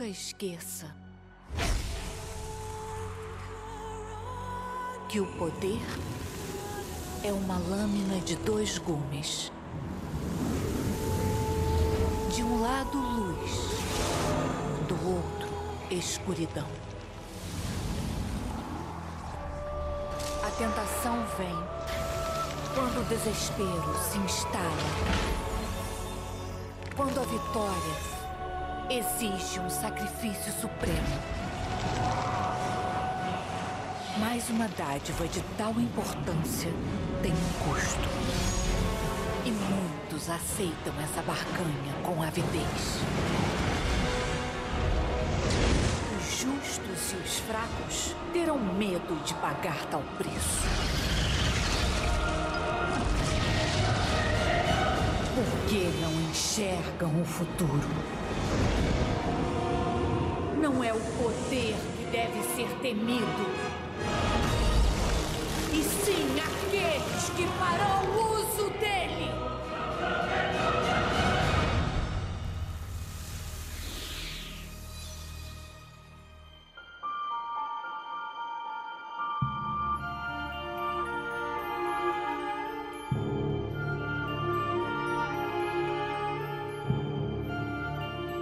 nunca esqueça que o poder é uma lâmina de dois gumes. De um lado, luz, do outro, escuridão. A tentação vem quando o desespero se instala. Quando a vitória exige um sacrifício supremo. Mais uma dádiva de tal importância tem um custo. E muitos aceitam essa barganha com avidez. Os justos e os fracos terão medo de pagar tal preço. Porque não enxergam o futuro. Poder que deve ser temido, e sim aqueles que farão uso dele.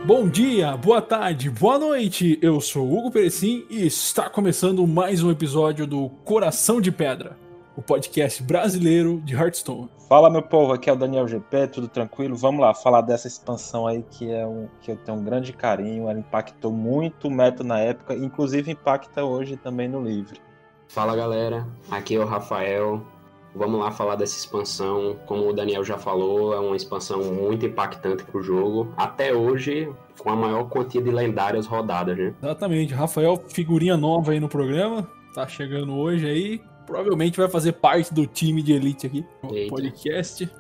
Bom dia, boa tarde, boa noite. Eu sou Hugo Perecim e está começando mais um episódio do Coração de Pedra, o podcast brasileiro de Hearthstone. Fala meu povo, aqui é o Daniel GP, tudo tranquilo? Vamos lá falar dessa expansão aí que é um que eu tenho um grande carinho, ela impactou muito o meta na época, inclusive impacta hoje também no livre. Fala galera, aqui é o Rafael. Vamos lá falar dessa expansão. Como o Daniel já falou, é uma expansão muito impactante para o jogo. Até hoje, com a maior quantia de lendárias rodadas, né? Exatamente, Rafael, figurinha nova aí no programa, tá chegando hoje aí. Provavelmente vai fazer parte do time de elite aqui no Eita. podcast.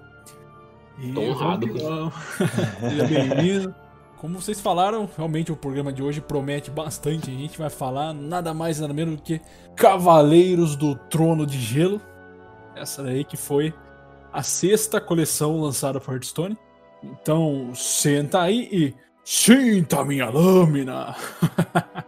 E Tô honrado. Seja bem-vindo. Como vocês falaram, realmente o programa de hoje promete bastante. A gente vai falar nada mais nada menos do que Cavaleiros do Trono de Gelo. Essa daí que foi a sexta coleção lançada por Hearthstone. Então, senta aí e sinta minha lâmina.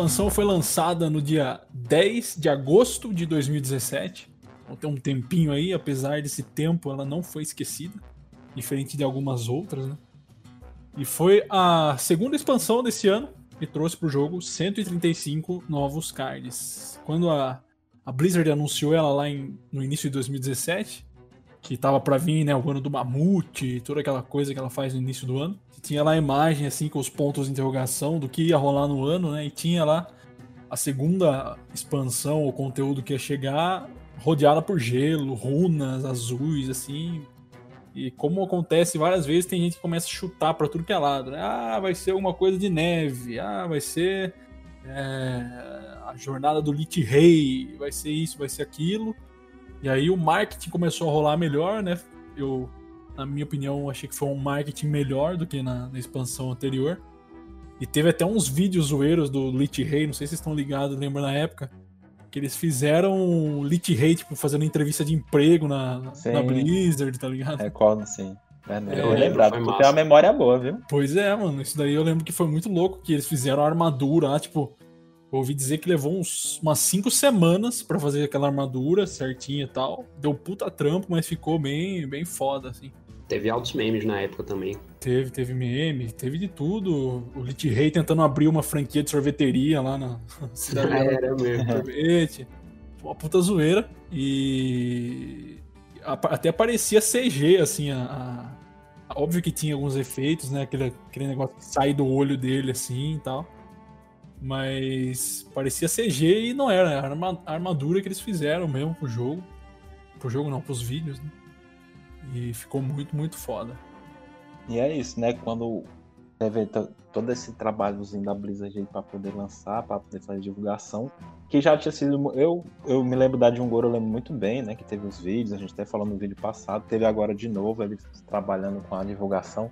expansão foi lançada no dia 10 de agosto de 2017. Então tem um tempinho aí, apesar desse tempo, ela não foi esquecida. Diferente de algumas outras, né? E foi a segunda expansão desse ano que trouxe pro jogo 135 novos cards. Quando a, a Blizzard anunciou ela lá em- no início de 2017, que tava pra vir, né, o ano do mamute, toda aquela coisa que ela faz no início do ano. Tinha lá a imagem, assim, com os pontos de interrogação do que ia rolar no ano, né, e tinha lá a segunda expansão, o conteúdo que ia chegar, rodeada por gelo, runas azuis, assim. E como acontece várias vezes, tem gente que começa a chutar pra tudo que é lado, né? Ah, vai ser alguma coisa de neve, ah, vai ser é, a jornada do Lich Rei, vai ser isso, vai ser aquilo. E aí o marketing começou a rolar melhor, né? Eu, na minha opinião, achei que foi um marketing melhor do que na, na expansão anterior. E teve até uns vídeos zoeiros do Lich Rei, não sei se vocês estão ligados, lembra na época? Que eles fizeram Lich Rei, tipo, fazendo entrevista de emprego na, Sim. na Blizzard, tá ligado? Recordo, sim. Verdade. É, eu lembrado, foi tu massa. tem uma memória boa, viu? Pois é, mano, isso daí eu lembro que foi muito louco, que eles fizeram a armadura lá, tipo, ouvi dizer que levou uns, umas cinco semanas pra fazer aquela armadura certinha e tal. Deu puta trampo, mas ficou bem, bem foda, assim. Teve altos memes na época também. Teve, teve meme, teve de tudo. O Lit Rei tentando abrir uma franquia de sorveteria lá na cidade Era mesmo. sorvete. Uma puta zoeira. E até parecia CG, assim, a, a- Óbvio que tinha alguns efeitos, né? Aquele, aquele negócio que sai do olho dele, assim e tal. Mas parecia CG e não era. Era a arma- a armadura que eles fizeram mesmo pro jogo. Pro jogo não, pros vídeos, né? E ficou muito, muito foda. E é isso, né? Quando teve todo esse trabalhozinho da Blizzard pra poder lançar, pra poder fazer divulgação, que já tinha sido. Eu, eu me lembro da Jungoro, eu lembro muito bem, né? Que teve os vídeos, a gente até falou no vídeo passado, teve agora de novo eles trabalhando com a divulgação.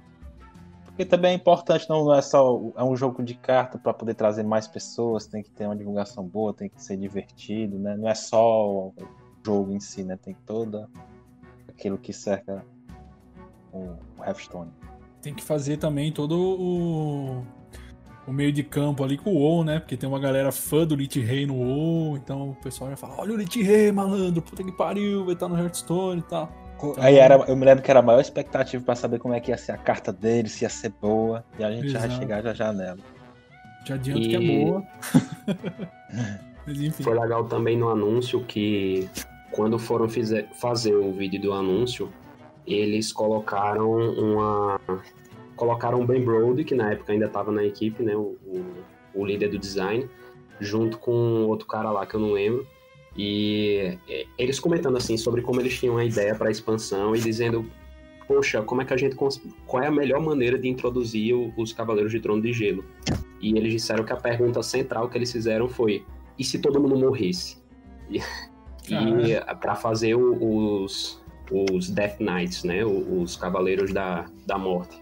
Porque também é importante, não, é só. É um jogo de carta para poder trazer mais pessoas, tem que ter uma divulgação boa, tem que ser divertido, né? Não é só o jogo em si, né? Tem toda aquilo que cerca o, o Hearthstone tem que fazer também todo o, o meio de campo ali com o WoW, né? Porque tem uma galera fã do Lich Rei no WoW, então o pessoal já fala: olha o Lich Rei, malandro, puta que pariu, vai estar no Hearthstone e tal. Então, Aí era, eu me lembro que era a maior expectativa para saber como é que ia ser a carta dele, se ia ser boa, e a gente Exato. já vai chegar já já nela. Já adianto e... que é boa. Mas, enfim. Foi legal também no anúncio que quando foram fizer, fazer o vídeo do anúncio, eles colocaram uma colocaram o Ben Brody, que na época ainda estava na equipe, né, o, o, o, líder do design, junto com outro cara lá que eu não lembro, e é, eles comentando assim sobre como eles tinham a ideia para a expansão e dizendo, poxa, como é que a gente qual é a melhor maneira de introduzir os Cavaleiros de Trono de Gelo? E eles disseram que a pergunta central que eles fizeram foi: e se todo mundo morresse? E, e para fazer os os Death Knights, né? Os Cavaleiros da, da Morte.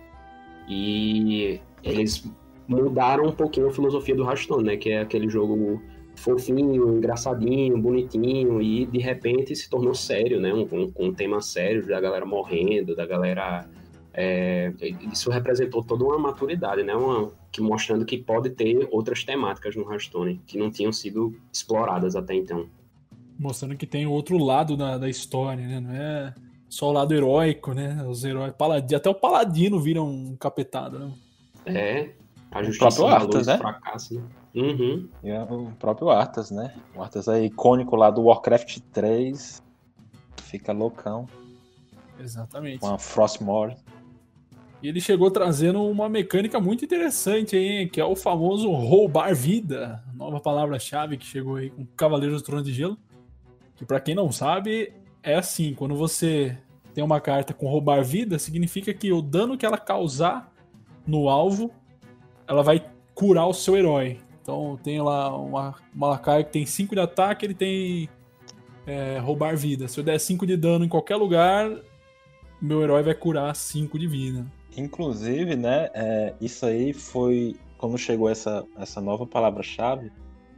E eles mudaram um pouquinho a filosofia do Hearthstone, né? Que é aquele jogo fofinho, engraçadinho, bonitinho, e de repente se tornou sério, né? Um, um, um tema sério da galera morrendo, da galera. É, isso representou toda uma maturidade, né? Uma, que mostrando que pode ter outras temáticas no Hearthstone que não tinham sido exploradas até então mostrando que tem outro lado da, da história, né? Não é só o lado heróico, né? Os heróis, paladino, até o paladino vira um capetado, né? É, a justiça o próprio Arthas, né? Fracasso, né? Uhum. E é o próprio Arthas, né? O Arthas é icônico lá do Warcraft 3. Fica loucão. Exatamente. Com a Frostmourne. E ele chegou trazendo uma mecânica muito interessante aí, que é o famoso roubar vida. Nova palavra-chave que chegou aí com Cavaleiros do Trono de Gelo. Que para quem não sabe, é assim, quando você tem uma carta com roubar vida, significa que o dano que ela causar no alvo, ela vai curar o seu herói. Então tem lá uma Malakai que tem 5 de ataque, ele tem é, roubar vida. Se eu der 5 de dano em qualquer lugar, meu herói vai curar 5 de vida. Inclusive, né, é, isso aí foi quando chegou essa, essa nova palavra-chave,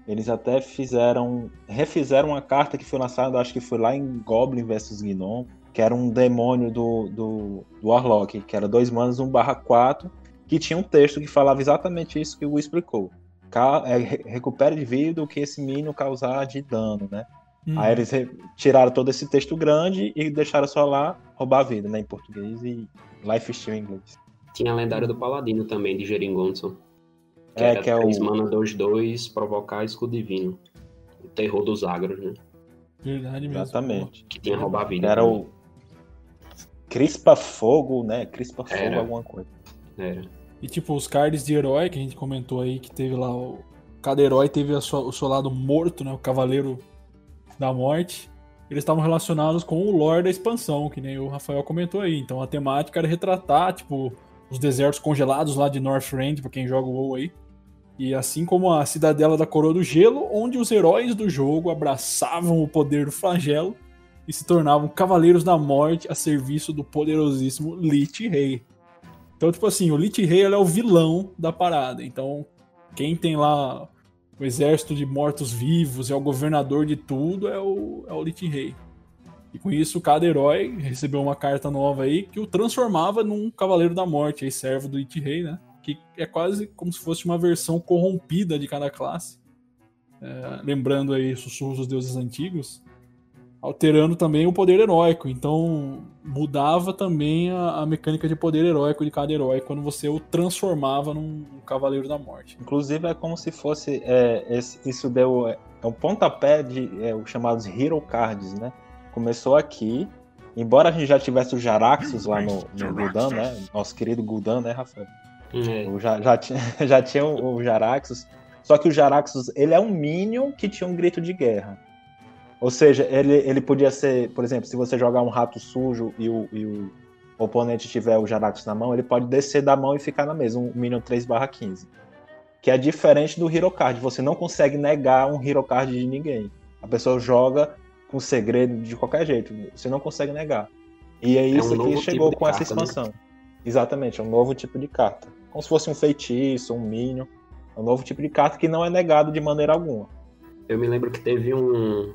eles até fizeram. refizeram uma carta que foi lançada, acho que foi lá em Goblin vs Gnome, que era um demônio do, do, do Warlock, que era dois manos 1 barra 4, que tinha um texto que falava exatamente isso que o explicou. É, recupere de vida o que esse mínimo causar de dano, né? Uhum. Aí eles tiraram todo esse texto grande e deixaram só lá roubar a vida, né? Em português e Life Steal em inglês. Tinha a lendária do Paladino também, de Geringonson. Que é, era que é 3 o... mana 2-2, provocar escudo divino. O terror dos agros, né? Verdade mesmo. Exatamente. Que tinha roubar a vida. Era também. o. Crispa Fogo, né? Crispa Fogo, era. alguma coisa. Era. E tipo, os cards de herói que a gente comentou aí, que teve lá o. Cada herói teve sua, o seu lado morto, né? O Cavaleiro da Morte. Eles estavam relacionados com o lore da expansão, que nem o Rafael comentou aí. Então a temática era retratar, tipo, os desertos congelados lá de Northrend, pra quem joga o WoW aí. E assim como a Cidadela da Coroa do Gelo, onde os heróis do jogo abraçavam o poder do flagelo e se tornavam cavaleiros da morte a serviço do poderosíssimo Lich Rei. Então, tipo assim, o Lich Rei é o vilão da parada. Então, quem tem lá o exército de mortos-vivos, é o governador de tudo, é o, é o Lich Rei. E com isso, cada herói recebeu uma carta nova aí que o transformava num Cavaleiro da Morte, aí servo do Lich Rei, né? que é quase como se fosse uma versão corrompida de cada classe. É, lembrando aí sussurros dos deuses antigos, alterando também o poder heróico. Então mudava também a, a, mecânica de poder heróico de cada herói quando você o transformava num, Cavaleiro da Morte. Inclusive é como se fosse é, esse, isso deu é, um pontapé de é, os chamados Hero Cards, né? Começou aqui. Embora a gente já tivesse o Jaraxxus lá no, no Gul'dan, né? Nosso querido Gul'dan, né, Rafael? É. Já, já, tinha, já tinha o Jaraxxus. Só que o Jaraxxus, ele é um Minion que tinha um grito de guerra. Ou seja, ele, ele podia ser, por exemplo, se você jogar um rato sujo e o, e o, oponente tiver o Jarax na mão, ele pode descer da mão e ficar na mesa, um Minion 3/15. Que é diferente do Hero Card, você não consegue negar um Hero Card de ninguém. A pessoa joga com segredo de qualquer jeito, você não consegue negar. E é isso é um que chegou tipo com essa né? expansão. Né? Exatamente, é um novo tipo de carta. Como se fosse um feitiço, um Minion. É um novo tipo de carta que não é negado de maneira alguma. Eu me lembro que teve um,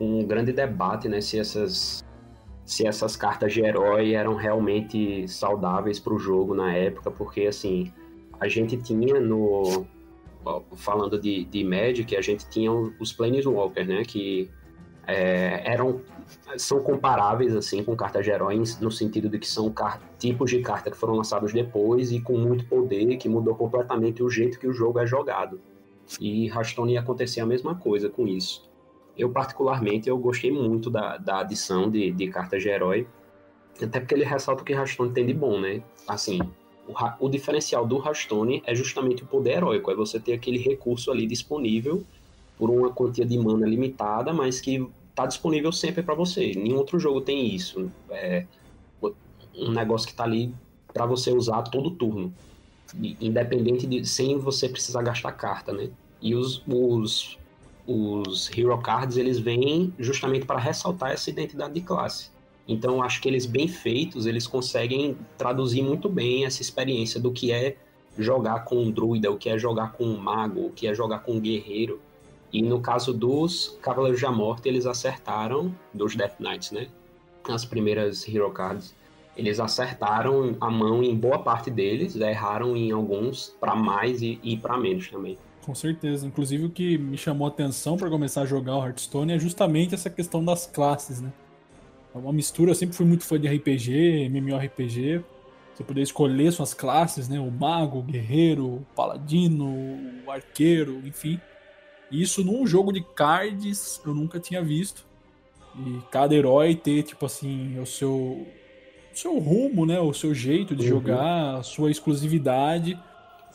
um grande debate, né, se essas se essas cartas de herói eram realmente saudáveis para o jogo na época, porque assim, a gente tinha no falando de, de Magic, a gente tinha os Planeswalkers, né, que é, eram são comparáveis assim com cartas de heróis no sentido de que são tipos de carta que foram lançados depois e com muito poder que mudou completamente o jeito que o jogo é jogado. E Hearthstone ia acontecer a mesma coisa com isso. Eu, particularmente, eu gostei muito da, da adição de, de cartas de herói, até porque ele ressalta o que Hearthstone tem de bom, né? Assim, o, o diferencial do Hearthstone é justamente o poder heróico, é você ter aquele recurso ali disponível por uma quantia de mana limitada, mas que está disponível sempre para você. Nenhum outro jogo tem isso. É um negócio que está ali para você usar todo turno, independente de sem você precisar gastar carta, né? E os, os os Hero Cards eles vêm justamente para ressaltar essa identidade de classe. Então, acho que eles bem feitos, eles conseguem traduzir muito bem essa experiência do que é jogar com um druida, o que é jogar com um mago, o que é jogar com um guerreiro. E no caso dos Cavaleiros da Morte, eles acertaram, dos Death Knights, né? As primeiras Hero Cards. Eles acertaram a mão em boa parte deles, erraram em alguns para mais e, e para menos também. Com certeza. Inclusive, o que me chamou a atenção para começar a jogar o Hearthstone é justamente essa questão das classes, né? É uma mistura, eu sempre fui muito fã de RPG, MMORPG. Você poder escolher suas classes, né? O mago, o guerreiro, o paladino, o arqueiro, enfim. Isso num jogo de cards eu nunca tinha visto. E cada herói ter, tipo assim, o seu, o seu rumo, né? O seu jeito de uhum. jogar, a sua exclusividade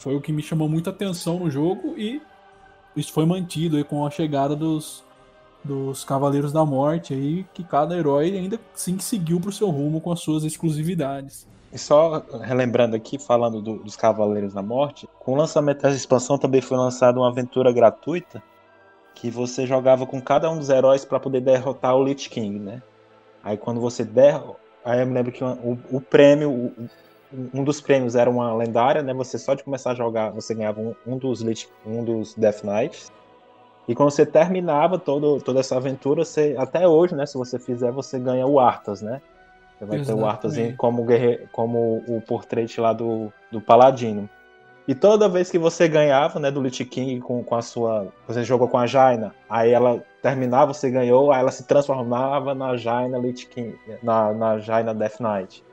foi o que me chamou muita atenção no jogo e isso foi mantido aí com a chegada dos, dos Cavaleiros da Morte aí, que cada herói ainda sim seguiu pro seu rumo com as suas exclusividades. E só relembrando aqui, falando do, dos Cavaleiros da Morte, com o lançamento dessa expansão também foi lançada uma aventura gratuita que você jogava com cada um dos heróis para poder derrotar o Lich King, né? Aí quando você der, aí eu me lembro que o, o prêmio, o, um dos prêmios era uma lendária, né? Você só de começar a jogar, você ganhava um, um dos um dos Death Knights. E quando você terminava todo, toda essa aventura, você, até hoje, né? Se você fizer, você ganha o Arthas, né? Você vai Exatamente. ter o Arthas como, como o portrait lá do, do Paladino. E toda vez que você ganhava, né, do Lich King com, com a sua. Você jogou com a Jaina, aí ela terminava, você ganhou, aí ela se transformava na Jaina Lich King, na, na Jaina Death Knight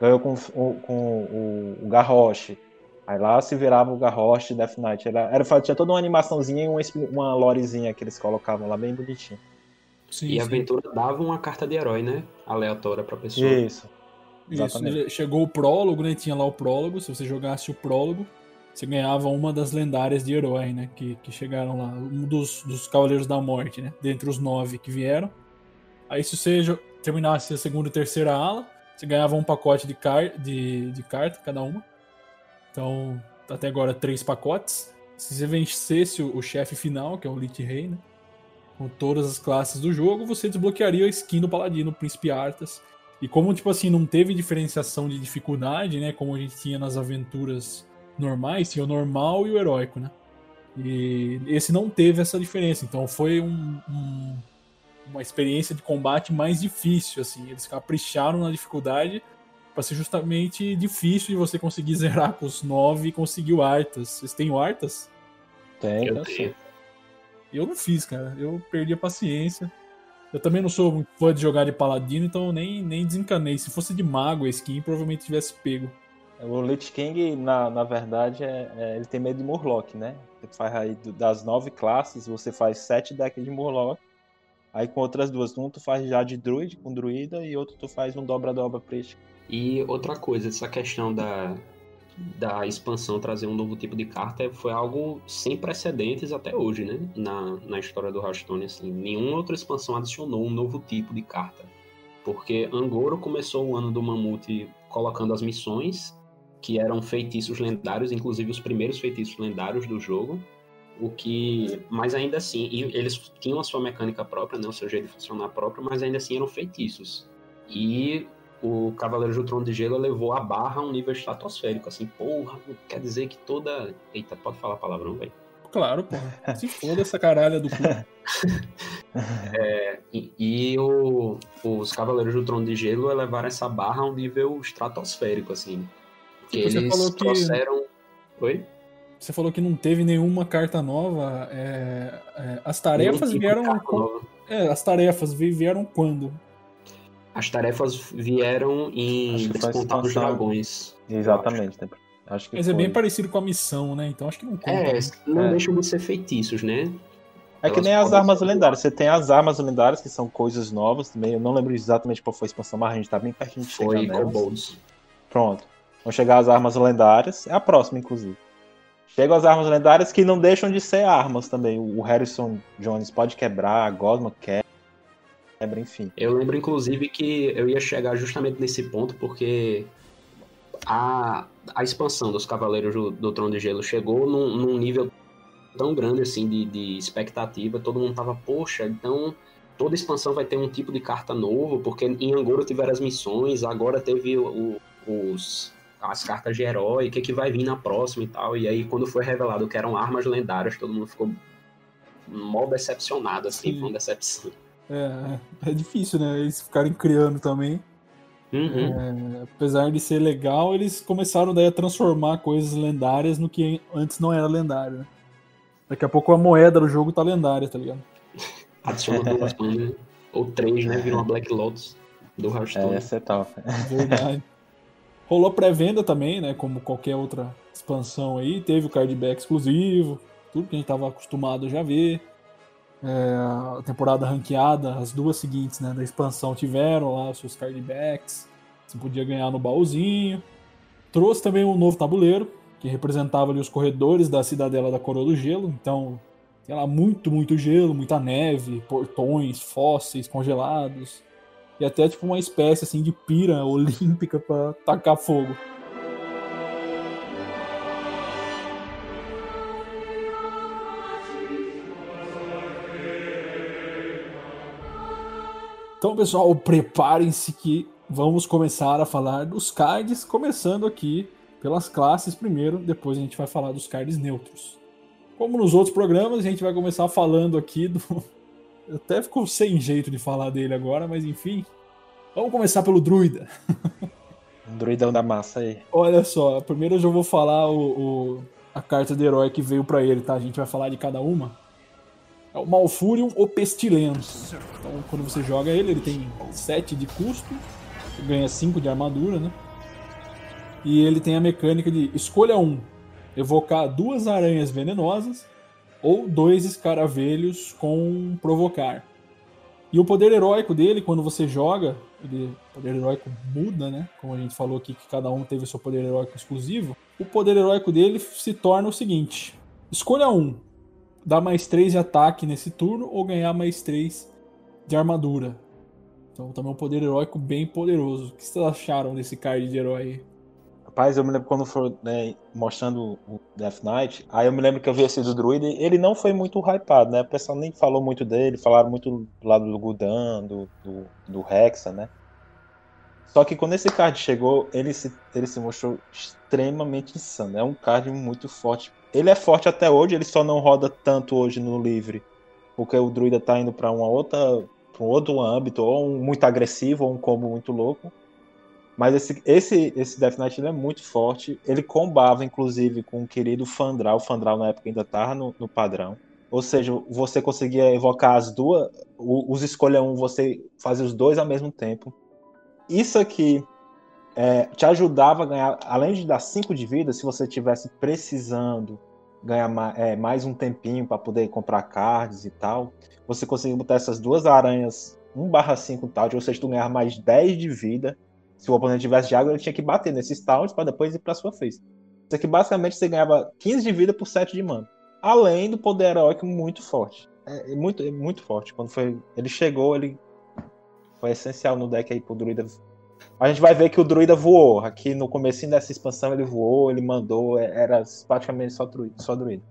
ganhou com, com o, o Garrosh. Aí lá se virava o Garrosh Death Knight. Era, era, tinha toda uma animaçãozinha e uma, uma lorezinha que eles colocavam lá, bem bonitinho. Sim, e a aventura dava uma carta de herói, né? Aleatória pra pessoa. Isso. Isso. Chegou o prólogo, né? Tinha lá o prólogo. Se você jogasse o prólogo, você ganhava uma das lendárias de herói, né? Que, que chegaram lá. Um dos, dos Cavaleiros da Morte, né? Dentre os nove que vieram. Aí se você terminasse a segunda e terceira ala, você ganhava um pacote de, car de, de carta, cada uma. Então, até agora, três pacotes. Se você vencesse o, o chefe final, que é o Lich Rei, né? Com todas as classes do jogo, você desbloquearia a skin do Paladino, Príncipe Arthas. E como, tipo assim, não teve diferenciação de dificuldade, né? Como a gente tinha nas aventuras normais, tinha o normal e o heróico, né? E esse não teve essa diferença. Então foi um, um uma experiência de combate mais difícil, assim. Eles capricharam na dificuldade para ser justamente difícil de você conseguir zerar com os nove e conseguir o Arthas. Vocês têm o Arthas? Tem, eu tenho. Eu não fiz, cara. Eu perdi a paciência. Eu também não sou muito fã de jogar de paladino, então nem, nem desencanei. Se fosse de mago a skin, provavelmente tivesse pego. O Lich King, na, na verdade, é, é, ele tem medo de Murloc, né? Você faz aí das nove classes, você faz sete decks de Murloc Aí com outras duas, um tu faz já de druid com druida e outro tu faz um dobra-dobra preto. E outra coisa, essa questão da, da expansão trazer um novo tipo de carta foi algo sem precedentes até hoje, né? Na, na história do Hearthstone, assim. Nenhuma outra expansão adicionou um novo tipo de carta. Porque Angoro começou o ano do Mamute colocando as missões, que eram feitiços lendários, inclusive os primeiros feitiços lendários do jogo. O que, mas ainda assim, eles tinham a sua mecânica própria, né, o seu jeito de funcionar próprio, mas ainda assim eram feitiços. E o Cavaleiro do Trono de Gelo levou a barra a um nível estratosférico, assim, porra, quer dizer que toda. Eita, pode falar palavrão, velho? Claro, porra. Se foda essa caralha do cu. é, e, e o, os Cavaleiros do Trono de Gelo levaram essa barra a um nível estratosférico, assim. Que eles falou que... trouxeram. Oi? Você falou que não teve nenhuma carta nova. É, é, as tarefas tipo vieram. É, as tarefas vieram quando? As tarefas vieram em Despontar dos Dragões. Exatamente. Né? Acho que Mas foi. é bem parecido com a missão, né? Então acho que não conta. É, né? não é. deixam de ser feitiços, né? É que nem as armas lendárias. Você tem as armas lendárias, que são coisas novas também. Eu não lembro exatamente qual foi a expansão, mas a gente tá bem pertinho de chegar Foi Kobolds. Pronto. Vão chegar as armas lendárias. É a próxima, inclusive. Chegam as armas lendárias que não deixam de ser armas também. O Harrison Jones pode quebrar, a Gosma quebra enfim. Eu lembro, inclusive, que eu ia chegar justamente nesse ponto, porque a, a expansão dos Cavaleiros do, do Trono de Gelo chegou num, num nível tão grande, assim, de, de expectativa. Todo mundo tava, poxa, então toda expansão vai ter um tipo de carta novo, porque em Angora tiveram as missões, agora teve o, os, as cartas de herói, o que, que vai vir na próxima e tal. E aí, quando foi revelado que eram armas lendárias, todo mundo ficou mó decepcionado, assim, Sim. foi uma decepção. É, é difícil, né? Eles ficarem criando também. Uhum. É, apesar de ser legal, eles começaram daí a transformar coisas lendárias no que antes não era lendário, né? Daqui a pouco a moeda do jogo tá lendária, tá ligado? Adiciona duas ou três, né? Vira uma Black Lotus do Hearthstone. É, essa é top. Verdade. Rolou pré-venda também, né? Como qualquer outra expansão aí. Teve o cardback exclusivo, tudo que a gente tava acostumado a já ver. É, a temporada ranqueada, as duas seguintes né, da expansão tiveram lá os seus cardbacks. Você podia ganhar no baúzinho. Trouxe também um novo tabuleiro, que representava ali os corredores da cidadela da Coroa do Gelo. Então, tem lá muito, muito gelo, muita neve, portões, fósseis congelados. E até tipo uma espécie assim de pira olímpica para tacar fogo. Então, pessoal, preparem-se que vamos começar a falar dos cards, começando aqui pelas classes primeiro, depois a gente vai falar dos cards neutros. Como nos outros programas, a gente vai começar falando aqui do. Até ficou sem jeito de falar dele agora, mas enfim. Vamos começar pelo druida. druidão da massa aí. Olha só, primeiro eu já vou falar o, o a carta de herói que veio para ele, tá? A gente vai falar de cada uma. É o Malfurion ou Pestilência. Então, quando você joga ele, ele tem 7 de custo, ganha 5 de armadura, né? E ele tem a mecânica de escolha um, evocar duas aranhas venenosas ou dois escaravelhos com provocar. E o poder heróico dele, quando você joga, ele, o poder heróico muda, né? Como a gente falou aqui que cada um teve seu poder heróico exclusivo. O poder heróico dele se torna o seguinte: escolha um, dar mais 3 de ataque nesse turno ou ganhar mais 3 de armadura. Então também é um poder heróico bem poderoso. O que vocês acharam desse card de herói? Rapaz, eu me lembro quando foi né, mostrando o Death Knight, aí eu me lembro que eu vi esse do Druid, ele não foi muito hypado, né? O pessoal nem falou muito dele, falaram muito do lado do Gudan, do, do, do Hexa, né? Só que quando esse card chegou, ele se, ele se mostrou extremamente insano. É um card muito forte ele é forte até hoje, ele só não roda tanto hoje no livre, porque o druida tá indo para uma outra, pra um outro âmbito, ou um muito agressivo, ou um combo muito louco. Mas esse, esse, esse Death Knight é muito forte. Ele combava, inclusive, com o querido Fandral. O Fandral, na época, ainda estava no, no, padrão. Ou seja, você conseguia evocar as duas. Os escolha um, você fazia os dois ao mesmo tempo. Isso aqui é, te ajudava a ganhar, além de dar 5 de vida, se você tivesse precisando ganhar mais, é, mais um tempinho para poder comprar cards e tal, você conseguia botar essas duas aranhas 1/5 tal, ou seja, tu ganhar mais 10 de vida. Se o oponente tivesse de água, ele tinha que bater nesses taunts para depois ir para sua face. Isso aqui basicamente você ganhava 15 de vida por 7 de mana. Além do poder heróico muito forte. É, é muito, é muito forte. Quando foi, ele chegou, ele foi essencial no deck aí pro druida A gente vai ver que o druida voou. Aqui no começo dessa expansão ele voou, ele mandou, é, era praticamente só druida. Só druida.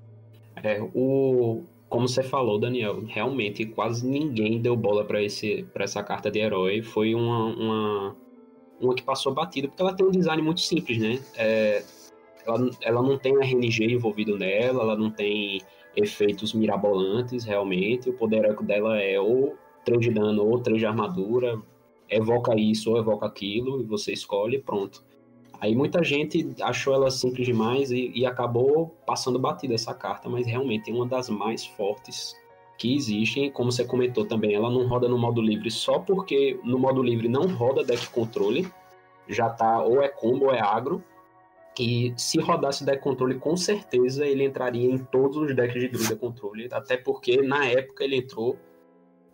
É, o, como você falou, Daniel, realmente quase ninguém deu bola para essa carta de herói. Foi uma, uma, uma, que passou batida, porque ela tem um design muito simples, né? É, ela, ela não tem RNG envolvido nela, ela não tem efeitos mirabolantes, realmente. O poder dela é ou 3 de dano ou 3 de armadura. Evoca isso ou evoca aquilo, e você escolhe pronto. Aí muita gente achou ela simples demais e, e, acabou passando batida essa carta, mas realmente é uma das mais fortes que existem. Como você comentou também, ela não roda no modo livre só porque no modo livre não roda deck controle, já tá ou é combo ou é agro. E se rodasse deck controle, com certeza ele entraria em todos os decks de druida controle, até porque na época ele entrou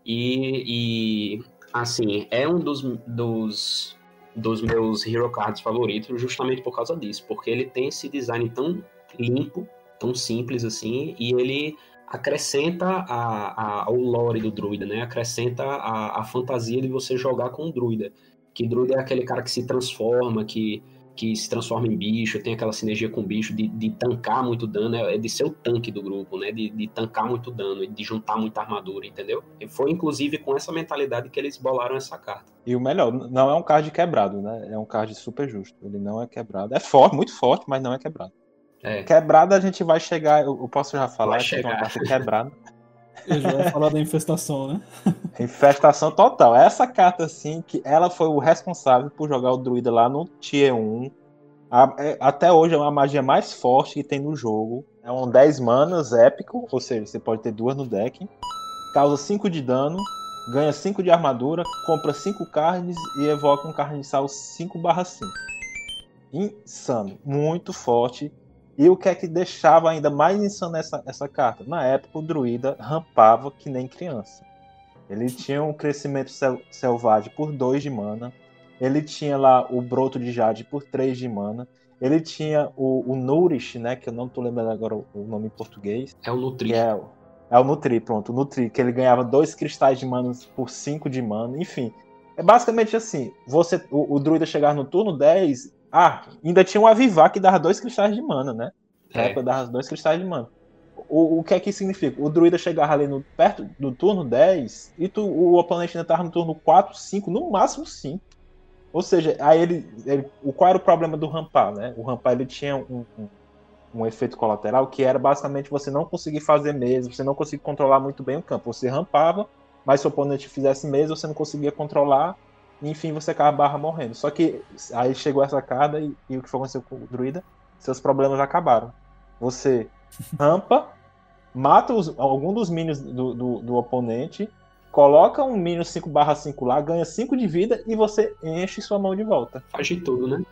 e, e assim, é um dos, dos dos meus Hero Cards favoritos justamente por causa disso, porque ele tem esse design tão limpo, tão simples assim, e ele acrescenta a, a, lore do druida, né? Acrescenta a, a fantasia de você jogar com o druida. Que druida é aquele cara que se transforma, que que se transforma em bicho, tem aquela sinergia com o bicho de, de tancar muito dano, é, é de ser o tanque do grupo, né? De, de tancar muito dano, de juntar muita armadura, entendeu? E foi inclusive com essa mentalidade que eles bolaram essa carta. E o melhor, não é um card quebrado, né? É um card super justo. Ele não é quebrado. É forte, muito forte, mas não é quebrado. É. Quebrada a gente vai chegar, eu posso já falar que é uma quebrada. Eu já ia falar da infestação, né? Infestação total. Essa carta, assim, que ela foi o responsável por jogar o druida lá no Tier 1. A, é, até hoje é uma magia mais forte que tem no jogo. É um 10 manas épico, ou seja, você pode ter duas no deck. Causa 5 de dano, ganha 5 de armadura, compra 5 carnes e evoca um carniçal 5/5. Insano, muito forte. E o que é que deixava ainda mais insano essa, essa carta? Na época, o druida rampava que nem criança. Ele tinha um crescimento sel selvagem por 2 de mana. Ele tinha lá o broto de jade por 3 de mana. Ele tinha o, o Nourish, né? Que eu não tô lembrando agora o, o nome em português. É o Nutri. É, é, o Nutri, pronto. O Nutri, que ele ganhava dois cristais de mana por 5 de mana. Enfim, é basicamente assim: você, o, o druida chegar no turno 10 ah, ainda tinha um Avivar que dava dois cristais de mana, né? É. época dava dois cristais de mana. O, o que é que significa? O druida chegava ali no, perto do turno 10 e tu, o oponente ainda tava no turno 4, 5, no máximo 5. Ou seja, aí ele, ele, o, qual era o problema do rampar, né? O rampar ele tinha um, um, um efeito colateral que era basicamente você não conseguir fazer mesa, você não conseguir controlar muito bem o campo. Você rampava, mas se o oponente fizesse mesa, você não conseguia controlar enfim, você acaba barra morrendo. Só que aí chegou essa carta e, e o que foi aconteceu com o druida? Seus problemas acabaram. Você rampa, mata os, algum dos minions do, do, do, oponente, coloca um minion 5 barra 5 lá, ganha 5 de vida e você enche sua mão de volta. Faz de tudo, né?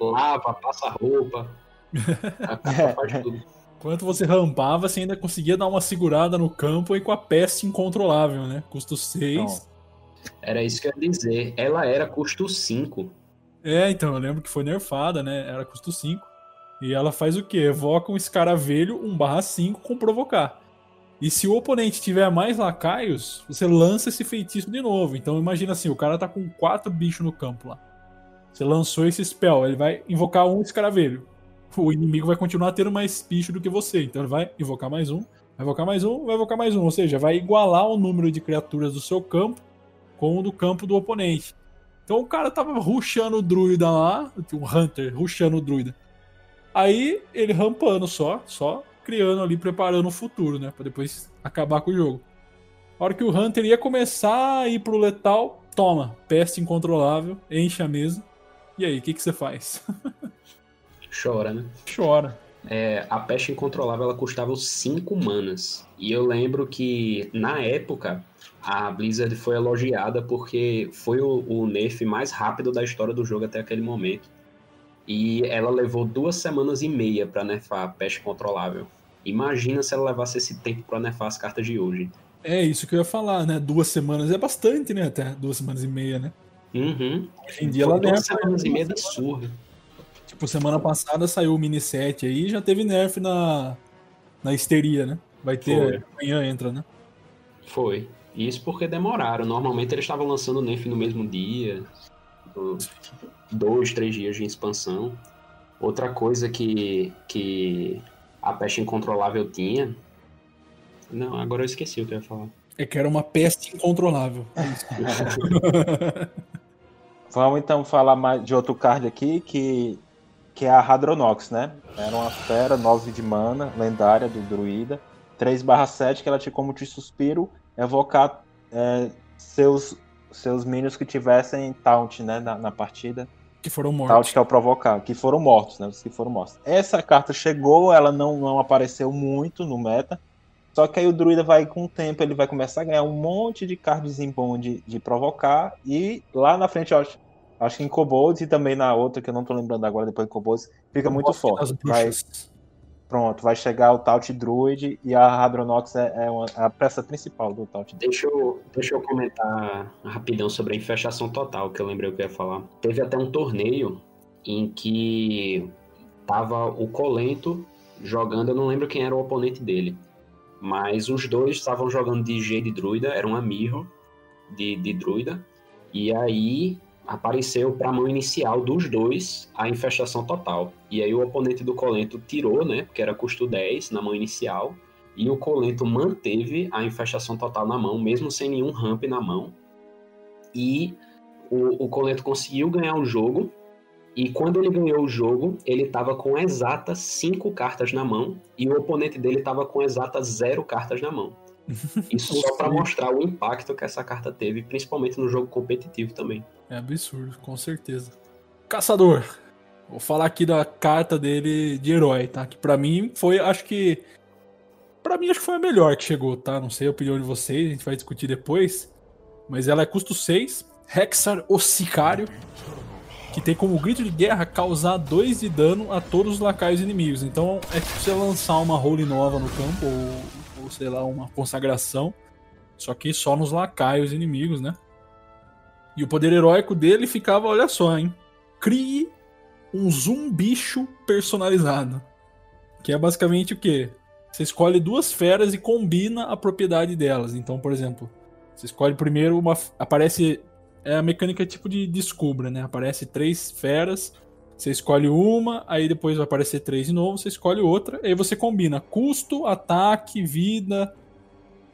Lava, passa roupa. é. faz tudo. Enquanto você rampava, você ainda conseguia dar uma segurada no campo e com a peste incontrolável, né? Custo 6. Era isso que eu ia dizer. Ela era custo 5. É, então, eu lembro que foi nerfada, né? Era custo 5. E ela faz o quê? Evoca um escaravelho 1/5 com provocar. E se o oponente tiver mais lacaios, você lança esse feitiço de novo. Então imagina assim, o cara tá com quatro bichos no campo lá. Você lançou esse spell, ele vai invocar um escaravelho. O inimigo vai continuar tendo mais bicho do que você. Então ele vai invocar mais um, vai invocar mais um, vai invocar mais um. Ou seja, vai igualar o número de criaturas do seu campo com o do campo do oponente. Então o cara tava rushando o druida lá, um hunter rushando o druida. Aí ele rampando só, só criando ali, preparando o futuro, né? Pra depois acabar com o jogo. A hora que o Hunter ia começar a ir pro letal, toma, peste incontrolável, enche a mesa. E aí, o que, que você faz? Chora, né? Chora. É, a peste incontrolável ela custava 5 manas. E eu lembro que na época a Blizzard foi elogiada porque foi o, o nerf mais rápido da história do jogo até aquele momento. E ela levou duas semanas e meia para nerfar a peste controlável. Imagina se ela levasse esse tempo para nerfar as cartas de hoje. É isso que eu ia falar, né? Duas semanas é bastante, né? Até duas semanas e meia, né? Uhum. Hoje em dia ela duas semanas e meia da surra. Tipo, semana passada saiu o mini set aí já teve nerf na, na histeria, né? Vai ter, Foi. amanhã entra, né? Foi. Isso porque demoraram. Normalmente eles estavam lançando o nerf no mesmo dia. Dois, três dias de expansão. Outra coisa que, que a peste incontrolável tinha. Não, agora eu esqueci o que eu ia falar. É que era uma peste incontrolável. Vamos então falar mais de outro card aqui, que, que é a Hadronox, né? Era uma fera 9 de mana, lendária do druida. 3/7, que ela tinha como te suspiro evocar é, seus, seus minions que tivessem taunt né, na, na partida. Que foram mortos. Taunt que é o provocar, que foram mortos, né? Os que foram mortos. Essa carta chegou, ela não, não apareceu muito no meta. Só que aí o druida vai, com o tempo, ele vai começar a ganhar um monte de cards bom de, de provocar. E lá na frente, eu acho, que em Kobolds e também na outra, que eu não tô lembrando agora, depois de Kobolds, fica muito forte. Vai, pronto, vai chegar o Taut Druid e a Hadronox é, é, uma, é a peça principal do Taut Druid. Deixa eu, deixa eu comentar rapidão sobre a infestação total, que eu lembrei o que eu ia falar. Teve até um torneio em que tava o Colento jogando, eu não lembro quem era o oponente dele, mas os dois estavam jogando de G de druida, era um Amirro de, de druida, e aí apareceu para a mão inicial dos dois a infestação total. E aí o oponente do Colento tirou, né, porque era custo 10 na mão inicial, e o Colento manteve a infestação total na mão, mesmo sem nenhum ramp na mão. E o, o Colento conseguiu ganhar o jogo, e quando ele ganhou o jogo, ele estava com exatas 5 cartas na mão, e o oponente dele estava com exatas 0 cartas na mão. Isso só para mostrar o impacto que essa carta teve, principalmente no jogo competitivo também. É absurdo, com certeza. Caçador. Vou falar aqui da carta dele de herói, tá? Que para mim foi, acho que para mim acho que foi a melhor que chegou, tá? Não sei a opinião de vocês, a gente vai discutir depois. Mas ela é custo 6, Hexar o Sicário, que tem como grito de guerra causar 2 de dano a todos os lacaios inimigos. Então é tipo você lançar uma role nova no campo ou ou sei lá, uma consagração. Só que só nos lacaios inimigos, né? E o poder heróico dele ficava, olha só, hein? Crie um zumbicho personalizado. Que é basicamente o quê? Você escolhe duas feras e combina a propriedade delas. Então, por exemplo, você escolhe primeiro uma. Aparece. É a mecânica tipo de descubra, né? Aparece três feras você escolhe uma, aí depois vai aparecer três de novo, você escolhe outra, aí você combina custo, ataque, vida,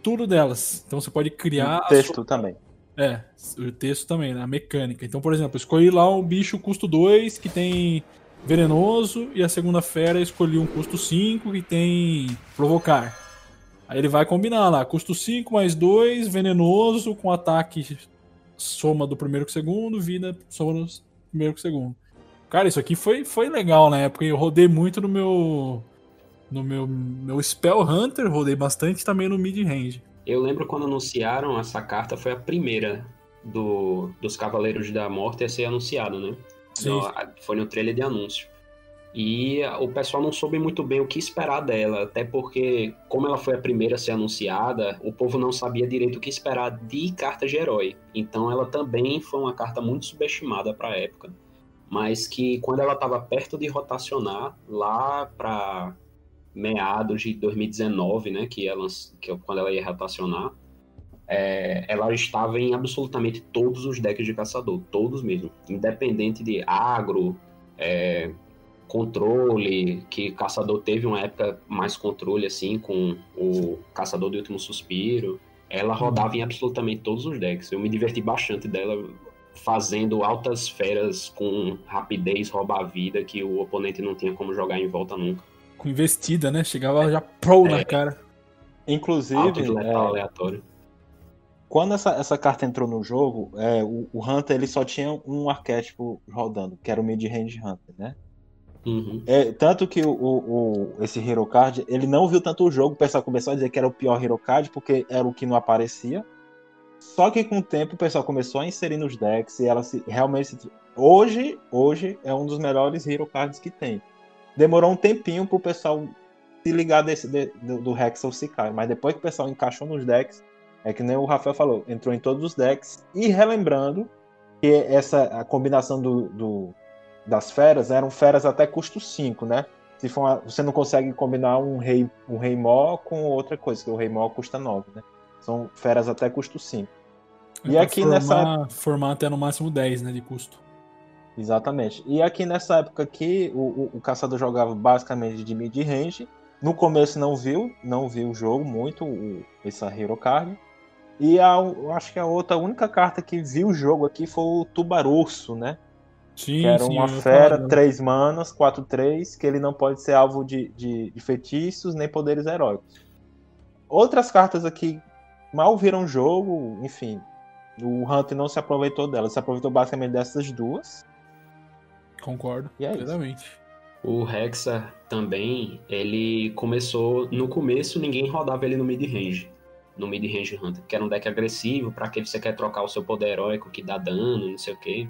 tudo delas. Então você pode criar. O texto sua... também. É, o texto também, né? A mecânica. Então, por exemplo, escolhi lá um bicho custo 2 que tem venenoso, e a segunda fera escolhi um custo 5 que tem provocar. Aí ele vai combinar lá, custo 5 mais 2, venenoso, com ataque soma do primeiro com o segundo, vida soma do primeiro com o segundo. Cara, isso aqui foi, foi legal na época. Eu rodei muito no meu. No meu, meu Spell Hunter, rodei bastante também no mid range. Eu lembro quando anunciaram essa carta, foi a primeira do, dos Cavaleiros da Morte a ser anunciado, né? Sim. No, foi no trailer de anúncio. E o pessoal não soube muito bem o que esperar dela, até porque, como ela foi a primeira a ser anunciada, o povo não sabia direito o que esperar de carta de herói. Então ela também foi uma carta muito subestimada para a época mas que quando ela estava perto de rotacionar, lá para meados de 2019, né, que ela, que quando ela ia rotacionar, é, ela estava em absolutamente todos os decks de caçador, todos mesmo, independente de agro, é, controle, que caçador teve uma época mais controle assim com o caçador do último suspiro, ela rodava em absolutamente todos os decks. Eu me diverti bastante dela, fazendo altas feras com rapidez, roubar a vida, que o oponente não tinha como jogar em volta nunca. Com investida, né? Chegava já pro é, na cara. Inclusive, é, aleatório. Quando essa, essa carta entrou no jogo, é, o, o, Hunter ele só tinha um arquétipo rodando, que era o Mid-Range Hunter, né? Uhum. É, tanto que o, o, esse Hero Card, ele não viu tanto o jogo, o pessoal começou a dizer que era o pior Hero Card, porque era o que não aparecia. Só que com o tempo o pessoal começou a inserir nos decks e ela se realmente se... hoje, hoje é um dos melhores hero cards que tem. Demorou um tempinho pro pessoal se ligar desse de, do, do Hexel mas depois que o pessoal encaixou nos decks, é que nem o Rafael falou, entrou em todos os decks e relembrando que essa a combinação do, do das feras eram feras até custo 5, né? Se for uma, você não consegue combinar um rei um rei mó com outra coisa, que o rei mó custa 9, né? São feras até custo 5. E aqui formar, nessa. Formar até no máximo 10, né? De custo. Exatamente. E aqui nessa época aqui, o, o, o caçador jogava basicamente de mid-range. No começo não viu, não viu o jogo muito, o, essa Hero Card. E a, eu acho que a outra a única carta que viu o jogo aqui foi o Tubarurso, né? Sim, que era sim, uma fera, né? 3 manas, 4-3, que ele não pode ser alvo de, de, de feitiços nem poderes heróicos. Outras cartas aqui mal viram o jogo, enfim. O Hunter não se aproveitou delas, se aproveitou basicamente dessas duas. Concordo, E é isso. plenamente. O Hexa também, ele começou. No começo, ninguém rodava ele no mid-range. No mid-range Hunter, que era um deck agressivo, pra que você quer trocar o seu poder heróico que dá dano, não sei o quê.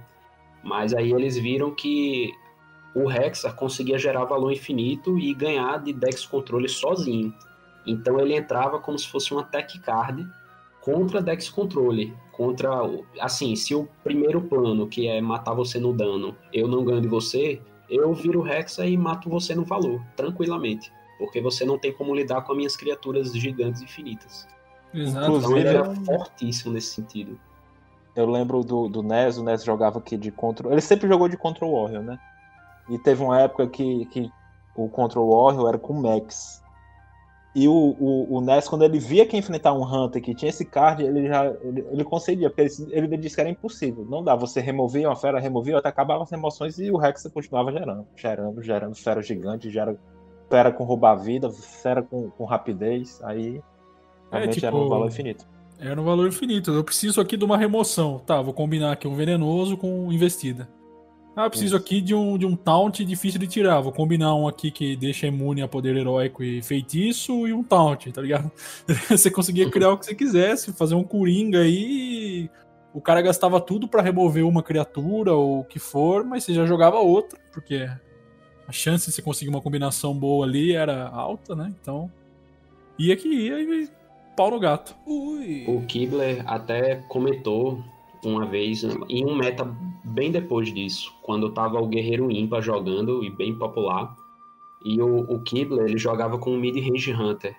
Mas aí eles viram que o Hexa conseguia gerar valor infinito e ganhar de decks controle sozinho. Então ele entrava como se fosse uma tech card contra decks controle. Contra. o- Assim, se o primeiro plano, que é matar você no dano, eu não ganho de você, eu viro Hexa e mato você no valor, tranquilamente. Porque você não tem como lidar com as minhas criaturas gigantes infinitas. Exato. Então Inclusive, ele era fortíssimo nesse sentido. Eu lembro do, do NES, o NES jogava aqui de Control. Ele sempre jogou de Control Warrior, né? E teve uma época que, que o Control Warrior era com Max. E o, o, o NES, quando ele via que ia enfrentar um Hunter que tinha esse card, ele já ele, ele concedia, porque ele, ele disse que era impossível. Não dá, você removia uma fera, removia, até acabava as emoções e o Rex continuava gerando, gerando, gerando fera gigante, gera fera com roubar vida, fera com, com rapidez, aí realmente era um tipo, valor infinito. Era um valor infinito. Eu preciso aqui de uma remoção. Tá, vou combinar aqui um venenoso com investida. Ah, eu preciso Isso. aqui de um, de um taunt difícil de tirar. Vou combinar um aqui que deixa imune a poder heróico e feitiço e um taunt, tá ligado? você conseguia criar o que você quisesse, fazer um coringa aí. O cara gastava tudo pra remover uma criatura ou o que for, mas você já jogava outra, porque a chance de você conseguir uma combinação boa ali era alta, né? Então, ia que ia e pau no gato. Ui. O Kibler até comentou uma vez, em um meta bem depois disso, quando tava o Guerreiro Ímpar jogando e bem popular. E o, o Kibler, ele jogava com o Mid-Range Hunter.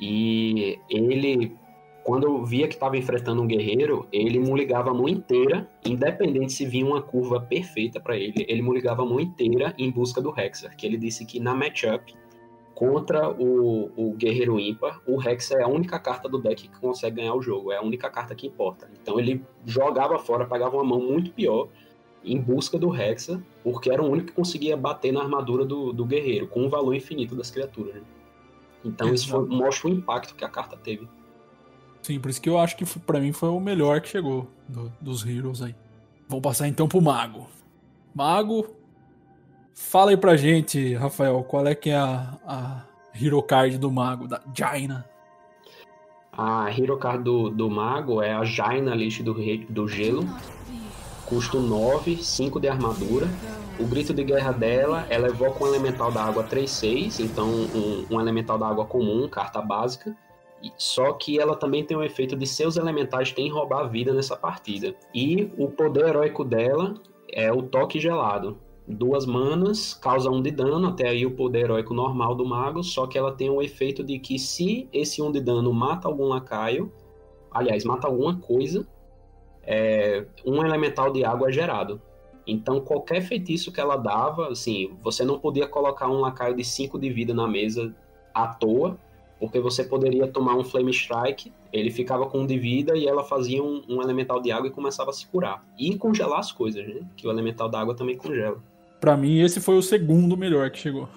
E ele, quando eu via que estava enfrentando um guerreiro, ele muligava a mão inteira, independente se vinha uma curva perfeita para ele, ele muligava a mão inteira em busca do Hexer, que ele disse que na matchup contra o, o Guerreiro Ímpar, o Hexer é a única carta do deck que consegue ganhar o jogo, é a única carta que importa. Então ele jogava fora, pegava uma mão muito pior em busca do Hexa, porque era o único que conseguia bater na armadura do, do guerreiro, com o valor infinito das criaturas. né? Então isso foi- mostra o impacto que a carta teve. Sim, por isso que eu acho que pra mim foi o melhor que chegou do- dos Heroes aí. Vamos passar então pro Mago. Mago, fala aí pra gente, Rafael, qual é que é a, a Hero Card do Mago, da Jaina? A Hero Card do, do Mago é a Jaina List do, do Gelo, custo 9, 5 de armadura. O grito de guerra dela, ela evoca um elemental da água 3-6, então um, um elemental da água comum, carta básica. Só que ela também tem o efeito de seus elementais têm roubar vida nessa partida. E o poder heróico dela é o toque gelado. Duas manas, causa um de dano, até aí o poder heróico normal do mago, só que ela tem o efeito de que se esse um de dano mata algum lacaio, aliás, mata alguma coisa, é, um elemental de água é gerado. Então, qualquer feitiço que ela dava, assim, você não podia colocar um lacaio de 5 de vida na mesa à toa, porque você poderia tomar um Flame Strike, ele ficava com um de vida e ela fazia um, um elemental de água e começava a se curar. E congelar as coisas, né? Que o elemental da água também congela. Pra mim, esse foi o segundo melhor que chegou.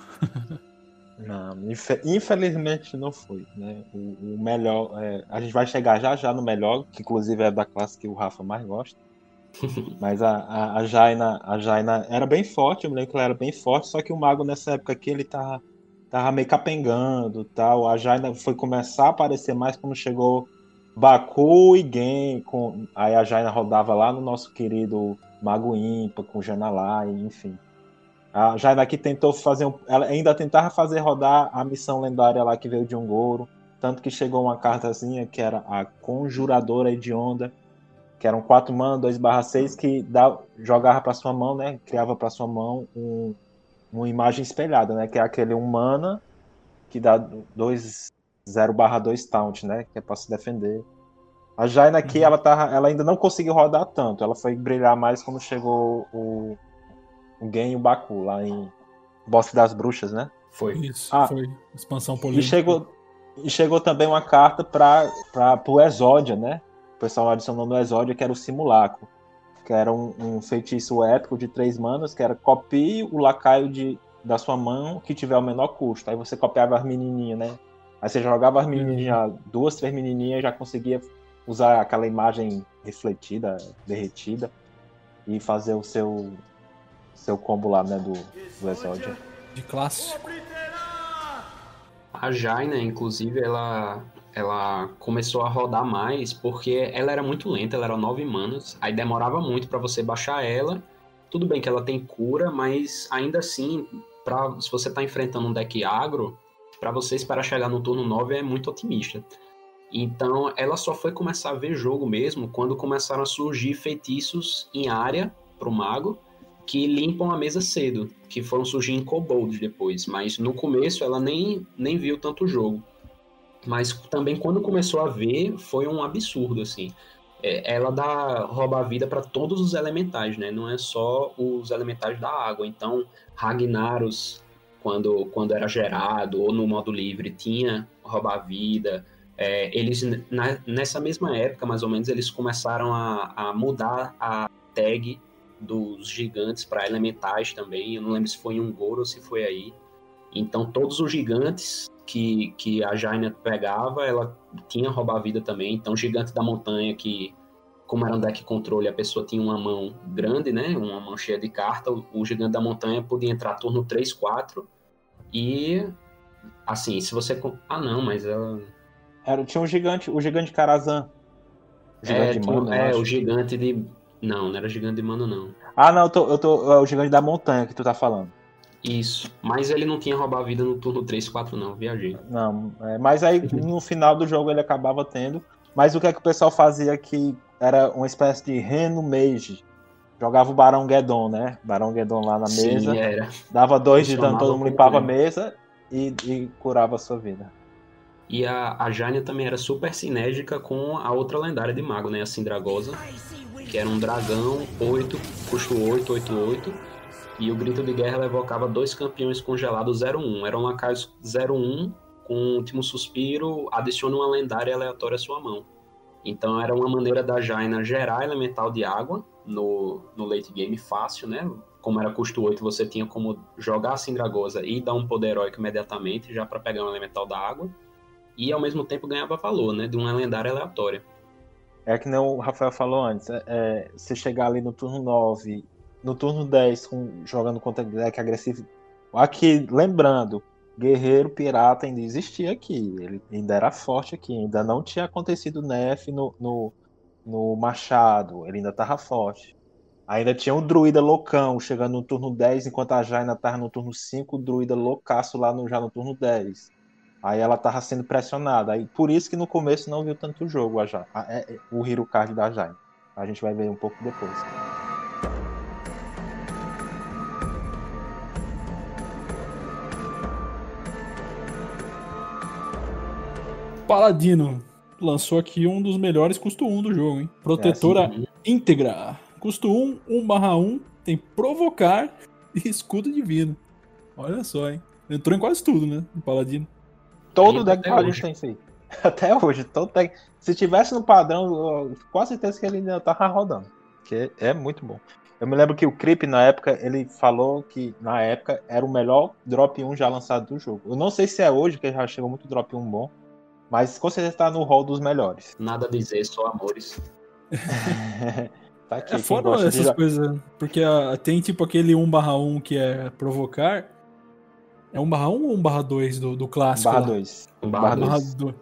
Não, infe- infelizmente não foi, né? O, o melhor, é, a gente vai chegar já já no melhor, que inclusive é da classe que o Rafa mais gosta. Mas a, a, a, Jaina, a Jaina era bem forte, eu me lembro que ela era bem forte, só que o mago nessa época aqui ele tava, tava meio capengando tal. A Jaina foi começar a aparecer mais quando chegou Baku e Gen. Com, aí a Jaina rodava lá no nosso querido Mago Impa, com Janalá, enfim. A Jaina aqui tentou fazer um, ela ainda tentava fazer rodar a missão lendária lá que veio de Ungoro, tanto que chegou uma cartazinha que era a Conjuradora Hedionda, que eram 4 mana, 2 barra 6, que dá, jogava para sua mão, né? Criava para sua mão um, uma imagem espelhada, né? Que é aquele 1 mana que dá 2 0 barra 2 taunt, né? Que é para se defender. A Jaina aqui, ela, tá, ela ainda não conseguiu rodar tanto. Ela foi brilhar mais quando chegou o Gen e o Baku, lá em Bosque das Bruxas, né? Foi. Isso, Ah. foi. Expansão E política. chegou, e chegou também uma carta para o Exódia, né? O pessoal adicionou no Exódia, que era o Simulacro. Que era um, um feitiço épico de três manas, que era copie o lacaio de, da sua mão que tiver o menor custo. Aí você copiava as menininhas, né? Aí você jogava as menininhas, duas, três menininhas, e já conseguia usar aquela imagem refletida, derretida, e fazer o seu, seu combo lá, né? Do, do Exódia. De classe. A Jaina, inclusive, ela, ela começou a rodar mais porque ela era muito lenta, ela era 9 manas, aí demorava muito pra você baixar ela. Tudo bem que ela tem cura, mas ainda assim, pra, se você tá enfrentando um deck agro, pra você esperar chegar no turno 9 é muito otimista. Então, ela só foi começar a ver jogo mesmo quando começaram a surgir feitiços em área pro mago que limpam a mesa cedo, que foram surgir em Kobold depois, mas no começo ela nem, nem viu tanto jogo. Mas também quando começou a ver, foi um absurdo, assim. É, ela dá rouba a vida para todos os elementais, né? Não é só os elementais da água. Então, Ragnaros, quando, quando era gerado, ou no modo livre, tinha rouba a vida. É, eles, na- nessa mesma época, mais ou menos, eles começaram a, a mudar a tag dos gigantes para elementais também. Eu não lembro se foi em Ungoro ou se foi aí. Então, todos os gigantes que, que a Jaina pegava, ela tinha roubar a vida também. Então, gigante da montanha, que, como era um deck controle, a pessoa tinha uma mão grande, né? Uma mão cheia de carta. O, o gigante da montanha podia entrar turno 3, 4. E, assim, se você. Ah, não, mas ela. Era, tinha um gigante, o gigante Karazhan. O gigante É, de é o gigante de. Não, não era gigante de mana, não. Ah, não, eu tô, eu tô. É o gigante da montanha que tu tá falando. Isso. Mas ele não tinha roubar a vida no turno 3, 4, não. Viajei. Não, é, mas aí no final do jogo ele acabava tendo. Mas o que é que o pessoal fazia que era uma espécie de Reno Mage. Jogava o Barão Guedon, né? Barão Guedon lá na mesa. Sim, era. Dava dois de dano, todo mundo limpava a mesa e, e curava a sua vida. E a, a Jania também era super sinérgica com a outra lendária de mago, né? A Sindragosa, que era um dragão 8, custo 8, 8, 8. E o grito de guerra evocava dois campeões congelados 01. Eram lacaios 01 com o último suspiro, adiciona uma lendária aleatória à sua mão. Então era uma maneira da Jaina gerar elemental de água no, no late game fácil, né? Como era custo 8, você tinha como jogar a Sindragosa e dar um poder heróico imediatamente, já para pegar um elemental da água. E ao mesmo tempo ganhava valor, né? De uma lendária aleatória. É que nem o Rafael falou antes. É, é, você chegar ali no turno 9, no turno 10, com, jogando contra deck agressivo. Aqui, lembrando, Guerreiro Pirata ainda existia aqui. Ele ainda era forte aqui. Ainda não tinha acontecido nerf no, no, no Machado. Ele ainda tava forte. Ainda tinha o Druida loucão chegando no turno 10, enquanto a Jaina tava no turno 5, o Druida loucaço lá no, já no turno 10. Aí ela tava sendo pressionada. Aí, por isso que no começo não viu tanto jogo a Ja- a- é- é- o Hero Card da Jaina. A gente vai ver um pouco depois. Paladino lançou aqui um dos melhores custo 1 do jogo, hein? Protetora Uhum. íntegra. Custo 1, 1 barra 1, tem provocar e escudo divino. Olha só, hein? Entrou em quase tudo, né? O Paladino. Todo deck Paladino tem isso aí. Até hoje, todo deck. Se tivesse no padrão, eu com quase certeza que ele ainda tava rodando. Porque é muito bom. Eu me lembro que o Creep, na época, ele falou que na época era o melhor drop 1 já lançado do jogo. Eu não sei se é hoje, que já chegou muito drop 1 bom. Mas com certeza tá no hall dos melhores. Nada a dizer, só amores. tá aqui. É foda essas coisas. Porque ah, tem tipo aquele 1 barra 1 que é provocar. É 1 barra 1 ou 1 barra 2 do, do clássico? Barra lá? 2. Um Barra barra Barra dois. 2.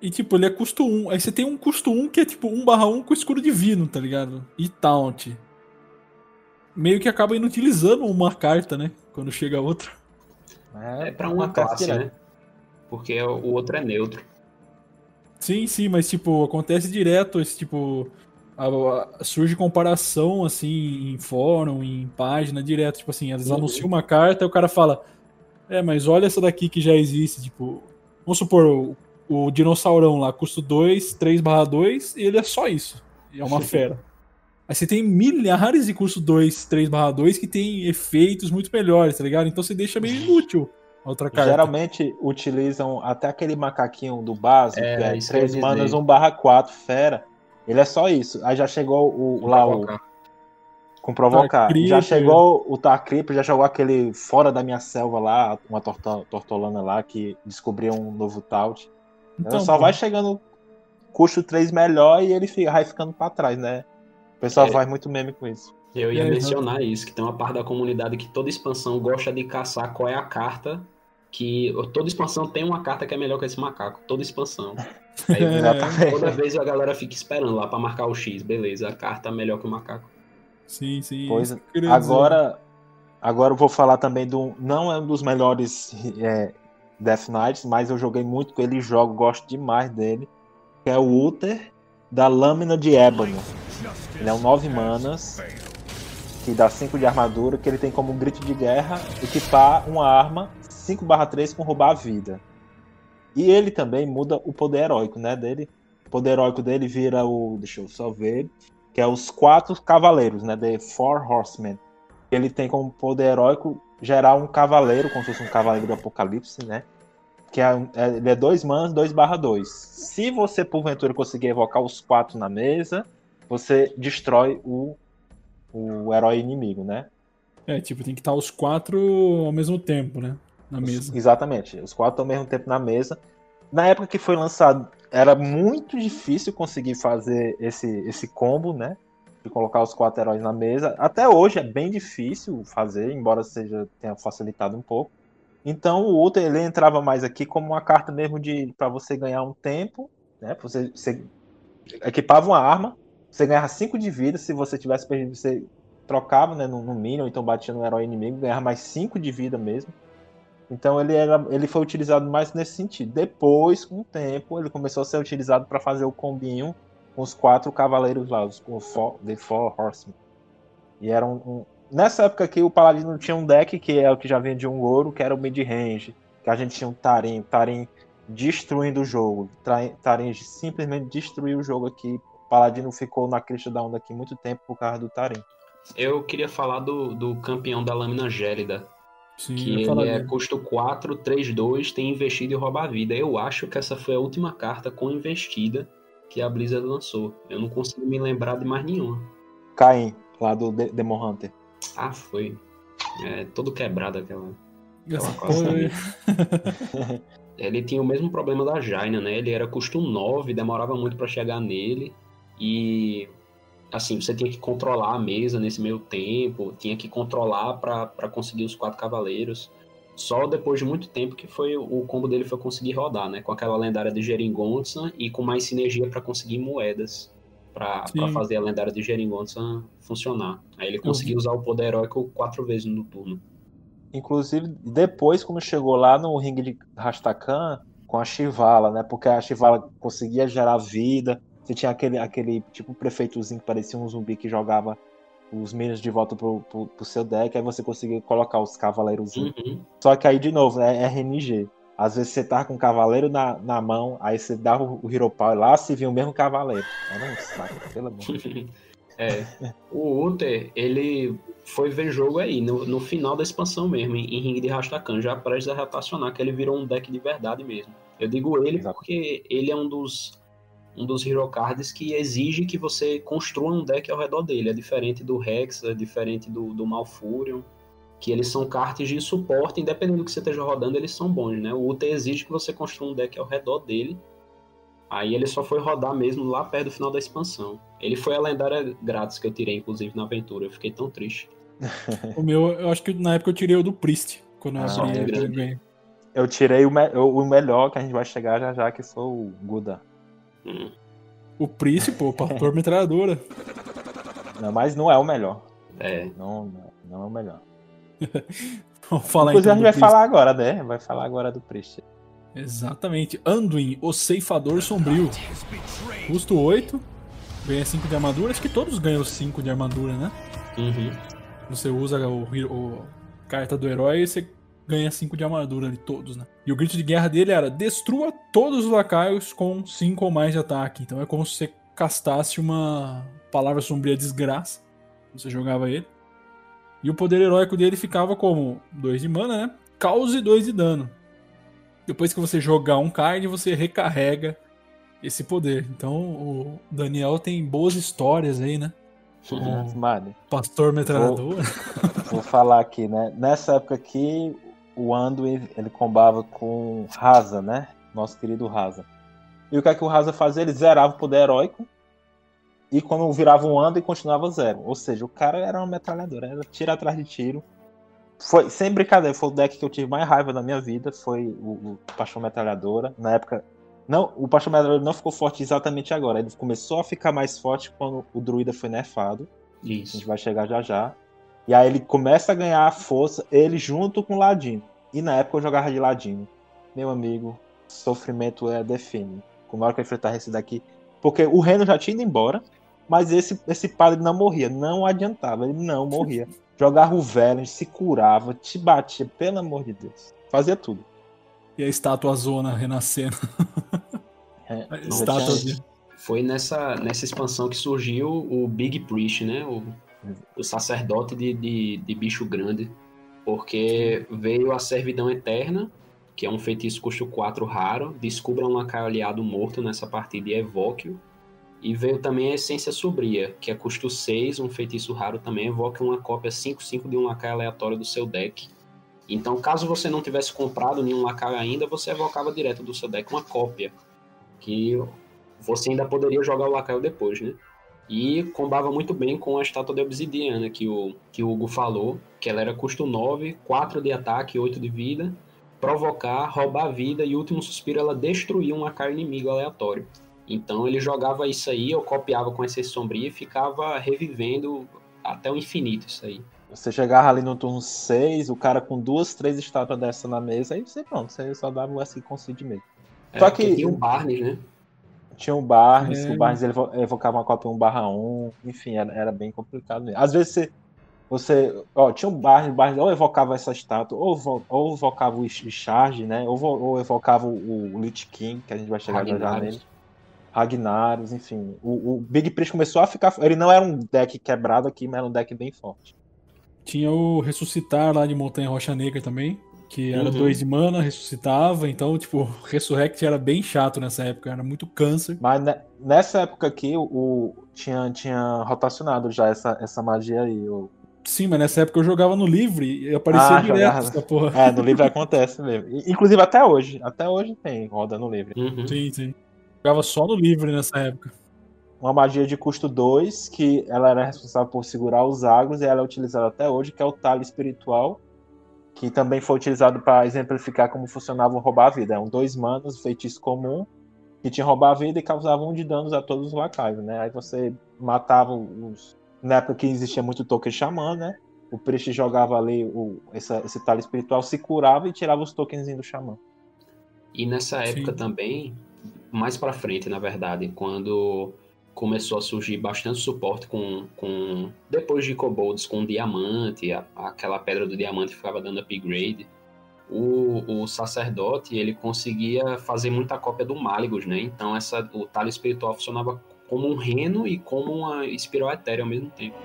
E tipo, ele é custo 1. Aí você tem um custo 1 que é tipo 1 barra 1 com escudo divino, tá ligado? E taunt. Meio que acaba inutilizando uma carta, né? Quando chega outra. É pra uma acontece classe, né? Porque o outro é neutro. Sim, sim, mas tipo, acontece direto esse tipo. a- a- surge comparação assim em fórum, em página, direto. Tipo assim, eles Uhum. anunciam uma carta e o cara fala. É, mas olha essa daqui que já existe. Tipo, vamos supor, o, o dinossaurão lá, custo 2, 3 barra 2, e ele é só isso. É uma fera. Aí você tem milhares de curso 2, 3 2 que tem efeitos muito melhores, tá ligado? Então você deixa meio inútil a outra carta. Geralmente utilizam até aquele macaquinho do básico, É, que é isso que eu 3 ia manas dizer. 1 barra 4, fera. Ele é só isso. Aí já chegou o, lá o, com provocar. Tarkriep. Já chegou o Tarkrip, já chegou aquele fora da minha selva lá, uma torta, tortolana lá que descobriu um novo Taut. Então, só pô, vai chegando custo 3 melhor e ele fica, vai ficando pra trás, né? O pessoal É. faz muito meme com isso. Eu ia É, mencionar isso, que tem uma parte da comunidade que toda expansão gosta de caçar qual é a carta que. Toda expansão tem uma carta que é melhor que esse macaco. Toda expansão. Aí, É. Toda vez a galera fica esperando lá pra marcar o X. Beleza, a carta é melhor que o macaco. Sim, sim. Pois, dizer. Agora, agora eu vou falar também do. Não é um dos melhores é, Death Knights, mas eu joguei muito com ele e jogo, gosto demais dele. Que é o Uther da Lâmina de Ébano. Ele é um 9 manas, que dá 5 de armadura, que ele tem como grito de guerra equipar uma arma 5/3 com roubar a vida. E ele também muda o poder heróico, né, dele. O poder heróico dele vira o, deixa eu só ver, que é os quatro cavaleiros, né, The Four Horsemen. Ele tem como poder heróico gerar um cavaleiro, como se fosse um cavaleiro do apocalipse, né? Que é, é- ele é 2 manas, 2 barra 2. Se você, porventura, conseguir evocar os quatro na mesa, você destrói o, o herói inimigo, né? É, tipo, tem que estar os quatro ao mesmo tempo, né? Na mesa. Exatamente. Os quatro ao mesmo tempo na mesa. Na época que foi lançado, era muito difícil conseguir fazer esse, esse combo, né? De colocar os quatro heróis na mesa. Até hoje é bem difícil fazer, embora seja tenha facilitado um pouco. Então o Ultra ele entrava mais aqui como uma carta mesmo de para você ganhar um tempo, né? Você, você equipava uma arma, você ganhava 5 de vida, se você tivesse perdido, você trocava né, no, no então batia no herói inimigo, ganhava mais 5 de vida mesmo. Então ele, era, ele foi utilizado mais nesse sentido. Depois, com o tempo, ele começou a ser utilizado para fazer o combinho com os quatro cavaleiros lá, os, four, The Four Horsemen. E era um, um- Nessa época aqui, o Paladino tinha um deck que é o que já vinha de um ouro, que era o mid-range. Que a gente tinha um Tarim. Tarim destruindo o jogo. Tarim simplesmente destruiu o jogo aqui. O Paladino ficou na crista da onda aqui muito tempo por causa do Tarim. Eu queria falar do, do campeão da lâmina gélida. Sim, Que ele é custo 4, 3, 2, tem investido e roubar a vida. Eu acho que essa foi a última carta com investida que a Blizzard lançou. Eu não consigo me lembrar de mais nenhuma. Caim, lá do De- Demon Hunter. Ah, foi. É todo quebrado aquela. Aquela ali. Ele tinha o mesmo problema da Jaina, né? Ele era custo 9, demorava muito pra chegar nele. E assim, você tinha que controlar a mesa nesse meio tempo, tinha que controlar pra pra conseguir os quatro cavaleiros. Só depois de muito tempo que foi o combo dele foi conseguir rodar, né? Com aquela lendária de Geringonça e com mais sinergia pra conseguir moedas Sim. fazer a lendária de Geringonça funcionar. Aí ele conseguiu usar o poder heróico quatro vezes no turno. Inclusive, depois, quando chegou lá no ringue de Rastakan, com a Shivala, né? Porque a Shivala conseguia gerar vida. Você tinha aquele, aquele tipo prefeitozinho que parecia um zumbi que jogava os minions de volta pro, pro, pro seu deck. Aí você conseguia colocar os cavaleiros. Uhum. Só que aí, de novo, é RNG. Às vezes você tá com o cavaleiro na, na mão, aí você dá o, o Hero Power lá, se vinha o mesmo cavaleiro. Era um saco, pelo amor. de Deus. É. O Uther, ele foi ver jogo aí, no, no final da expansão mesmo, em, em ringue de Rastakan, já prestes a rotacionar, que ele virou um deck de verdade mesmo. Eu digo ele Exato. porque ele é um dos um dos hero cards que exige que você construa um deck ao redor dele. É diferente do Rex, é diferente do, do Malfurion, que eles são cartas de suporte, independente do que você esteja rodando, eles são bons, né? O Uther exige que você construa um deck ao redor dele. Aí ele só foi rodar mesmo lá perto do final da expansão. Ele foi a lendária grátis que eu tirei, inclusive, na aventura. Eu fiquei tão triste. O meu, eu acho que na época eu tirei o do Priest. Quando eu Ah, abri é ganhei. Eu tirei o, me- o melhor que a gente vai chegar já já, que foi o Guda. Hum. O Priest, pô, pastor metralhadora. Não, mas não é o melhor. É, Não, não, é o melhor. Vamos falar Inclusive então a gente vai Priest. falar agora, né? Vai falar agora do Priest. Exatamente. Anduin, o ceifador sombrio. Custo 8. Ganha 5 de armadura. Acho que todos ganham 5 de armadura, né? uhum. Você usa o, o carta do herói e você ganha 5 de armadura de todos, né? E o grito de guerra dele era: destrua todos os lacaios com 5 ou mais de ataque. Então é como se você castasse uma palavra sombria desgraça. Você jogava ele. E o poder heróico dele ficava como 2 de mana, né? Caos e 2 de dano. Depois que você jogar um card, você recarrega esse poder. Então o Daniel tem boas histórias aí, né? Mano, Pastor metralhador. Vou, vou, falar aqui, né? Nessa época aqui, o Anduin, ele combava com Raza, né? Nosso querido Raza. E o que é que o Raza fazia? Ele zerava o poder heróico e quando virava um Anduin, continuava zero. Ou seja, o cara era uma metralhadora, era tiro atrás de tiro. Foi, sem brincadeira, foi o deck que eu tive mais raiva na minha vida, foi o, o Paixão Metralhadora. Na época, não, o Paixão Metralhadora não ficou forte exatamente agora, ele começou a ficar mais forte quando o Druida foi nerfado. Isso. A gente vai chegar já já. E aí ele começa a ganhar força, ele junto com o Ladino. E na época eu jogava de Ladino. Meu amigo, sofrimento é define. Como hora que eu enfrentar esse daqui. Porque o reino já tinha ido embora, mas esse, esse padre não morria. Não adiantava, ele não morria. Jogava o velho, se curava, te batia, pelo amor de Deus. Fazia tudo. E a estátua zona renascendo. É, A estátua. Foi nessa, nessa expansão que surgiu o Big Priest, né? O, o sacerdote de, de, de bicho grande. Porque veio a servidão eterna, que é um feitiço custo 4 raro. Descubra um lacaio aliado morto nessa partida e evoque-o. E veio também a essência sobria, que é custo 6, um feitiço raro também. Evoque uma cópia 5-5 de um lacaio aleatório do seu deck. Então, caso você não tivesse comprado nenhum lacaio ainda, você evocava direto do seu deck uma cópia. Que você ainda poderia jogar o lacaio depois, né? E combava muito bem com a estátua de obsidiana que o, que o Hugo falou, que ela era custo 9, 4 de ataque, 8 de vida, provocar, roubar a vida e último suspiro ela destruía um lacaio inimigo aleatório. Então ele jogava isso aí, eu copiava com essência sombria e ficava revivendo até o infinito isso aí. Você chegava ali no turno 6, o cara com duas, três estátuas dessa na mesa, aí você pronto, você só dava o S com Cid mesmo. É, Só que- tinha o Barnes, né? Tinha o Barnes, É. o Barnes ele evo- evocava uma cópia 1 barra 1, enfim, era, era bem complicado mesmo. Às vezes você. Você. Ó, tinha o Barnes, o Barnes ou evocava essa estátua, ou, ou evocava o Ch- Charge, né? Ou, ou evocava o, o Lich King, que a gente vai chegar já já Ragnaros. nele. Ragnarus, enfim. O, o Big Priest começou a ficar. Ele não era um deck quebrado aqui, mas era um deck bem forte. Tinha o Ressuscitar lá de Montanha Rocha Negra também, que era Uhum. dois de mana, ressuscitava, então, tipo, Resurrect era bem chato nessa época, era muito câncer. Mas ne- nessa época aqui, o, o- tinha, tinha rotacionado já essa, essa magia aí. O, Sim, mas nessa época eu jogava no livre e aparecia Ah, direto jogava. essa porra. é, no livro acontece mesmo. Inclusive até hoje. Até hoje tem roda no livro. Uhum. Sim, sim. Jogava só no livre nessa época. uma magia de custo 2, que ela era responsável por segurar os agros, e ela é utilizada até hoje, que é o talho espiritual, que também foi utilizado para exemplificar como funcionava o roubar a vida. Um dois manos, feitiço comum, que tinha roubar a vida e causava um de danos a todos os lacaios, né? Aí você matava os. Na época que existia muito token xamã, né? O priest jogava ali o, essa, esse talho espiritual, se curava e tirava os tokens do xamã. E nessa época Sim. também, mais pra frente, na verdade, quando começou a surgir bastante suporte com, com depois de kobolds com diamante, a- aquela pedra do diamante ficava dando upgrade. O, o sacerdote ele conseguia fazer muita cópia do Malygos, né? Então essa, o talho espiritual funcionava como um reno e como uma espiral etérea ao mesmo tempo.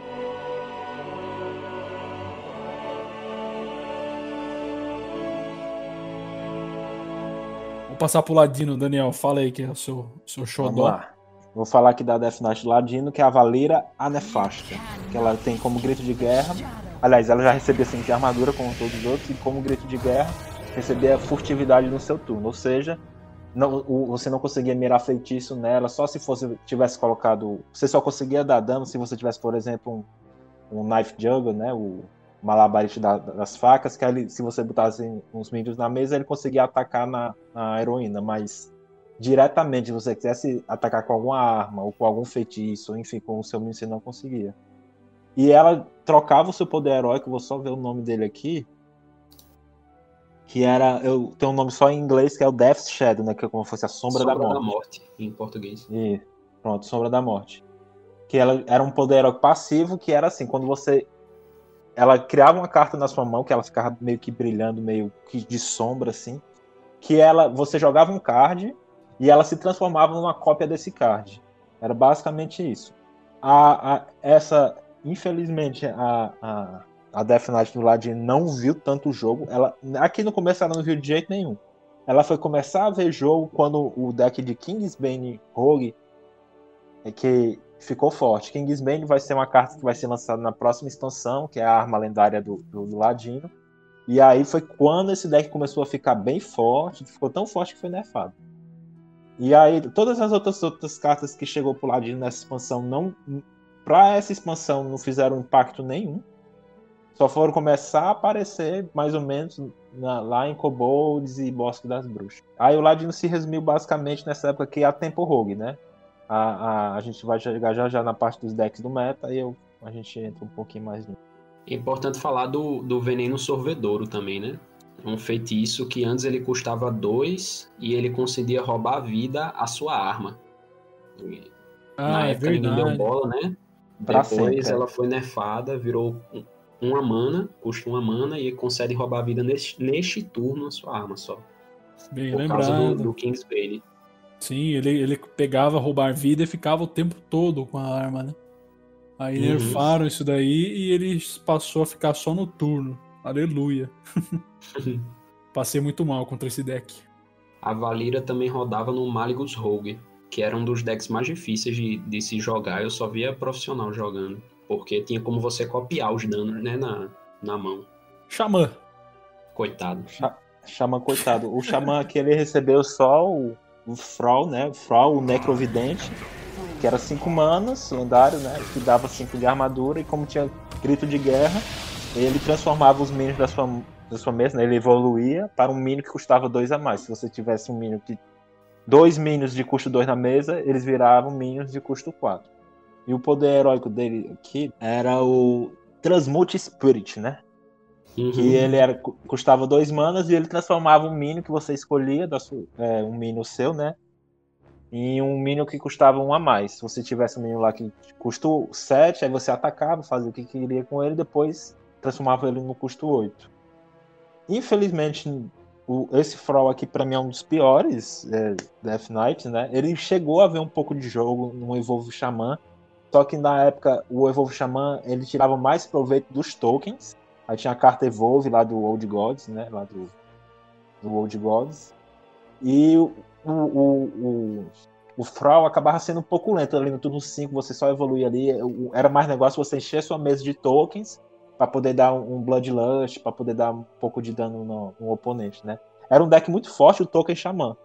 Vou passar pro Ladino, Daniel, fala aí que é o seu, seu Vamos xodó. lá. Vou falar aqui da Death Knight Ladino, que é a Valira Anefasta. Que ela tem como grito de guerra. Aliás, ela já recebia 5 de armadura, como todos os outros, e como grito de guerra, recebia furtividade no seu turno. Ou seja, não, o- você não conseguia mirar feitiço nela, só se fosse tivesse colocado. Você só conseguia dar dano se você tivesse, por exemplo, um, um Knife Juggle, né? O malabarista da- das facas, que se você botasse uns minions na mesa, ele conseguia atacar na, na heroína, mas diretamente, se você quisesse atacar com alguma arma ou com algum feitiço, enfim, com o seu minion, você não conseguia. E ela trocava o seu poder heróico, vou só ver o nome dele aqui. Que era. Eu tenho um nome só em inglês, que é o Death Shadow, né? Que é como se fosse a sombra, da morte. em português. E pronto, Sombra da Morte. Que ela era um poder heróico passivo que era assim, quando você. Ela criava uma carta na sua mão, que ela ficava meio que brilhando, meio que de sombra, assim. Que ela. Você jogava um card e ela se transformava numa cópia desse card. Era basicamente isso. A, a, essa, infelizmente, a, a, a Death Knight do Ladin não viu tanto o jogo. Ela, aqui no começo ela não viu de jeito nenhum. Ela foi começar a ver jogo quando o deck de Kingsbane Rogue é que ficou forte. Kingsbane vai ser uma carta que vai ser lançada na próxima expansão, que é a arma lendária do, do, do Ladino. E aí foi quando esse deck começou a ficar bem forte, ficou tão forte que foi nerfado. E aí todas as outras, outras cartas que chegou pro Ladino nessa expansão não para essa expansão não fizeram impacto nenhum. Só foram começar a aparecer mais ou menos na, lá em Kobolds e Bosque das Bruxas. Aí o Ladino se resumiu basicamente nessa época que é a Tempo Rogue, né? A, a, a gente vai chegar já já na parte dos decks do meta e eu, a gente entra um pouquinho mais no. É importante falar do, do veneno sorvedouro também, né? Um feitiço que antes ele custava 2 e ele conseguia roubar a vida à sua arma. Ah, Na é época ninguém verdade. deu bola, né? Pra Depois sempre, é. ela foi nerfada, virou um- uma mana, custa uma mana e concede roubar a vida neste, neste turno a sua arma só. Bem por causa lembrado. do, do Kingsbane. Sim, ele, ele pegava roubar vida e ficava o tempo todo com a arma, né? Aí Uhum. nerfaram isso daí e ele passou a ficar só no turno. Aleluia. Passei muito mal contra esse deck. A Valira também rodava no Maligus Rogue, que era um dos decks mais difíceis de, de se jogar. Eu só via profissional jogando, porque tinha como você copiar os danos né, na, na mão. Xamã. Coitado. Xamã, coitado. O Xamã aqui ele recebeu só o, o Frol, né? O Frol, o Necrovidente, que era 5 manas, lendário, né? Que dava 5 de armadura e como tinha grito de guerra, ele transformava os minions da sua, da sua mesa, né? Ele evoluía para um minion que custava 2 a mais. Se você tivesse um minion que. Dois minions de custo 2 na mesa, eles viravam minions de custo 4. E o poder heróico dele aqui era o Transmute Spirit, né? Uhum. que ele era, cu- custava dois manas e ele transformava um minion que você escolhia, da sua, é, um minion seu, né? Em um minion que custava um a mais. Se você tivesse um minion lá que custou 7, aí você atacava, fazia o que queria com ele, depois transformava ele no custo 8. Infelizmente, o- esse Frawl aqui pra mim é um dos piores é, Death Knight, né? Ele chegou a ver um pouco de jogo no Evolve Xamã, só que na época o Evolve Xamã ele tirava mais proveito dos tokens. Aí tinha a carta Evolve lá do Old Gods, né? Lá do, do Old Gods. E o, o, o, o, Frawl acabava sendo um pouco lento ali no turno 5, você só evoluía ali. Era mais negócio você encher sua mesa de tokens para poder dar um Bloodlust, para poder dar um pouco de dano no, no oponente, né? Era um deck muito forte, o Token Xamã.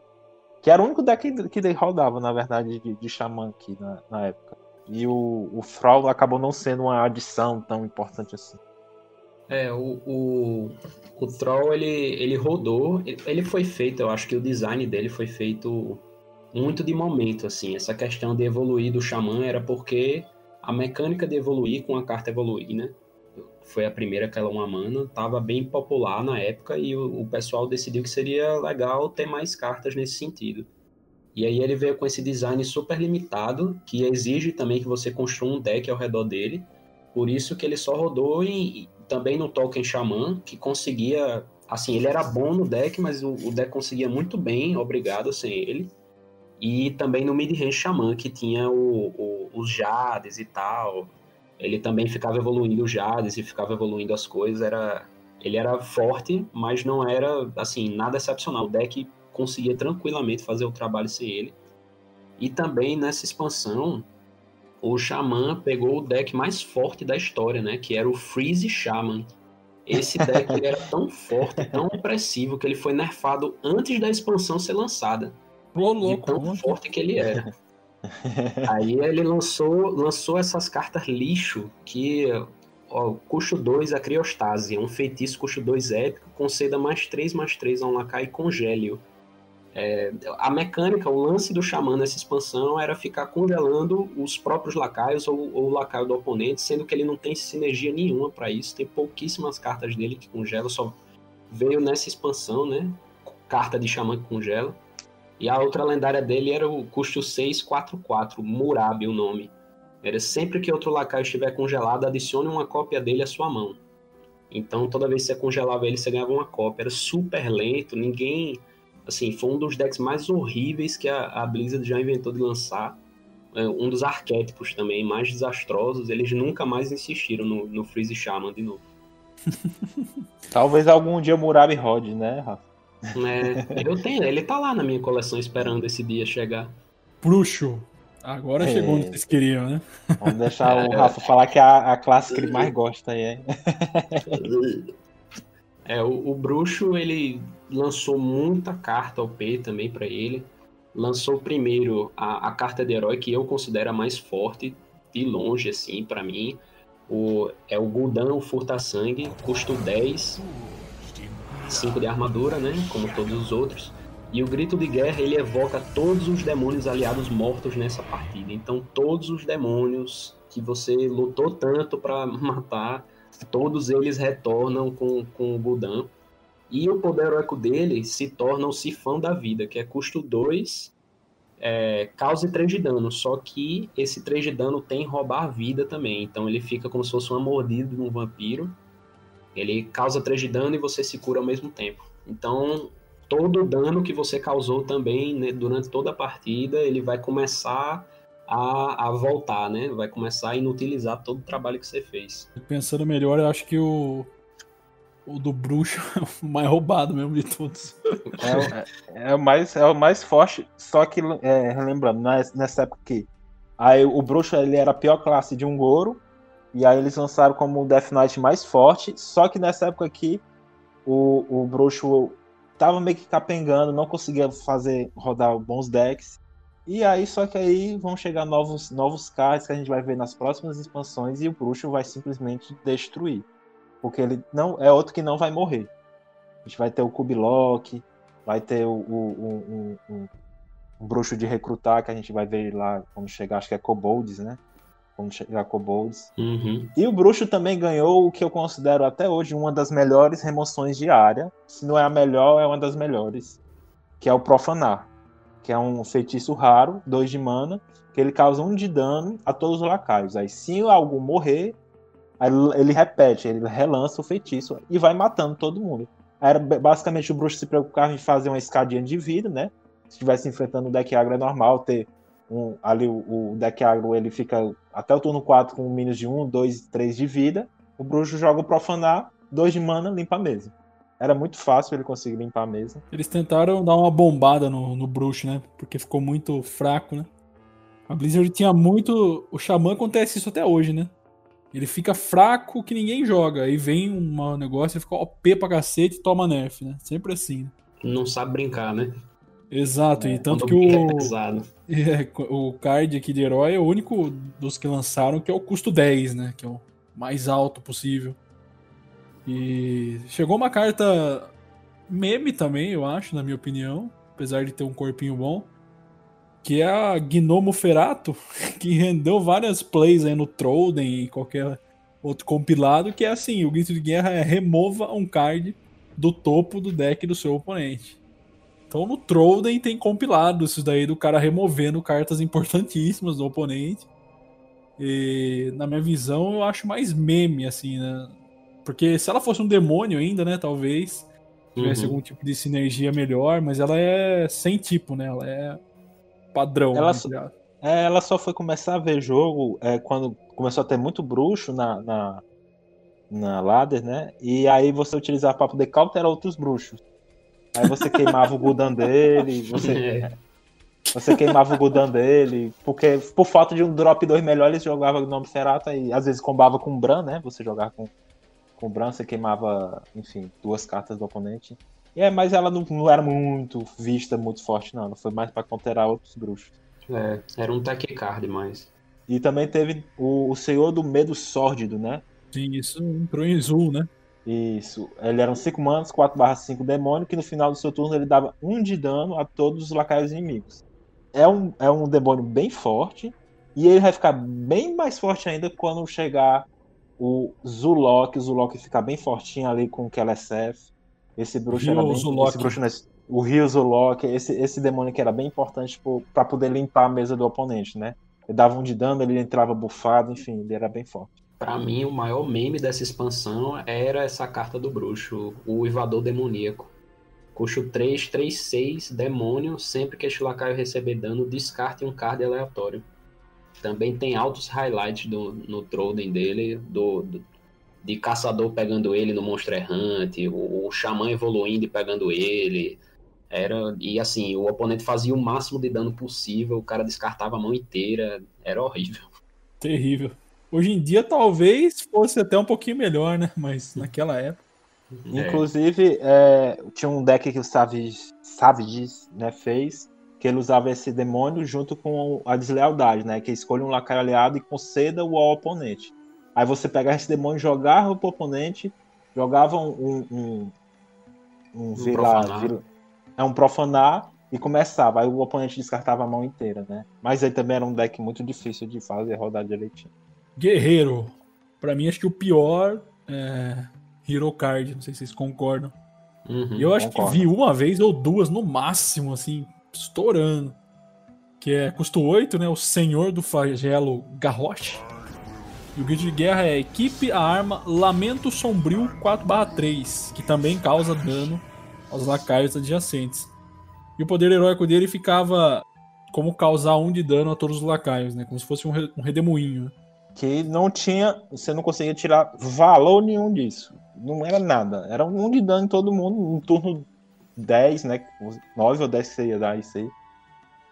Que era o único deck que, rodava, na verdade, de, de Xamã aqui na, na época. E o, o acabou não sendo uma adição tão importante assim. É, o, o, o Troll, ele, ele rodou, ele foi feito, eu acho que o design dele foi feito muito de momento, assim. Essa questão de evoluir do Xamã era porque a mecânica de evoluir com a carta evoluir, né? Foi a primeira que ela uma mana, tava bem popular na época e o, o pessoal decidiu que seria legal ter mais cartas nesse sentido. E aí ele veio com esse design super limitado, que exige também que você construa um deck ao redor dele. Por isso que ele só rodou em, também no Tolkien Xamã, que conseguia. Assim, ele era bom no deck, mas o, o deck conseguia muito bem, obrigado sem ele. E também no Mid-Range Xamã, que tinha o, o- os Jades e tal. Ele também ficava evoluindo os Jades e ficava evoluindo as coisas. Era, ele era forte, mas não era, assim, nada excepcional. O deck conseguia tranquilamente fazer o trabalho sem ele. E também nessa expansão, o Xamã pegou o deck mais forte da história, né? Que era o Freeze Shaman. Esse deck ele era tão forte, tão opressivo, que ele foi nerfado antes da expansão ser lançada. Ô, De louco. tão como- forte que ele era. Aí ele lançou, lançou essas cartas lixo que, ó, custo 2 a Criostase, é um feitiço custo 2 épico, conceda mais 3 mais 3 a um lacaio e congele-o. É, a mecânica, o lance do Xamã nessa expansão era ficar congelando os próprios lacaios ou, ou o lacaio do oponente, sendo que ele não tem sinergia nenhuma para isso, tem pouquíssimas cartas dele que congelam, só veio nessa expansão, né? Carta de Xamã que congela. E a outra lendária dele era o custo 644, Murabi o nome. Era sempre que outro lacaio estiver congelado, adicione uma cópia dele à sua mão. Então toda vez que você congelava ele, você ganhava uma cópia. Era super lento, ninguém. Assim, foi um dos decks mais horríveis que a, a Blizzard já inventou de lançar. é, um dos arquétipos também mais desastrosos, eles nunca mais insistiram no, no Freeze Shaman de novo. Talvez algum dia Murabi rode, né, Rafa? É, eu tenho, ele tá lá na minha coleção esperando esse dia chegar. Bruxo. Agora é. chegou onde vocês queriam, né? Vamos deixar o Rafa falar que é a, a classe que ele mais gosta aí, é. É, o, o Bruxo, ele lançou muita carta OP também para ele. Lançou primeiro a, a carta de herói que eu considero a mais forte, de longe, assim, para mim. O, é o Gul'dan, o Furta-Sangue, custo 10, 5 de armadura, né? Como todos os outros. E o Grito de Guerra, ele evoca todos os demônios aliados mortos nessa partida. Então, todos os demônios que você lutou tanto para matar, todos eles retornam com, com o Gul'dan. E o poder heróico dele se torna o Sifão da Vida, que é custo 2, é, causa 3 de dano. Só que esse 3 de dano tem roubar vida também. Então ele fica como se fosse uma mordida de um vampiro. Ele causa 3 de dano e você se cura ao mesmo tempo. Então todo o dano que você causou também né, durante toda a partida, ele vai começar a, a, voltar, né? Vai começar a inutilizar todo o trabalho que você fez. Pensando melhor, eu acho que o, o do bruxo é o mais roubado mesmo de todos. É, é, é o, mais, é o mais forte, só que, é, lembrando, nessa época aqui, aí o bruxo ele era a pior classe de um Goro, e aí eles lançaram como o Death Knight mais forte, só que nessa época aqui, o, o bruxo tava meio que capengando, não conseguia fazer rodar bons decks. E aí, só que aí vão chegar novos, novos cards que a gente vai ver nas próximas expansões e o bruxo vai simplesmente destruir. Porque ele não é outro que não vai morrer. A gente vai ter o Kubilok, vai ter o, o, o bruxo de recrutar que a gente vai ver lá quando chegar, acho que é Kobolds, né? Chegar Kobolds. Uhum. E o Bruxo também ganhou o que eu considero até hoje uma das melhores remoções de área. Se não é a melhor, é uma das melhores. Que é o Profanar. Que é um feitiço raro, dois de mana, que ele causa um de dano a todos os lacaios. Aí se algum morrer, ele repete, ele relança o feitiço e vai matando todo mundo. Era basicamente o bruxo se preocupava em fazer uma escadinha de vida, né? Se estivesse enfrentando o deck agro é normal ter um, ali o, o, deck agro ele fica até o turno 4 com menos de 1, 2, 3 de vida. O bruxo joga o profanar, 2 de mana, limpa a mesa. Era muito fácil ele conseguir limpar a mesa. Eles tentaram dar uma bombada no, no bruxo, né? Porque ficou muito fraco, né? A Blizzard tinha muito. O Xamã acontece isso até hoje, né? Ele fica fraco que ninguém joga. Aí vem um negócio, ele fica OP pra cacete e toma nerf, né? Sempre assim. Não sabe brincar, né? Exato, é, e tanto que o, é, o card aqui de herói é o único dos que lançaram que é o custo 10, né? Que é o mais alto possível. E chegou uma carta meme também, eu acho, na minha opinião, apesar de ter um corpinho bom, que é a Gnomo Ferato, que rendeu várias plays aí no Trollden e qualquer outro compilado, que é assim, o grito de guerra é remova um card do topo do deck do seu oponente. Então no Trollden tem compilado isso daí do cara removendo cartas importantíssimas do oponente. E na minha visão eu acho mais meme, assim, né? Porque se ela fosse um demônio ainda, né? Talvez tivesse uhum. algum tipo de sinergia melhor, mas ela é sem tipo, né? Ela é padrão. Ela, né? só, é, ela só foi começar a ver jogo é, quando começou a ter muito bruxo na, na, na ladder, né? E aí você utilizava para poder cauterar outros bruxos. Aí você queimava o Gudan dele, você, é. você queimava o Gudan dele, porque por falta de um drop 2 melhor, eles jogavam Gnome Ferata e às vezes combava com Bran, né? Você jogava com, com Bran, você queimava, enfim, duas cartas do oponente. E é, mas ela não, não era muito vista, muito forte, não. Ela foi mais para counterar outros bruxos. É, era um tech card mais. E também teve o, o Senhor do Medo Sórdido, né? Sim, isso entrou em Zul, né? Isso. Ele eram 5 manos, 4/5 demônio, que no final do seu turno ele dava 1 um de dano a todos os lacaios inimigos. É um, é um demônio bem forte. E ele vai ficar bem mais forte ainda quando chegar o Zulok. O Zulok fica bem fortinho ali com o Keleseth. Esse bruxo Rio era bem, Zulok. Esse bruxo, o Rio Zulok, esse, esse demônio que era bem importante para poder limpar a mesa do oponente, né? Ele dava um de dano, ele entrava bufado, enfim, ele era bem forte. Para mim, o maior meme dessa expansão era essa carta do bruxo, o Ivador Demoníaco. Custo 3, 3, 6, demônio. Sempre que este lacaio receber dano, descarte um card aleatório. Também tem altos highlights do, no Troden dele, do, do, de caçador pegando ele no Monster Hunt, o, o Xamã evoluindo e pegando ele. Era, e assim, o oponente fazia o máximo de dano possível, o cara descartava a mão inteira, era horrível. Terrível. Hoje em dia talvez fosse até um pouquinho melhor, né? Mas naquela época. É. Inclusive, é, tinha um deck que o Savage, Savages né, fez, que ele usava esse demônio junto com a deslealdade, né? Que escolhe um lacaio aliado e conceda o ao oponente. Aí você pegava esse demônio, jogava pro oponente, jogava um. um, um, um, profanar. é um profanar e começava. Aí o oponente descartava a mão inteira, né? Mas aí também era um deck muito difícil de fazer rodar direitinho. Guerreiro. Pra mim, acho que o pior é Hero Card. Não sei se vocês concordam. Uhum, eu acho concordo. que vi uma vez ou duas no máximo, assim, estourando. Que é custo 8, né? O Senhor do Flagelo Garrote. E o guild de guerra é equipe, a arma Lamento Sombrio 4/3, que também causa dano aos lacaios adjacentes. E o poder heróico dele ficava como causar um de dano a todos os lacaios, né? Como se fosse um, re- um redemoinho. Que não tinha. Você não conseguia tirar valor nenhum disso. Não era nada. Era um de dano em todo mundo. No turno 10, né? 9 ou 10 que você ia dar isso aí.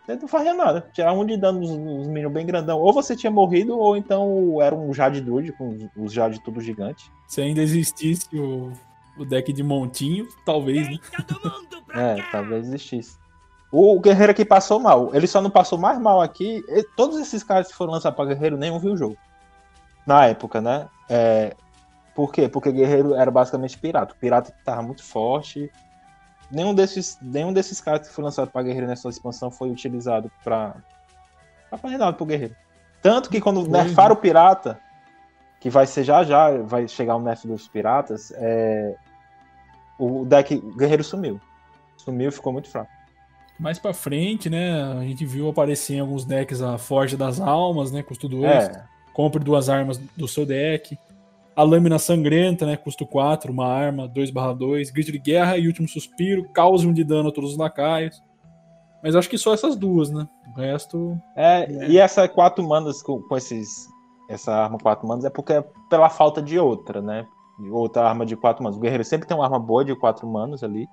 Você não fazia nada. Tirar um de dano nos, nos minions bem grandão. Ou você tinha morrido, ou então era um Jade Druid com os- os Jade tudo gigante. Se ainda existisse o, o deck de montinho, talvez, né? É, talvez existisse. O guerreiro aqui passou mal. Ele só não passou mais mal aqui. E todos esses caras que foram lançados pra guerreiro nenhum viu o jogo. Na época, né? É, por quê? Porque guerreiro era basicamente pirata. O pirata tava muito forte. Nenhum desses, nenhum desses caras que foram lançados pra guerreiro nessa expansão foi utilizado pra fazer nada pro guerreiro. Tanto que quando Foi, nerfaram o pirata, que vai ser já já, vai chegar o nerf dos piratas, é, o deck o guerreiro sumiu. Sumiu e ficou muito fraco. Mais pra frente, né? A gente viu aparecer em alguns decks a Forja das Almas, né? Custo 2. É, Compre duas armas do seu deck. A Lâmina Sangrenta, né? Custo 4, uma arma, 2/2. Grito de Guerra e Último Suspiro. Cause um de dano a todos os lacaios. Mas acho que só essas duas, né? O resto. É, e essa quatro manas com, com esses. Essa arma quatro manas é porque é pela falta de outra, né? De Outra arma de quatro manas. O guerreiro sempre tem uma arma boa de quatro manas ali.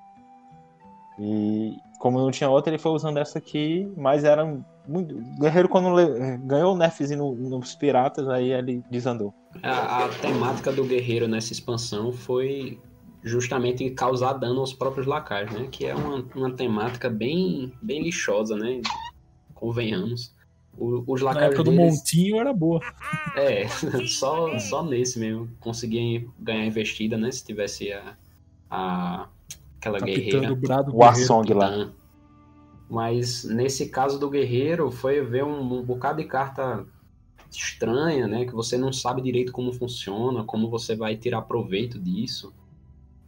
E como não tinha outra, ele foi usando essa aqui, mas era muito. O guerreiro, quando le- ganhou o nerfzinho no- nos piratas, aí ele desandou. A, a temática do guerreiro nessa expansão foi justamente causar dano aos próprios lacaios, né? Que é uma, uma temática bem, bem lixosa, né? Convenhamos. O- os Na lacaios época do deles- Montinho era boa. É, só, só nesse mesmo. Conseguia ganhar investida, né? Se tivesse a, a aquela guerreira. do Brado O Guerreiro. Arsong lá. Mas nesse caso do guerreiro, foi ver um, um bocado de carta estranha, né? Que você não sabe direito como funciona, como você vai tirar proveito disso.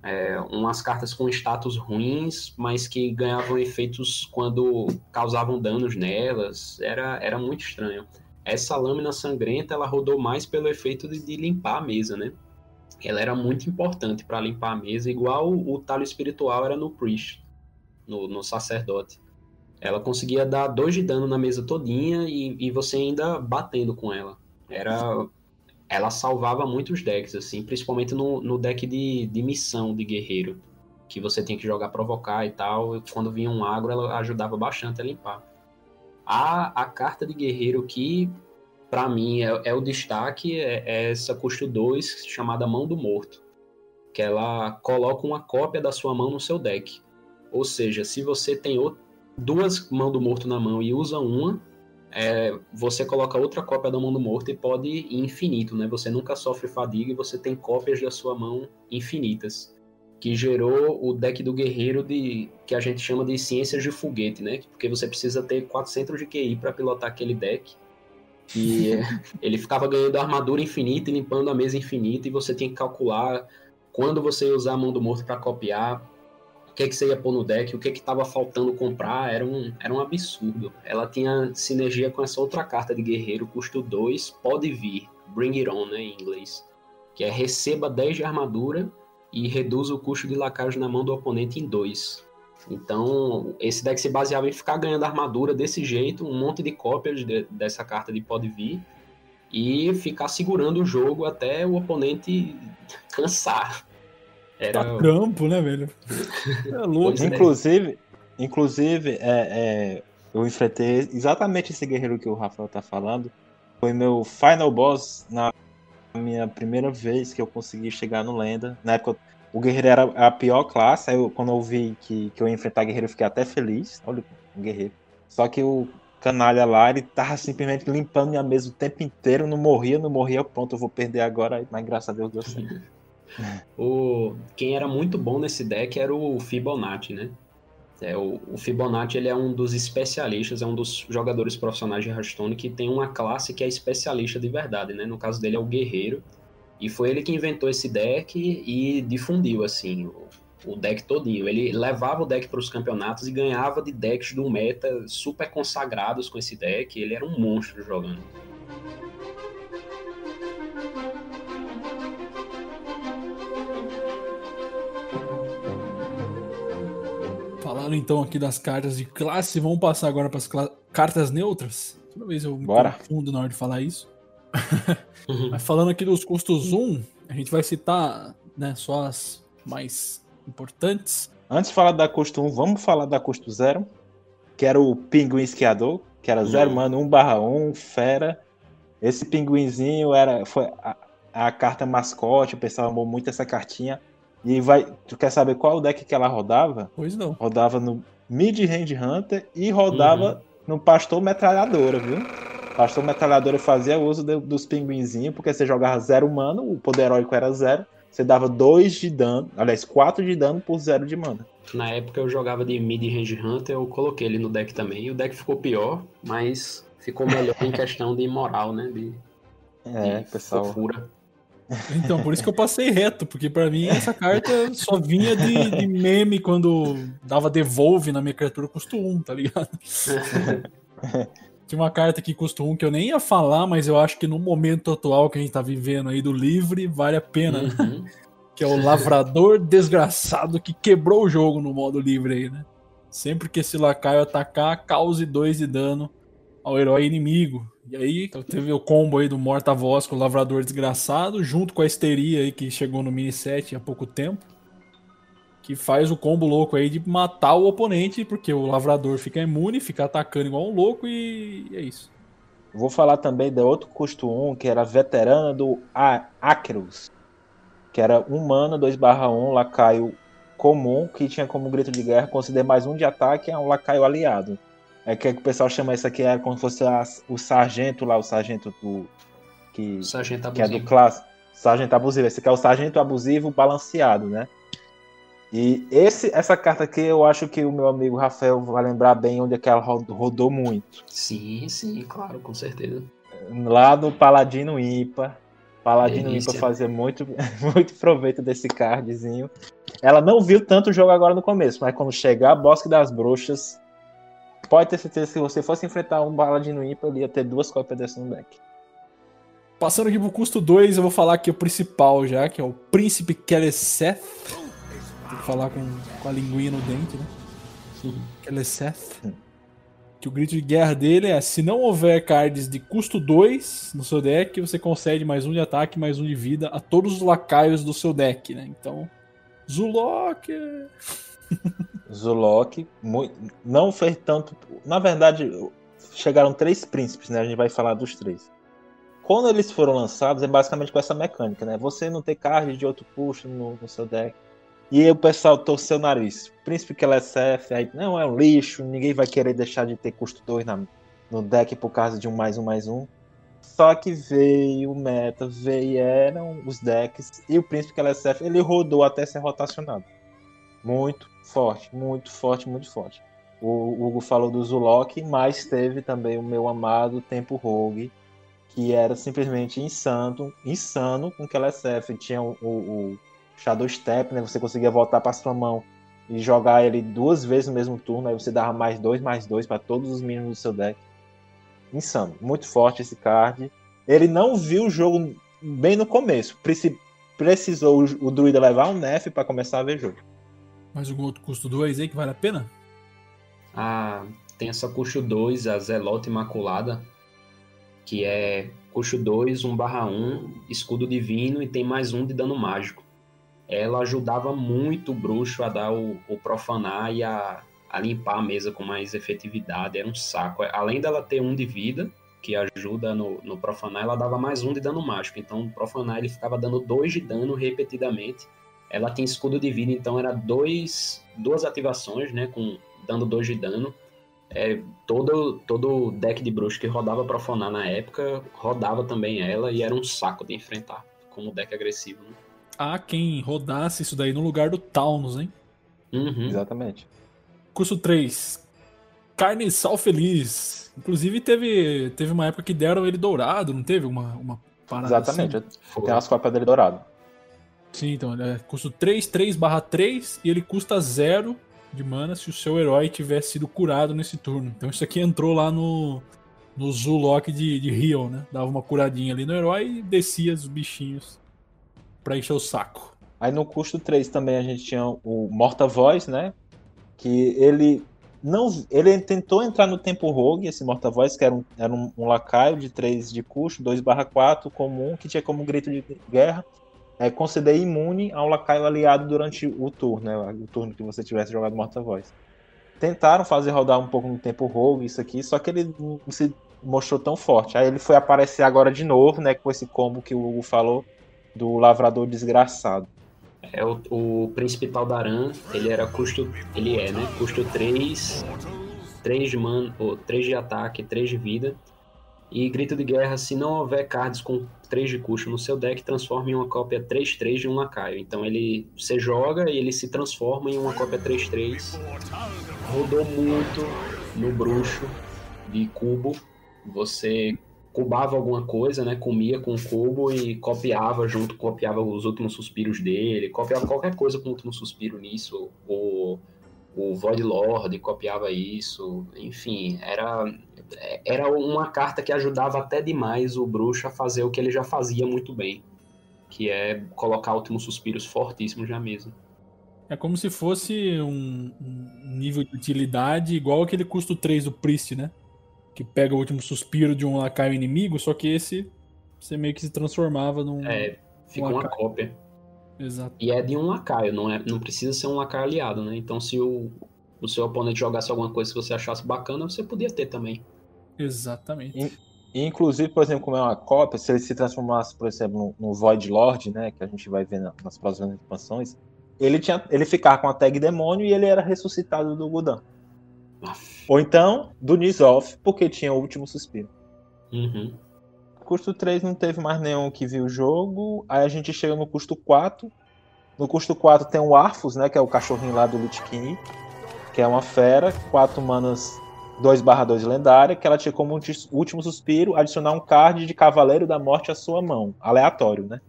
É, umas cartas com status ruins, mas que ganhavam efeitos quando causavam danos nelas. Era, era muito estranho. Essa lâmina sangrenta, ela rodou mais pelo efeito de, de limpar a mesa, né? Ela era muito importante para limpar a mesa, igual o talho espiritual era no priest, no, no sacerdote. Ela conseguia dar dois de dano na mesa todinha e, e você ainda batendo com ela. Era, ela salvava muitos decks, assim, principalmente no, no deck de, de missão de guerreiro, que você tinha que jogar provocar e tal. e Quando vinha um agro, ela ajudava bastante a limpar. A, a carta de guerreiro que, para mim, é, é o destaque, é, é essa custo 2 chamada Mão do Morto. Que ela coloca uma cópia da sua mão no seu deck. Ou seja, se você tem o- duas mãos do morto na mão e usa uma, é, você coloca outra cópia da mão do morto e pode ir infinito, né? Você nunca sofre fadiga e você tem cópias da sua mão infinitas. Que gerou o deck do guerreiro de que a gente chama de ciências de foguete, né? Porque você precisa ter 400 de QI para pilotar aquele deck. E ele ficava ganhando armadura infinita e limpando a mesa infinita e você tinha que calcular quando você ia usar a mão do morto para copiar, o que, que você ia pôr no deck, o que que estava faltando comprar, era um, era um absurdo. Ela tinha sinergia com essa outra carta de guerreiro, custo 2, pode vir, bring it on, né, em inglês. Que é receba 10 de armadura e reduz o custo de lacaios na mão do oponente em 2. Então, esse deck se baseava em ficar ganhando armadura desse jeito, um monte de cópias de, dessa carta de pode vir, e ficar segurando o jogo até o oponente cansar. Era tá campo, né, velho? É louco. inclusive, inclusive é, é, eu enfrentei exatamente esse guerreiro que o Rafael tá falando. Foi meu final boss na minha primeira vez que eu consegui chegar no Lenda. Na época o guerreiro era a pior classe. Aí eu, quando eu vi que, que eu ia enfrentar guerreiro, eu fiquei até feliz. Olha o guerreiro. Só que o canalha lá, ele tava simplesmente limpando minha mesa o tempo inteiro, não morria, não morria, pronto, eu vou perder agora, mas graças a Deus deu certo. o, quem era muito bom nesse deck era o Fibonacci, né? É, o, o, Fibonacci ele é um dos especialistas, é um dos jogadores profissionais de Hearthstone que tem uma classe que é especialista de verdade, né? No caso dele é o Guerreiro. E foi ele que inventou esse deck e difundiu, assim, o, o deck todinho. Ele levava o deck para os campeonatos e ganhava de decks do meta super consagrados com esse deck. Ele era um monstro jogando. Falando então aqui das cartas de classe, vamos passar agora para as cartas neutras. Toda vez eu me Bora. confundo na hora de falar isso. Uhum. Mas falando aqui dos custos 1, a gente vai citar né, só as mais importantes. Antes de falar da custo 1, vamos falar da custo 0, que era o pinguim esquiador, que era 0 uhum. mano 1 barra 1, fera. Esse pinguinzinho era, foi a, a carta mascote, o pessoal amou muito essa cartinha. E vai. Tu quer saber qual deck que ela rodava? Pois não. Rodava no Mid Range Hunter e rodava uhum. no Pastor Metralhadora, viu? Pastor Metralhadora fazia uso de, dos pinguinzinhos, porque você jogava zero mana, o poder heróico era zero. Você dava 2 de dano, aliás, 4 de dano por zero de mana. Na época eu jogava de Mid Range Hunter, eu coloquei ele no deck também. E o deck ficou pior, mas ficou melhor em questão de moral, né? De, é, de pessoal. Fofura. Então, por isso que eu passei reto, porque para mim essa carta só vinha de, de, meme quando dava devolve na minha criatura custo 1, tá ligado? Tinha uma carta que custa 1 que eu nem ia falar, mas eu acho que no momento atual que a gente tá vivendo aí do livre, vale a pena. Uhum. Que é o Lavrador Desgraçado que quebrou o jogo no modo livre aí, né? Sempre que esse lacaio atacar, cause 2 de dano ao herói inimigo. E aí teve o combo aí do Morta-Voz com o Lavrador Desgraçado, junto com a Histeria aí que chegou no mini set há pouco tempo. Que faz o combo louco aí de matar o oponente, porque o Lavrador fica imune, fica atacando igual um louco e é isso. Vou falar também de outro custo 1, que era veterana do Acros. Que era 1 mana, 2 barra 1, lacaio comum, que tinha como grito de guerra, conceder mais um de ataque a um lacaio aliado. É que, é que o pessoal chama isso aqui é como se fosse a, o sargento lá, o sargento do. Que, sargento que é do classe. Sargento abusivo. Esse aqui é o sargento abusivo balanceado, né? E esse, essa carta aqui eu acho que o meu amigo Rafael vai lembrar bem onde é que ela rodou muito. Sim, sim, claro, com certeza. Lá no Paladino Ímpar. Paladino Delícia. Ímpar fazia muito, muito proveito desse cardzinho. Ela não viu tanto o jogo agora no começo, mas quando chegar Bosque das Bruxas, pode ter certeza que se você fosse enfrentar um Paladino ímpar, ele ia ter duas cópias desse no deck. Passando aqui pro custo 2, eu vou falar aqui o principal já, que é o Príncipe Keleseth. Tem que falar com, com a linguinha no dente, né? Keleseth. Que o grito de guerra dele é: se não houver cards de custo 2 no seu deck, você concede mais um de ataque, mais um de vida a todos os lacaios do seu deck, né? Então, Zulok. Zulok não fez tanto. Na verdade, chegaram três príncipes, né? A gente vai falar dos três. Quando eles foram lançados, é basicamente com essa mecânica, né? Você não ter card de outro custo no, no, seu deck. E aí o pessoal torceu o nariz. Príncipe que ela é CF, aí não, é um lixo, ninguém vai querer deixar de ter custo 2 no deck por causa de um mais um mais um. Só que veio o meta, vieram os decks, e o Príncipe que ela é CF, ele rodou até ser rotacionado. Muito forte, muito forte, muito forte. O Hugo falou do Zulok, mas teve também o meu amado Tempo Rogue, que era simplesmente insano, insano com que ela SF. Tinha o, o, Shadow Step, né? Você conseguia voltar para sua mão e jogar ele duas vezes no mesmo turno, aí você dava mais dois, mais dois para todos os mínimos do seu deck. Insano, muito forte esse card. Ele não viu o jogo bem no começo. Precisou o druida levar um nef para começar a ver jogo. Mais algum outro custo 2 aí que vale a pena? Ah, tem essa custo 2, a Zelota Imaculada, que é custo 2, 1 barra 1, escudo divino e tem mais um de dano mágico. Ela ajudava muito o bruxo a dar o, o profanar e a, a limpar a mesa com mais efetividade, era um saco. Além dela ter um de vida, que ajuda no, no profanar, ela dava mais um de dano mágico. Então o profanar ele ficava dando dois de dano repetidamente. Ela tem escudo de vida, então era dois, duas ativações, né, com dando dois de dano é, todo, todo deck de bruxo que rodava profanar na época, rodava também ela e era um saco de enfrentar como deck agressivo. Né? Há quem rodasse isso daí no lugar do Taunus, hein? Uhum. Exatamente. Curso 3. Carniçal Feliz. Inclusive teve, teve uma época que deram ele dourado, não teve uma, uma parada Exatamente. assim? Tem umas cópias dele dourado. Sim, então ele é custo 3, 3 barra 3 e ele custa 0 de mana se o seu herói tivesse sido curado nesse turno. Então isso aqui entrou lá no, no Zulok de, de Rio, né? Dava uma curadinha ali no herói e descia os bichinhos pra encher o saco. Aí no custo 3 também a gente tinha o Morta Voz, né? Que ele não ele tentou entrar no tempo rogue, esse Morta Voz, que era um, era um, um lacaio de 3 de custo, 2/4 comum, que tinha como grito de guerra é, conceder imune ao lacaio aliado durante o turno, né? O turno que você tivesse jogado Morta Voz. Tentaram fazer rodar um pouco no tempo rogue isso aqui, só que ele não se mostrou tão forte. Aí ele foi aparecer agora de novo, né? Com esse combo que o Hugo falou do Lavrador Desgraçado. É o, o Príncipe Taldaran, ele era custo. Ele é, né? Custo 3, 3 de mana, ou 3 de ataque, 3 de vida. E grito de guerra, se não houver cards com 3 de custo no seu deck, transforma em uma cópia 3-3 de um lacaio. Então ele você joga e ele se transforma em uma cópia 3-3. Rodou muito no bruxo de cubo. Você cubava alguma coisa, né? Comia com o cubo e copiava junto, copiava os últimos suspiros dele, copiava qualquer coisa com o último suspiro nisso. O, o Void Lord copiava isso. Enfim, era era uma carta que ajudava até demais o bruxo a fazer o que ele já fazia muito bem, que é colocar últimos suspiros fortíssimos na mesa. É como se fosse um, um nível de utilidade igual aquele custo 3 do Priest, né? Que pega o último suspiro de um lacaio inimigo, só que esse você meio que se transformava num. É, fica uma cópia. Exato. E é de um lacaio, não, é, não precisa ser um lacaio aliado, né? Então se o, o seu oponente jogasse alguma coisa que você achasse bacana, você podia ter também. Exatamente. E, inclusive, por exemplo, como é uma cópia, se ele se transformasse, por exemplo, no, no Void Lord, né, que a gente vai ver nas próximas expansões, ele tinha, ele ficava com a tag demônio e ele era ressuscitado do Gudan. Ou então, do Nizoff, porque tinha o último suspiro. Uhum. Custo 3 não teve mais nenhum que viu o jogo. Aí a gente chega no custo 4. No custo 4 tem o Arfus, né? Que é o cachorrinho lá do Lich King. Que é uma fera. 4 manas 2/2 lendária, que ela tinha como último suspiro adicionar um card de Cavaleiro da Morte à sua mão, aleatório, né?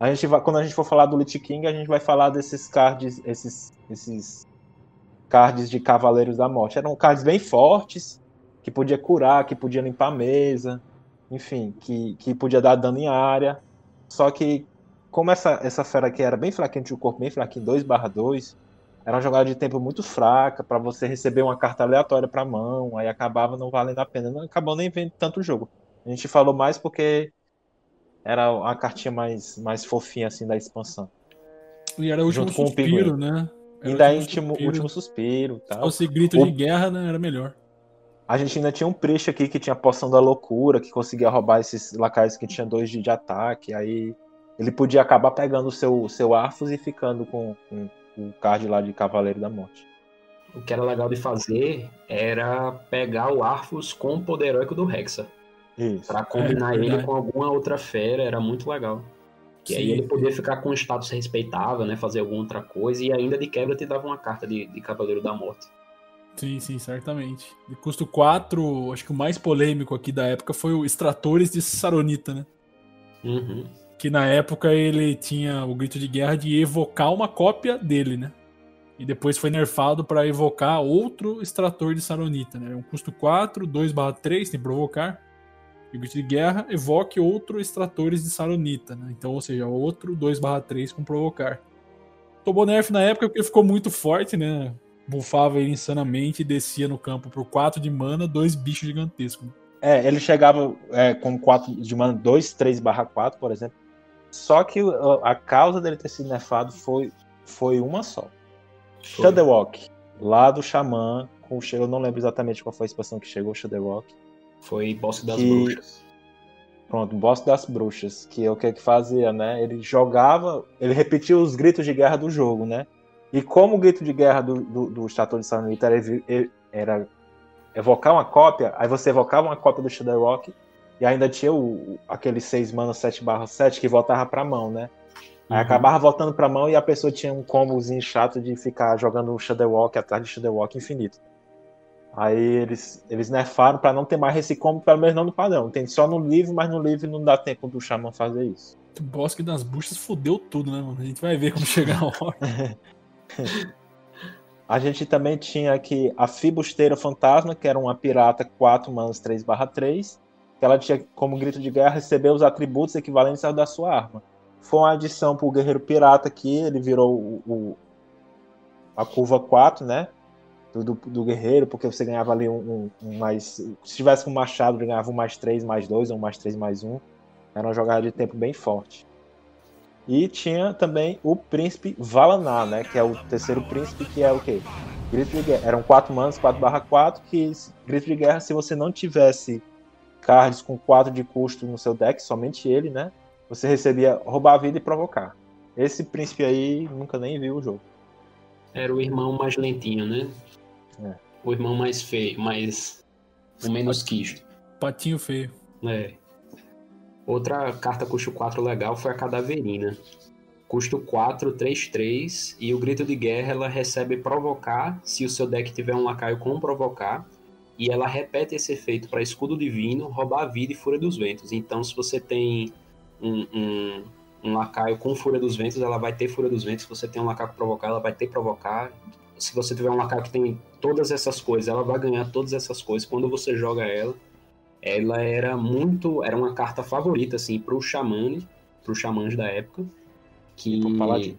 A gente vai, quando a gente for falar do Lich King, a gente vai falar desses cards, esses, esses cards de Cavaleiros da Morte. Eram cards bem fortes, que podia curar, que podia limpar a mesa, enfim, que, que podia dar dano em área. Só que, como essa, essa fera aqui era bem fraquinha, tinha o corpo bem fraquinho, 2/2, era uma jogada de tempo muito fraca para você receber uma carta aleatória para mão, aí acabava não valendo a pena, não acabou nem vendo tanto jogo. A gente falou mais porque era a cartinha mais, mais fofinha assim da expansão. E era o último Junto suspiro, né? Era ainda o último, suspiro. último suspiro. Tal. Se fosse grito o... de guerra, né, era melhor. A gente ainda tinha um Priest aqui que tinha poção da loucura, que conseguia roubar esses lacaios que tinha dois de, de ataque. Aí ele podia acabar pegando o seu, seu Arfus e ficando com, com o card lá de Cavaleiro da Morte. O que era legal de fazer era pegar o Arfus com o poder heróico do Hexa. Isso. Pra combinar é, ele com alguma outra fera, era muito legal. Que Sim. aí ele podia ficar com um status respeitável, né? Fazer alguma outra coisa, e ainda de quebra te dava uma carta de, de Cavaleiro da Morte. Sim, sim, certamente. De custo 4, acho que o mais polêmico aqui da época foi o Extratores de Saronita, né? Uhum que na época ele tinha o grito de guerra de evocar uma cópia dele, né? E depois foi nerfado para evocar outro extrator de Saronita, né? Um custo 4, 2/3, tem provocar. Grito de guerra evoque outro extratores de Saronita, né? Então, ou seja, outro 2/3 com provocar. Tomou nerf na época porque ficou muito forte, né? Bufava ele insanamente e descia no campo por 4 de mana, dois bichos gigantescos. É, ele chegava é, com 4 de mana 2, 3 barra 4, por exemplo. Só que a causa dele ter sido nerfado foi, foi uma só. Foi. Shadowwalk, lá do Xamã, com o eu não lembro exatamente qual foi a expansão que chegou, Shadowwalk. Foi Boss das que... Bruxas. Pronto, Boss das Bruxas, que é o que que fazia, né? Ele jogava, ele repetia os gritos de guerra do jogo, né? E como o grito de guerra do, do, do Estatua de Sanita era, era evocar uma cópia, aí você evocava uma cópia do Shadowwalk e ainda tinha o, aquele 6 mana 7 barra 7 que voltava pra mão, né? Aí uhum. acabava voltando pra mão e a pessoa tinha um combozinho chato de ficar jogando o Shadowwalk atrás de Shadowwalk infinito. Aí eles, eles nerfaram para não ter mais esse combo, pelo menos não no padrão. Tem só no livro, mas no livro não dá tempo do Shaman fazer isso. O Bosque das Buchas fudeu tudo, né, mano? A gente vai ver quando chegar a hora. a gente também tinha aqui a Fibusteira Fantasma, que era uma pirata 4 manos 3 3 que ela tinha como grito de guerra receber os atributos equivalentes ao da sua arma. Foi uma adição para o Guerreiro Pirata aqui, ele virou o, o, a curva 4, né? Do, do, do, guerreiro, porque você ganhava ali um, um, um, mais. Se tivesse com machado, ele ganhava um mais 3, mais 2, ou um mais 3, mais 1. Era uma jogada de tempo bem forte. E tinha também o príncipe Valaná, né? Que é o terceiro príncipe, que é o quê? Grito de guerra. Eram 4 manos, 4 barra 4, que grito de guerra, se você não tivesse cards com 4 de custo no seu deck, somente ele, né? Você recebia roubar a vida e provocar. Esse príncipe aí nunca nem viu o jogo. Era o irmão mais lentinho, né? É. O irmão mais feio, mais. o menos quisto. Patinho feio. É. Outra carta custo 4 legal foi a Cadaverina. Custo 4, 3, 3. E o Grito de Guerra ela recebe provocar se o seu deck tiver um lacaio com provocar. E ela repete esse efeito para escudo divino, roubar a vida e fúria dos ventos. Então, se você tem um, um, um lacaio com fúria dos ventos, ela vai ter fúria dos ventos. Se você tem um lacaio com provocar, ela vai ter provocar se você tiver um lacaio que tem todas essas coisas, ela vai ganhar todas essas coisas. Quando você joga ela, ela era muito. Era uma carta favorita, assim, pro Xamane, pro xamãs da época. Que, e, paladino.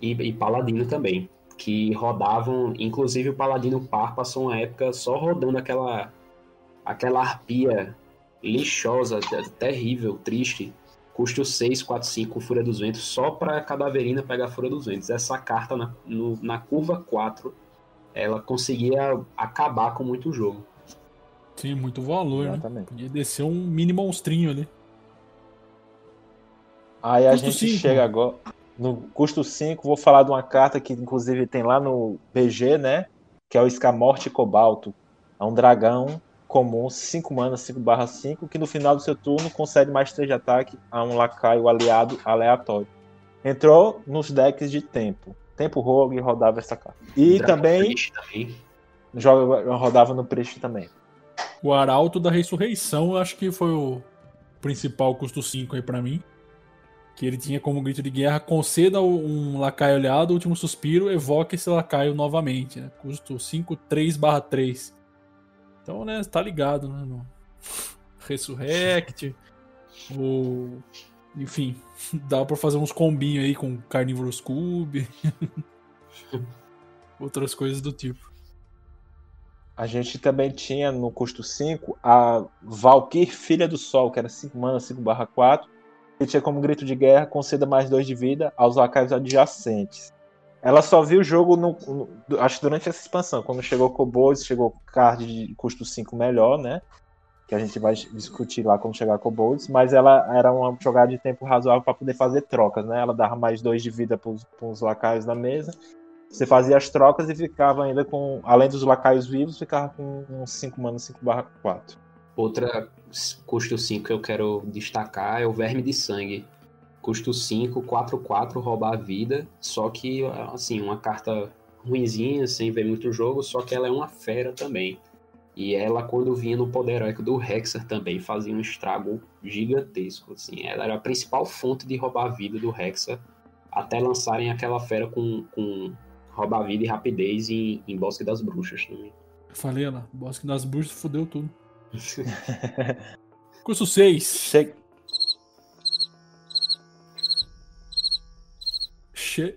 E, e Paladino também. Que rodavam. Inclusive o Paladino Par passou uma época só rodando aquela. aquela arpia lixosa, terrível, triste custo 6, 4, 5 Fúria dos Ventos, só para Cadaverina pegar a Fúria dos Ventos. Essa carta na, no, na curva 4, ela conseguia acabar com muito jogo. Sim, muito valor, né? Exatamente. né? Podia descer um mini monstrinho ali. Aí a gente cinco. chega agora no custo 5, vou falar de uma carta que inclusive tem lá no BG, né? Que é o Escamorte Cobalto. É um dragão comum, 5 mana, 5 barra 5, que no final do seu turno concede mais 3 de ataque a um lacaio aliado aleatório. Entrou nos decks de tempo. Tempo Rogue rodava essa carta. E também, também. Joga, rodava no Priest também. O Arauto da Ressurreição, acho que foi o principal custo 5 aí para mim. Que ele tinha como grito de guerra: conceda um lacaio aliado, último suspiro, evoque esse lacaio novamente. Né? Custo 5, 3 barra 3. Então, né, tá ligado, né? No Resurrect. Enfim, dá pra fazer uns combinhos aí com Carnivorous Cube. Outras coisas do tipo. A gente também tinha no custo 5 a Valkyr Filha do Sol, que era 5 mana, 5 barra 4. Que tinha como grito de guerra, conceda mais 2 de vida aos lacaios adjacentes. Ela só viu o jogo, no, no, acho durante essa expansão. Quando chegou Kobolds, chegou card de custo 5 melhor, né? Que a gente vai discutir lá quando chegar Kobolds. Mas ela era uma jogada de tempo razoável para poder fazer trocas, né? Ela dava mais 2 de vida para os lacaios da mesa. Você fazia as trocas e ficava ainda com. Além dos lacaios vivos, ficava com uns 5 manos 5 4. Outra custo 5 que eu quero destacar é o Verme de Sangue Custo 5, 4, 4, roubar a vida. Só que, assim, uma carta ruinzinha, sem ver muito jogo, só que ela é uma fera também. E ela, quando vinha no poder heróico do Hexer também, fazia um estrago gigantesco. Assim. Ela era a principal fonte de roubar a vida do Hexer, até lançarem aquela fera com, com roubar a vida e rapidez em, em Bosque das Bruxas também. falei lá, Bosque das Bruxas fodeu tudo. Custo 6. Che...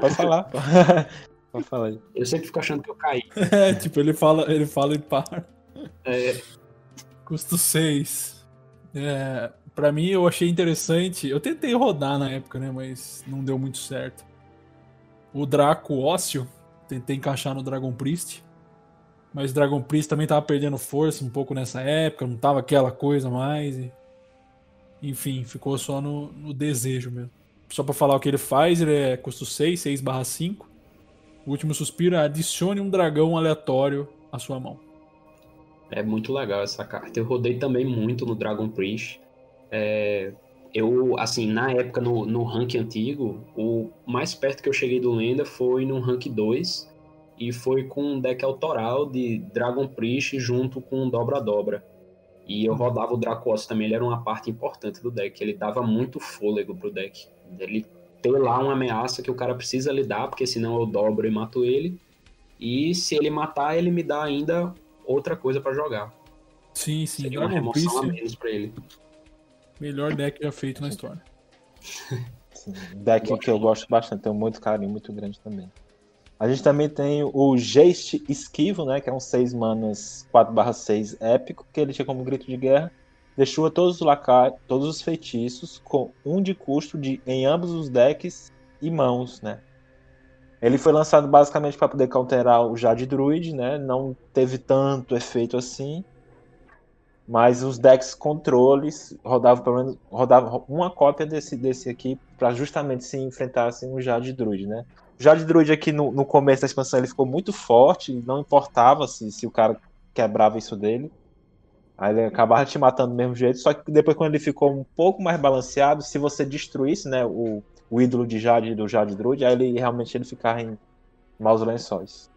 Pode falar. Pode falar aí. Eu sempre fico achando que eu caí. É, tipo, ele fala, ele fala e para. É, Custo 6. É, pra mim, eu achei interessante. Eu tentei rodar na época, né? Mas não deu muito certo. O Draco Ósseo. Tentei encaixar no Dragon Priest. Mas Dragon Priest também tava perdendo força um pouco nessa época. Não tava aquela coisa mais. e- Enfim, ficou só no, no desejo mesmo. Só pra falar o que ele faz, ele é custo 6, 6 barra 5. O último suspiro é adicione um dragão aleatório à sua mão. É muito legal essa carta. Eu rodei também muito no Dragon Priest. É, eu, assim, na época, no, no rank antigo, o mais perto que eu cheguei do Lenda foi no rank 2. E foi com um deck autoral de Dragon Priest junto com um Dobra-Dobra. E eu rodava o Dracos também, ele era uma parte importante do deck. Ele dava muito fôlego pro deck. Ele ter lá uma ameaça que o cara precisa lidar, porque senão eu dobro e mato ele. E se ele matar, ele me dá ainda outra coisa pra jogar. Sim, sim. Seria uma Dragon remoção a menos pra ele. melhor deck já feito na história. Sim, Deck que eu gosto bastante, tenho muito carinho, muito grande também. A gente também tem o Geist Esquivo, né? Que é um 6 manas 4/6 épico, que ele tinha como grito de guerra. Deixou todos os lacai, todos os feitiços com um de custo de, em ambos os decks e mãos, né? Ele foi lançado basicamente para poder counterar o Jade Druid, né? Não teve tanto efeito assim. Mas os decks controles rodavam pelo menos rodavam uma cópia desse, desse aqui para justamente se enfrentassem o Jade Druid, né? O Jade Druid aqui no, no começo da expansão ele ficou muito forte, não importava se, se o cara quebrava isso dele. Aí ele acabava te matando do mesmo jeito, só que depois quando ele ficou um pouco mais balanceado, se você destruísse, né, o, o ídolo de Jade do Jade Druid, aí ele realmente ele ficava em maus lençóis.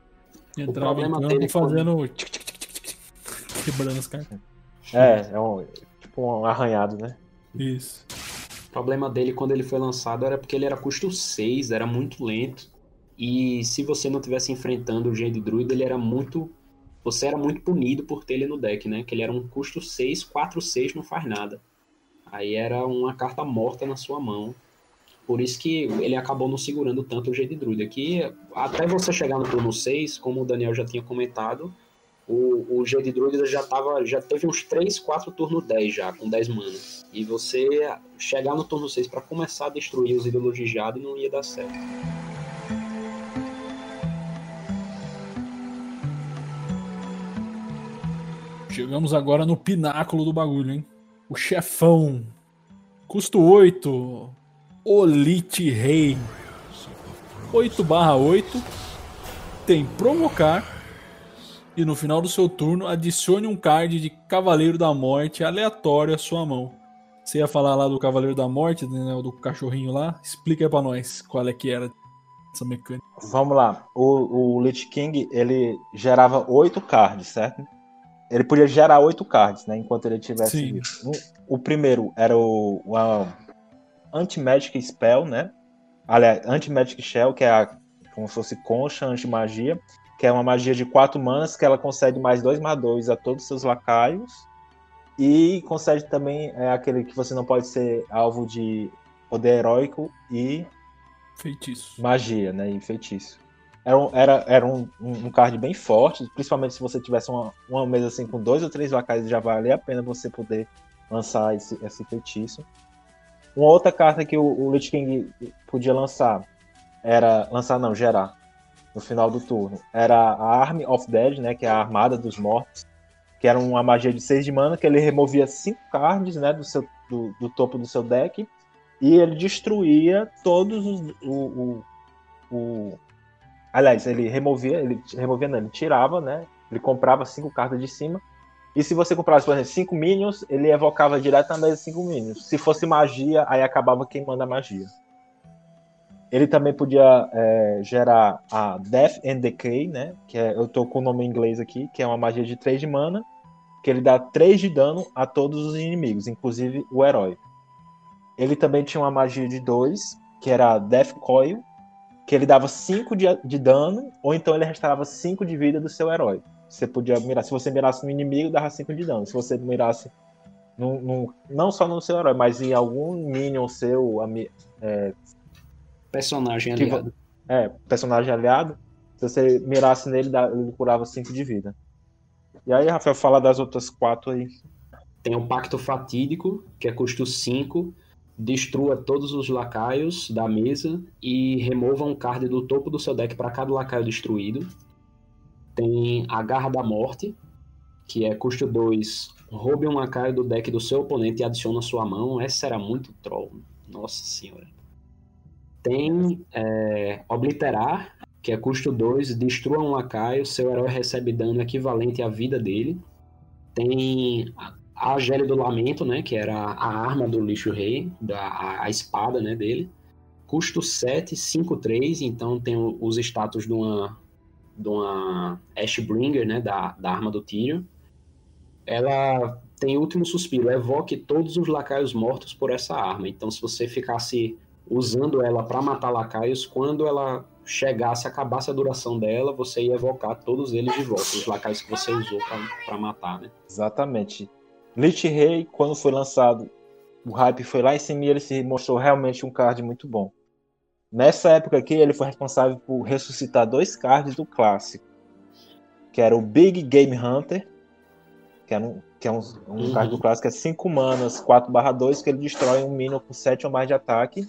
Entrava problema campo dele foi- fazendo. tic, tic, tic, tic, tic, quebrando as cartas. É, é um, tipo um arranhado, né? Isso. O problema dele quando ele foi lançado era porque ele era custo 6, era muito lento. E se você não tivesse enfrentando o Jade Druid, ele era muito. Você era muito punido por ter ele no deck, né? Que ele era um custo 6, 4, 6, não faz nada. Aí era uma carta morta na sua mão. Por isso que ele acabou não segurando tanto o Jade Druid. Aqui, até você chegar no turno 6, como o Daniel já tinha comentado, o, o Jade Druid já, tava, já teve uns 3, 4 turno 10 já, com 10 manas. E você chegar no turno 6 para começar a destruir os ídolos de Jade não ia dar certo. Chegamos agora no pináculo do bagulho, hein? O chefão. Custo 8. Olite Rei. 8 barra 8. Tem provocar. E no final do seu turno, adicione um card de Cavaleiro da Morte aleatório à sua mão. Você ia falar lá do Cavaleiro da Morte, né, do cachorrinho lá? Explica aí pra nós qual é que era essa mecânica. Vamos lá. O, o Lich King, ele gerava oito cards, certo? Ele podia gerar oito cards, né? Enquanto ele tivesse. Sim. O, primeiro era o, o Anti-Magic Spell, né? Aliás, Anti-Magic Shell, que é a, como se fosse concha anti-magia, que é uma magia de quatro manas que ela concede mais dois mais dois a todos os seus lacaios. E concede também é, aquele que você não pode ser alvo de poder heróico e Feitiço. magia, né? E feitiço. Era, era, era um, um card bem forte, principalmente se você tivesse uma, uma mesa assim com dois ou três lacaios, já valia a pena você poder lançar esse, esse feitiço. Uma outra carta que o, o Lich King podia lançar era. Lançar não, gerar. No final do turno. Era a Army of Dead, né? Que é a Armada dos Mortos. Que era uma magia de 6 de mana, que ele removia 5 cards né, do, seu, do, do topo do seu deck. E ele destruía todos os. O, o, o- Aliás, ele removia, ele removia, não, ele tirava, né? Ele comprava cinco cartas de cima. E se você comprasse, por exemplo, cinco minions, ele evocava diretamente cinco minions. Se fosse magia, aí acabava queimando a magia. Ele também podia é, gerar a Death and Decay, né? Que é, eu tô com o nome em inglês aqui, que é uma magia de 3 de mana, que ele dá 3 de dano a todos os inimigos, inclusive o herói. Ele também tinha uma magia de 2, que era Death Coil, que ele dava 5 de, de dano, ou então ele restaurava 5 de vida do seu herói. Você podia mirar, se você mirasse no inimigo, dava 5 de dano. Se você mirasse num- num- não só no seu herói, mas em algum minion seu, é, Personagem Que aliado. É, personagem aliado. Se você mirasse nele, ele curava 5 de vida. E aí, Rafael, fala das outras quatro aí. Tem o Pacto Fatídico, que é custo 5. Destrua todos os lacaios da mesa e remova um card do topo do seu deck para cada lacaio destruído. Tem a Garra da Morte, que é custo 2. Roube um lacaio do deck do seu oponente e adiciona à sua mão. Essa era muito troll. Nossa senhora. Tem é, Obliterar, que é custo 2. Destrua um lacaio. Seu herói recebe dano equivalente à vida dele. Tem a- a Gélio do Lamento, né? Que era a arma do Lixo Rei, da, a, a espada né, dele. Custo 7, 5, 3. Então tem os status de uma, de uma Ashbringer, né? Da, da arma do Tyrion. Ela tem último suspiro. Evoque todos os lacaios mortos por essa arma. Então se você ficasse usando ela para matar lacaios, quando ela chegasse, acabasse a duração dela, você ia evocar todos eles de volta. Os lacaios que você usou para matar, né? Exatamente. Lich Rei, quando foi lançado, o hype foi lá em cima e ele se mostrou realmente um card muito bom. Nessa época aqui, ele foi responsável por ressuscitar dois cards do clássico. Que era o Big Game Hunter, que, era um, que é um, um Uhum. card do clássico, é 5 manas, 4 2, que ele destrói um Minion com 7 ou mais de ataque.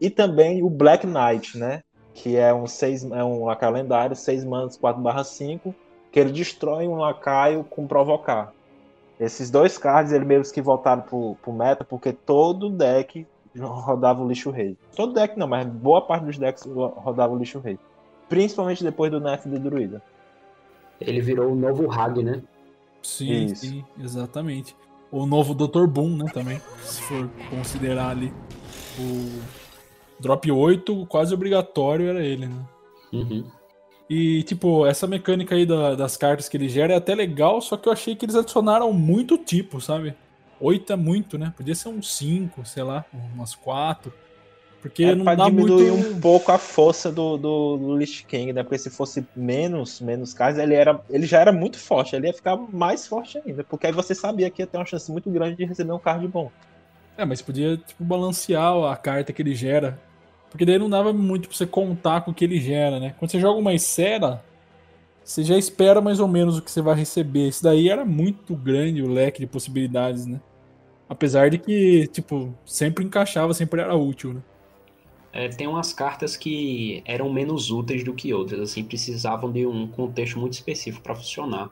E também o Black Knight, né? Que é um, seis, é um lacaio lendário, 6 manas, 4 5, que ele destrói um lacaio com provocar. Esses dois cards, ele meio que voltaram pro, pro meta, porque todo deck rodava o lixo rei. Todo deck não, mas boa parte dos decks rodava o lixo rei. Principalmente depois do nerf de druida. Ele virou o novo Hag, né? Sim, Isso. sim, exatamente. O novo Dr. Boom, né, também. Se for considerar ali o drop 8, quase obrigatório era ele, né? Uhum. E, tipo, essa mecânica aí da- das cartas que ele gera é até legal, só que eu achei que eles adicionaram muito tipo, sabe? 8 é muito, né? Podia ser uns 5, sei lá, umas 4. Porque É não pra dá diminuir muito. um pouco a força do, do, do Lich King, né? Porque se fosse menos, menos cards, ele, era, ele já era muito forte. Ele ia ficar mais forte ainda. Porque aí você sabia que ia ter uma chance muito grande de receber um card bom. É, mas podia, tipo, balancear a carta que ele gera. Porque daí não dava muito pra você contar com o que ele gera, né? Quando você joga uma Esfera, você já espera mais ou menos o que você vai receber. Isso daí era muito grande o leque de possibilidades, né? Apesar de que, tipo, sempre encaixava, sempre era útil, né? É, tem umas cartas que eram menos úteis do que outras, assim, precisavam de um contexto muito específico para funcionar.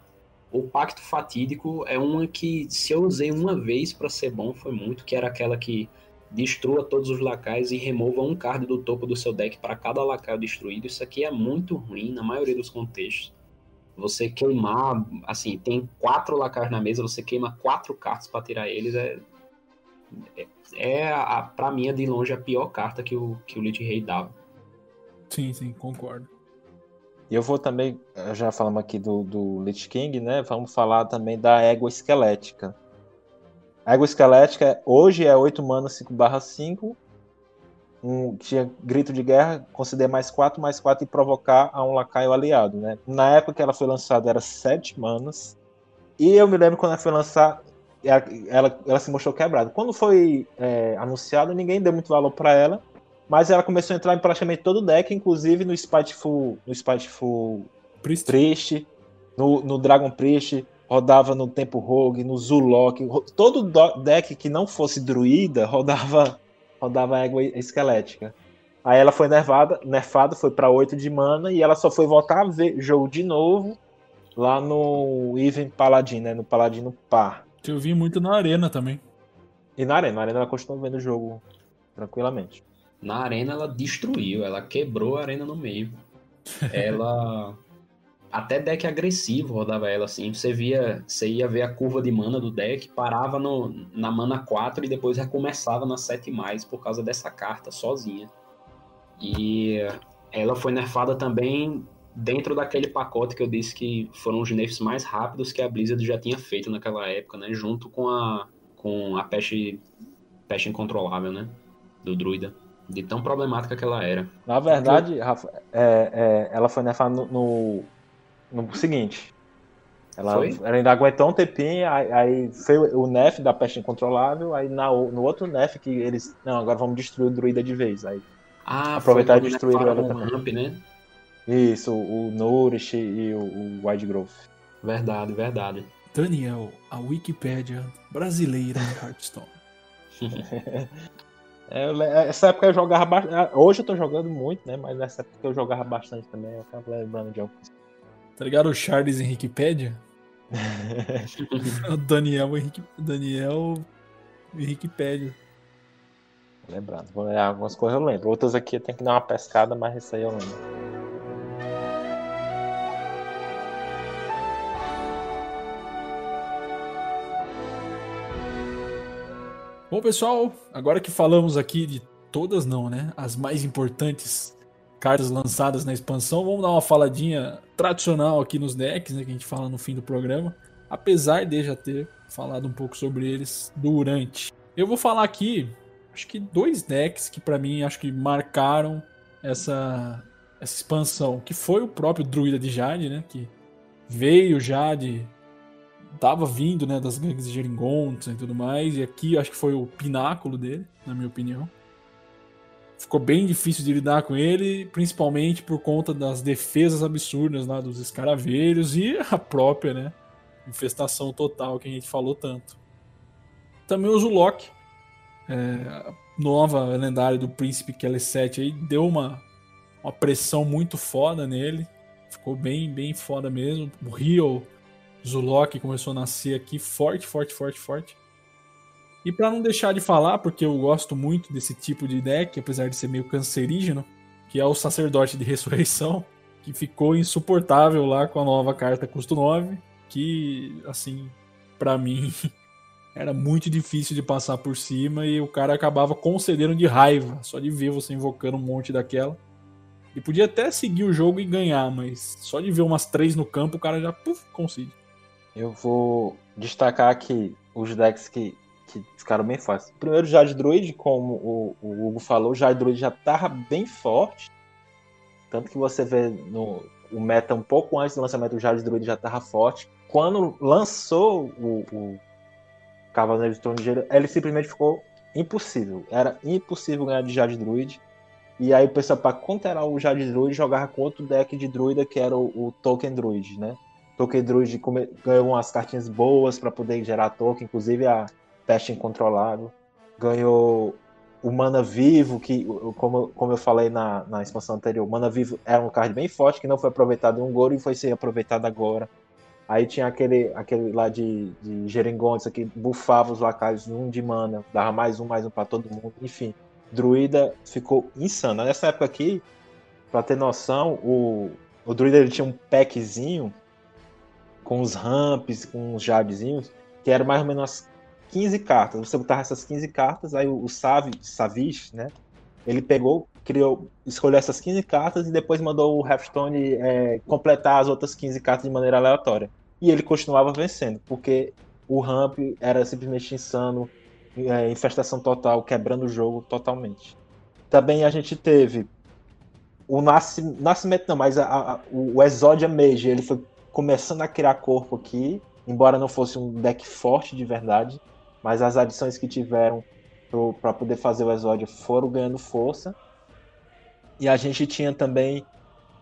O Pacto Fatídico é uma que, se eu usei uma vez para ser bom, foi muito, que era aquela que destrua todos os lacaios e remova um card do topo do seu deck para cada lacaio destruído. Isso aqui é muito ruim na maioria dos contextos. Você queimar, assim, tem quatro lacaios na mesa, você queima quatro cartas para tirar eles, é, é a, para mim, é de longe a pior carta que o, que o Lich Rei dava. Sim, sim, concordo. E eu vou também, já falamos aqui do, do Lich King, né? Vamos falar também da Égua Esquelética. A Égua Esquelética hoje é 8 mana 5 barra 5. Um, tinha grito de guerra, conceder mais 4, mais 4 e provocar a um lacaio aliado, né? Na época que ela foi lançada era 7 manas. E eu me lembro quando ela foi lançada, ela, ela, ela se mostrou quebrada. Quando foi é, anunciada, ninguém deu muito valor para ela. Mas ela começou a entrar em praticamente todo o deck, inclusive no Spiteful, no Spiteful Priest. Priest, no, no Dragon Priest, rodava no Tempo Rogue, no Zulok. Todo do- deck que não fosse druida rodava, rodava égua esquelética. Aí ela foi nerfada, nerfada foi para 8 de mana e ela só foi voltar a ver jogo de novo lá no Even Paladin, né? No Paladino Par. Que eu vi muito na arena também. E na Arena, na Arena ela continuou vendo o jogo tranquilamente. Na arena ela destruiu, ela quebrou a arena no meio. Ela. Até deck agressivo rodava ela assim. Você via. Você ia ver a curva de mana do deck, parava no, na mana 4 e depois recomeçava na 7 mais por causa dessa carta sozinha. E ela foi nerfada também dentro daquele pacote que eu disse que foram os nerfs mais rápidos que a Blizzard já tinha feito naquela época, né? Junto com a. com a peste. peste incontrolável, né? Do druida. De tão problemática que ela era. Na verdade, Rafa, é, é, ela foi nerfada no, no, no seguinte. Ela, Foi? ela ainda aguentou um tempinho, aí, aí foi o nerf da peste incontrolável, aí na, no outro nerf que eles. Não, agora vamos destruir o druida de vez. Aí Ah, Aproveitar foi e destruir ela também. Ramp, né? Isso, o Nourish e o, o Wide Growth. Verdade, verdade. Daniel, a Wikipédia brasileira de Hearthstone. É, le- essa época eu jogava bastante. Hoje eu tô jogando muito, né? Mas nessa época eu jogava bastante também. Eu tava lembrando de alguns. Tá ligado o Charles em Wikipédia? o Daniel Henrique. Daniel Wikipédia. Lembrando. Algumas coisas eu lembro. Outras aqui eu tenho que dar uma pescada, mas isso aí eu lembro. Bom, pessoal, agora que falamos aqui de todas, não, né? As mais importantes cartas lançadas na expansão, vamos dar uma faladinha tradicional aqui nos decks, né? Que a gente fala no fim do programa. Apesar de já ter falado um pouco sobre eles durante. Eu vou falar aqui, acho que dois decks que pra mim acho que marcaram essa, essa expansão, que foi o próprio Druida de Jade, né? Que veio já de tava vindo, né, das gangues de Geringonça e tudo mais, e aqui acho que foi o pináculo dele, na minha opinião. Ficou bem difícil de lidar com ele, principalmente por conta das defesas absurdas lá dos escaravelhos e a própria, né, infestação total que a gente falou tanto. Também o Zulok, é, nova lendária do príncipe Kelly 7 aí, deu uma, uma pressão muito foda nele, ficou bem, bem foda mesmo. O Rio Zulok começou a nascer aqui forte, forte, forte, forte. E para não deixar de falar, porque eu gosto muito desse tipo de deck, apesar de ser meio cancerígeno, que é o Sacerdote de Ressurreição, que ficou insuportável lá com a nova carta custo 9, que assim, para mim era muito difícil de passar por cima e o cara acabava concedendo de raiva, só de ver você invocando um monte daquela. E podia até seguir o jogo e ganhar, mas só de ver umas três no campo o cara já puf, concede. Eu vou destacar aqui os decks que, que ficaram bem fáceis. Primeiro, Jade Druid, como o, o Hugo falou, Jade Druid já tava bem forte. Tanto que você vê no o meta um pouco antes do lançamento, o Jade Druid já tava forte. Quando lançou o, o Cavaleiro de Gelo, ele simplesmente ficou impossível. Era impossível ganhar de Jade Druid. E aí o pessoal, para conterar o Jade Druid, jogava com outro deck de druida, que era o, o Token Druid, né? Token Druid ganhou umas cartinhas boas para poder gerar token, inclusive a Peste Incontrolável. Ganhou o Mana Vivo, que, como, como eu falei na, na expansão anterior, o Mana Vivo era um card bem forte, que não foi aproveitado em um Goro e foi ser aproveitado agora. Aí tinha aquele, aquele lá de, de Geringonça que buffava os lacaios um de mana, dava mais um, mais um para todo mundo. Enfim, Druida ficou insano. Nessa época aqui, pra ter noção, o, o Druida ele tinha um packzinho com os ramps, com os jadezinhos, que era mais ou menos 15 cartas. Você botava essas 15 cartas, aí o, Savi, Savish, né? Ele pegou, criou, escolheu essas 15 cartas e depois mandou o Hearthstone é, completar as outras 15 cartas de maneira aleatória. E ele continuava vencendo, porque o ramp era simplesmente insano, é, infestação total, quebrando o jogo totalmente. Também a gente teve o nasci, nascimento, não, mas a, a, o Exodia Mage, ele foi começando a criar corpo aqui, embora não fosse um deck forte de verdade, mas as adições que tiveram para poder fazer o Exodia foram ganhando força. E a gente tinha também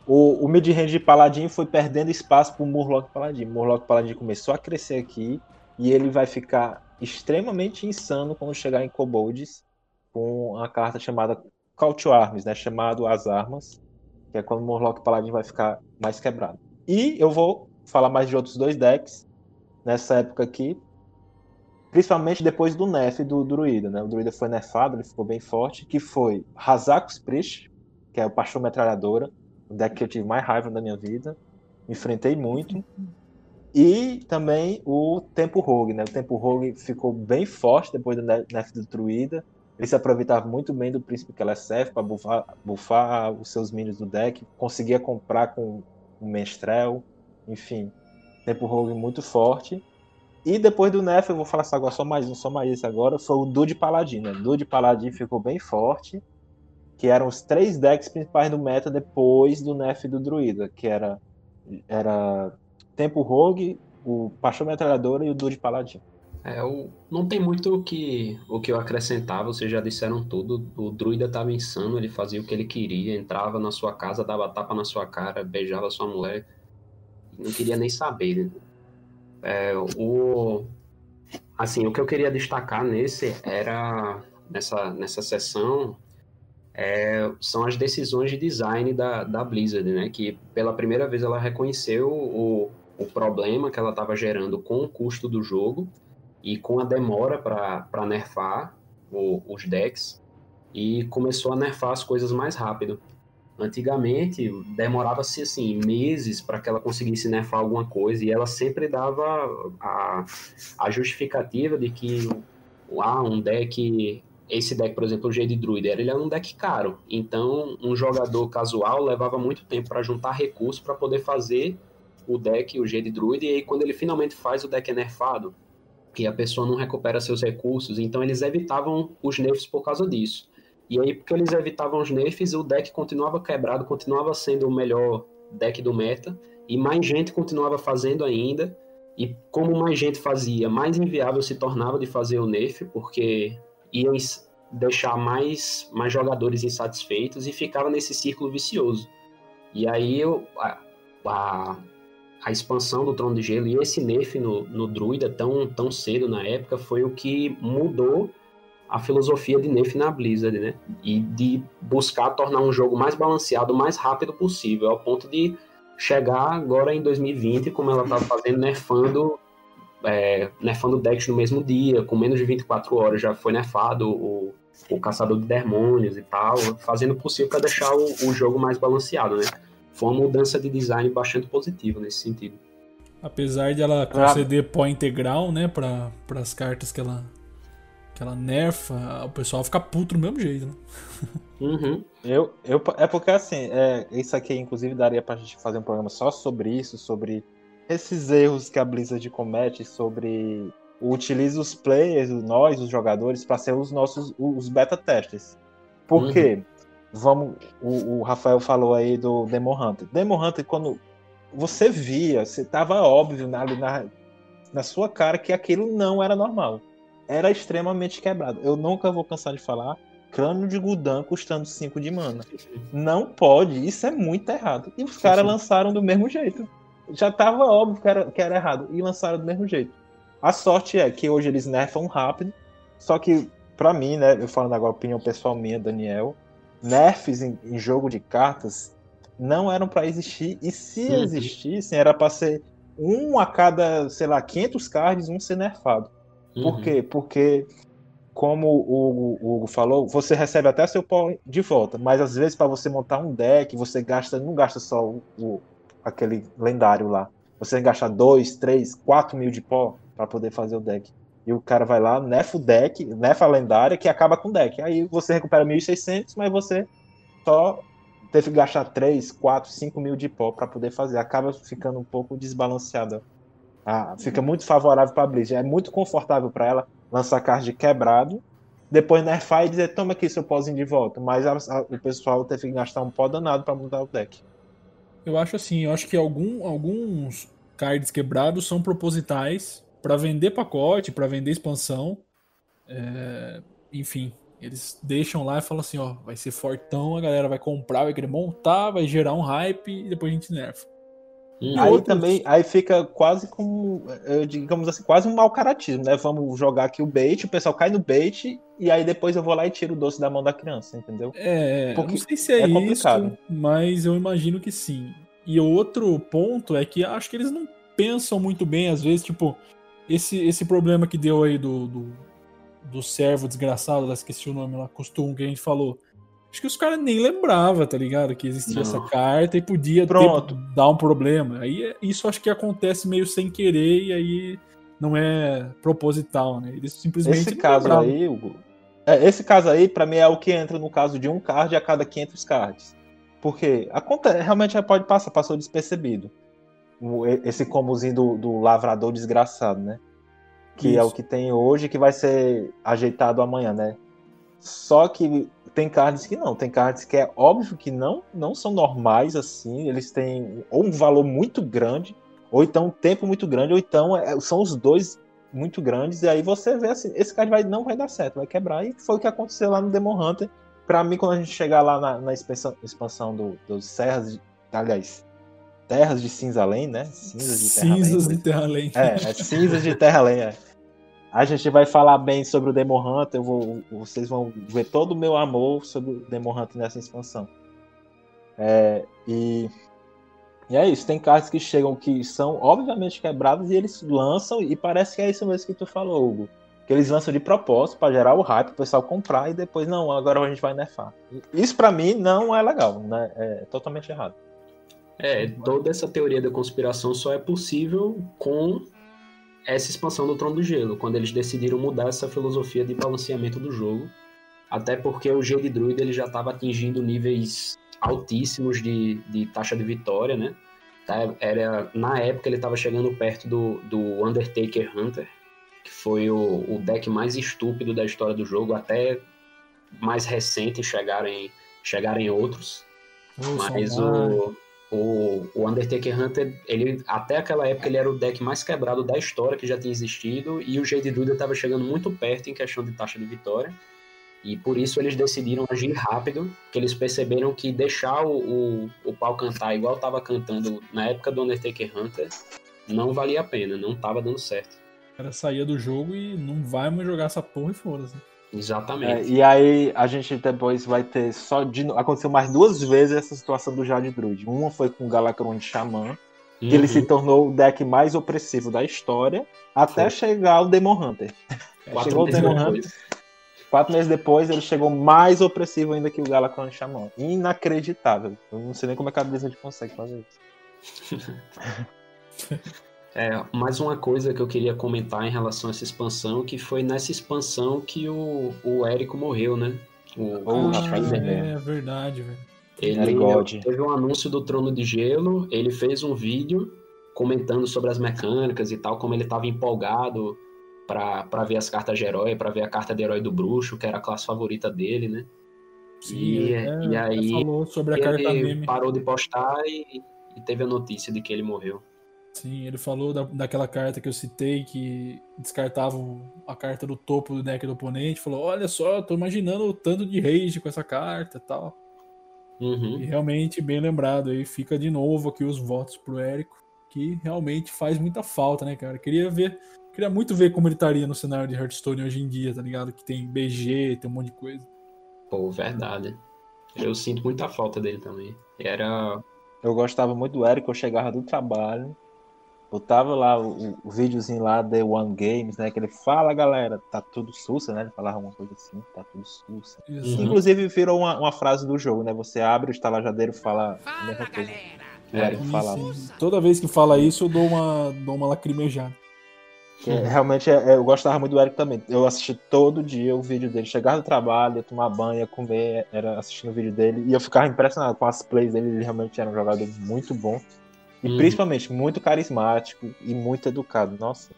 o, o mid-range de Paladin foi perdendo espaço para o Murloc Paladin. Murloc Paladin começou a crescer aqui e ele vai ficar extremamente insano quando chegar em Kobolds com a carta chamada Call to Arms, né? Chamado As Armas, que é quando o Murloc Paladin vai ficar mais quebrado. E eu vou falar mais de outros dois decks nessa época aqui, principalmente depois do nerf do Druida, né? O Druida foi nerfado, ele ficou bem forte, que foi Hazakus Priest, que é o Paixão Metralhadora, o deck que eu tive mais raiva da minha vida, enfrentei muito. E também o Tempo Rogue, né? O Tempo Rogue ficou bem forte depois do nerf do Druida. Ele se aproveitava muito bem do Príncipe Kelesef para buffar, buffar os seus minions do deck. Conseguia comprar com o Menstrel. Enfim, Tempo Rogue muito forte. E depois do nerf, eu vou falar agora só mais um, só mais esse agora, foi o Dude Paladin, né? Dude Paladin ficou bem forte, que eram os três decks principais do meta depois do nerf do Druida, que era, era Tempo Rogue, o Paixão Metralhadora e o Dude Paladin. É, não tem muito o que, o que eu acrescentar, vocês já disseram tudo. O druida estava insano, ele fazia o que ele queria, entrava na sua casa, dava tapa na sua cara, beijava sua mulher. Não queria nem saber. É, o, assim, o que eu queria destacar nesse era, nessa, nessa sessão, é, são as decisões de design da, da Blizzard, né? Que pela primeira vez ela reconheceu o, o problema que ela estava gerando com o custo do jogo e com a demora para nerfar o, os decks e começou a nerfar as coisas mais rápido. Antigamente demorava-se assim meses para que ela conseguisse nerfar alguma coisa e ela sempre dava a, a justificativa de que ah, um deck esse deck, por exemplo, o Jade Druider, ele é um deck caro. Então, um jogador casual levava muito tempo para juntar recursos para poder fazer o deck, o Jade Druid, e aí quando ele finalmente faz o deck é nerfado, que a pessoa não recupera seus recursos, então eles evitavam os nerfs por causa disso. E aí, porque eles evitavam os nerfs, o deck continuava quebrado, continuava sendo o melhor deck do meta, e mais gente continuava fazendo ainda. E como mais gente fazia, mais inviável se tornava de fazer o nerf, porque iam deixar mais, mais jogadores insatisfeitos e ficava nesse círculo vicioso. E aí a, a, a expansão do Trono de Gelo e esse nerf no, no Druida tão, tão cedo na época foi o que mudou a filosofia de nerf na Blizzard, né? E de buscar tornar um jogo mais balanceado o mais rápido possível, ao ponto de chegar agora em 2020, como ela estava fazendo, nerfando, é, nerfando decks no mesmo dia, com menos de 24 horas já foi nerfado o, o Caçador de Demônios e tal, fazendo o possível para deixar o, o jogo mais balanceado, né? foi uma mudança de design bastante positiva nesse sentido. Apesar de ela conceder pó integral, né, para as cartas que ela que ela nerfa, o pessoal fica puto do mesmo jeito, né? Uhum. Eu, eu, é porque assim, é, isso aqui inclusive daria pra gente fazer um programa só sobre isso, sobre esses erros que a Blizzard comete, sobre utiliza os players, nós, os jogadores, para ser os nossos os beta testes. Por uhum. quê? vamos, o, o, Rafael falou aí do Demon Hunter. Demon Hunter, quando você via, você tava óbvio na, na, na sua cara que aquilo não era normal. Era extremamente quebrado. Eu nunca vou cansar de falar. Crânio de Gudan custando 5 de mana. Não pode, isso é muito errado. E os caras lançaram do mesmo jeito. Já tava óbvio que era, que era errado. E lançaram do mesmo jeito. A sorte é que hoje eles nerfam rápido. Só que, para mim, né, eu falando agora a opinião pessoal minha, Daniel, nerfs em, em jogo de cartas não eram para existir, e se existissem, era para ser um a cada, sei lá, 500 cards, um ser nerfado. Uhum. Por quê? Porque, como o Hugo falou, você recebe até seu pó de volta, mas às vezes para você montar um deck, você gasta, não gasta só o, o aquele lendário lá. Você gasta 2, 3, 4 mil de pó para poder fazer o deck. E o cara vai lá, nefa o deck, nefa a lendária, que acaba com o deck. Aí você recupera 1.600, mas você só teve que gastar 3, 4, 5 mil de pó para poder fazer. Acaba ficando um pouco desbalanceada. Ah, fica muito favorável para a Blizzard. É muito confortável para ela lançar card quebrado, depois nerfar e dizer: toma aqui seu pozinho de volta. Mas a, a, o pessoal teve que gastar um pó danado para mudar o deck. Eu acho assim, eu acho que algum, alguns cards quebrados são propositais para vender pacote, para vender expansão. É, enfim, eles deixam lá e falam assim, ó, vai ser fortão, a galera vai comprar, vai querer montar, vai gerar um hype e depois a gente nerfa. E aí outros... também, aí fica quase como, digamos assim, quase um mau caratismo, né? Vamos jogar aqui o bait, o pessoal cai no bait e aí depois eu vou lá e tiro o doce da mão da criança, entendeu? É, Porque não sei se é, é isso, mas eu imagino que sim. E outro ponto é que acho que eles não pensam muito bem, às vezes, tipo, esse, esse problema que deu aí do, do, do servo desgraçado, esqueci o nome lá, costume que a gente falou. Acho que os caras nem lembravam, tá ligado? Que existia Não. essa carta e podia ter, dar um problema. Aí isso acho que acontece meio sem querer e aí não é proposital, né? Eles simplesmente. Esse caso lembravam. aí, Hugo, é, esse caso aí, para mim, é o que entra no caso de um card a cada 500 cards. Porque acontece, realmente pode passar, passou despercebido esse comozinho do, do lavrador desgraçado, né? Que Isso. é o que tem hoje, que vai ser ajeitado amanhã, né? Só que tem cards que não, tem cards que é óbvio que não, não são normais assim, eles têm ou um valor muito grande, ou então um tempo muito grande, ou então é, são os dois muito grandes, e aí você vê assim, esse card vai, não vai dar certo, vai quebrar, e foi o que aconteceu lá no Demon Hunter. Pra mim, quando a gente chegar lá na, na expansão, expansão do, dos Serras, de, aliás, Terras de Cinza Além, né? Cinzas de Terra Cinzas de Terra Além. É, é Cinzas de Terra Além, é. A gente vai falar bem sobre o Demon Hunter, vou, vocês vão ver todo o meu amor sobre o Demon Hunter nessa expansão. É, e, e é isso, tem cartas que chegam que são obviamente quebradas e eles lançam, e parece que é isso mesmo que tu falou, Hugo. Que eles lançam de propósito para gerar o hype, o pessoal comprar e depois, não, agora a gente vai nerfar. Isso para mim não é legal, né? É totalmente errado. É, toda essa teoria da conspiração só é possível com essa expansão do Trono do Gelo, quando eles decidiram mudar essa filosofia de balanceamento do jogo. Até porque o G de Druid ele já estava atingindo níveis altíssimos de, de taxa de vitória, né? Tá, era, na época ele estava chegando perto do, do Undertaker Hunter, que foi o, o deck mais estúpido da história do jogo, até mais recente chegarem, chegarem outros. Nossa, Mas o, o, o Undertaker Hunter, ele, até aquela época, ele era o deck mais quebrado da história que já tinha existido, e o Jade Druida estava chegando muito perto em questão de taxa de vitória. E por isso eles decidiram agir rápido, que eles perceberam que deixar o, o, o pau cantar igual estava cantando na época do Undertaker Hunter não valia a pena, não estava dando certo. O cara saía do jogo e não vai mais jogar essa porra e foda-se. Exatamente. É, e aí a gente depois vai ter só de aconteceu mais duas vezes essa situação do Jade Druid. Uma foi com o Galacron de Xamã, que uhum. ele se tornou o deck mais opressivo da história, até foi. chegar o Demon Hunter. Quatro chegou o Demon Hunter. Quatro meses depois ele chegou mais opressivo ainda que o Galacron de Xamã. Inacreditável. Eu não sei nem como é que a Blizzard consegue fazer isso. É, mais uma coisa que eu queria comentar em relação a essa expansão, que foi nessa expansão que o, o Érico morreu, né? O, oh, o é verdade, velho. Ele teve um anúncio do Trono de Gelo, ele fez um vídeo comentando sobre as mecânicas e tal, como ele estava empolgado para ver as cartas de herói, para ver a carta de herói do bruxo, que era a classe favorita dele, né? Sim, e, é, e aí falou sobre a ele parou de postar e, e teve a notícia de que ele morreu. Sim, ele falou da, daquela carta que eu citei, que descartavam a carta do topo do deck do oponente. Falou: Olha só, tô imaginando o tanto de rage com essa carta e tal. Uhum. E realmente, bem lembrado. Aí fica de novo aqui os votos pro Érico, que realmente faz muita falta, né, cara? Queria ver, queria muito ver como ele estaria no cenário de Hearthstone hoje em dia, tá ligado? Que tem BG, tem um monte de coisa. Pô, verdade. Eu sinto muita falta dele também. Era. Eu gostava muito do Érico, eu chegava do trabalho botava lá o, o videozinho lá The One Games, né? Que ele fala, galera, tá tudo sussa, né? Ele falava uma coisa assim, tá tudo sussa. Uhum. Inclusive virou uma, uma, frase do jogo, né? Você abre o estalajadeiro e fala, fala a mesma coisa. É, fala. Toda vez que fala isso, eu dou uma, dou uma lacrimejada. É, realmente é, é, eu gostava muito do Eric também. Eu assisti todo dia o vídeo dele. Chegar do trabalho, tomar banho, comer, era assistindo o vídeo dele. E eu ficava impressionado com as plays dele. Ele realmente era um jogador muito bom. E hum. principalmente muito carismático e muito educado. Nossa,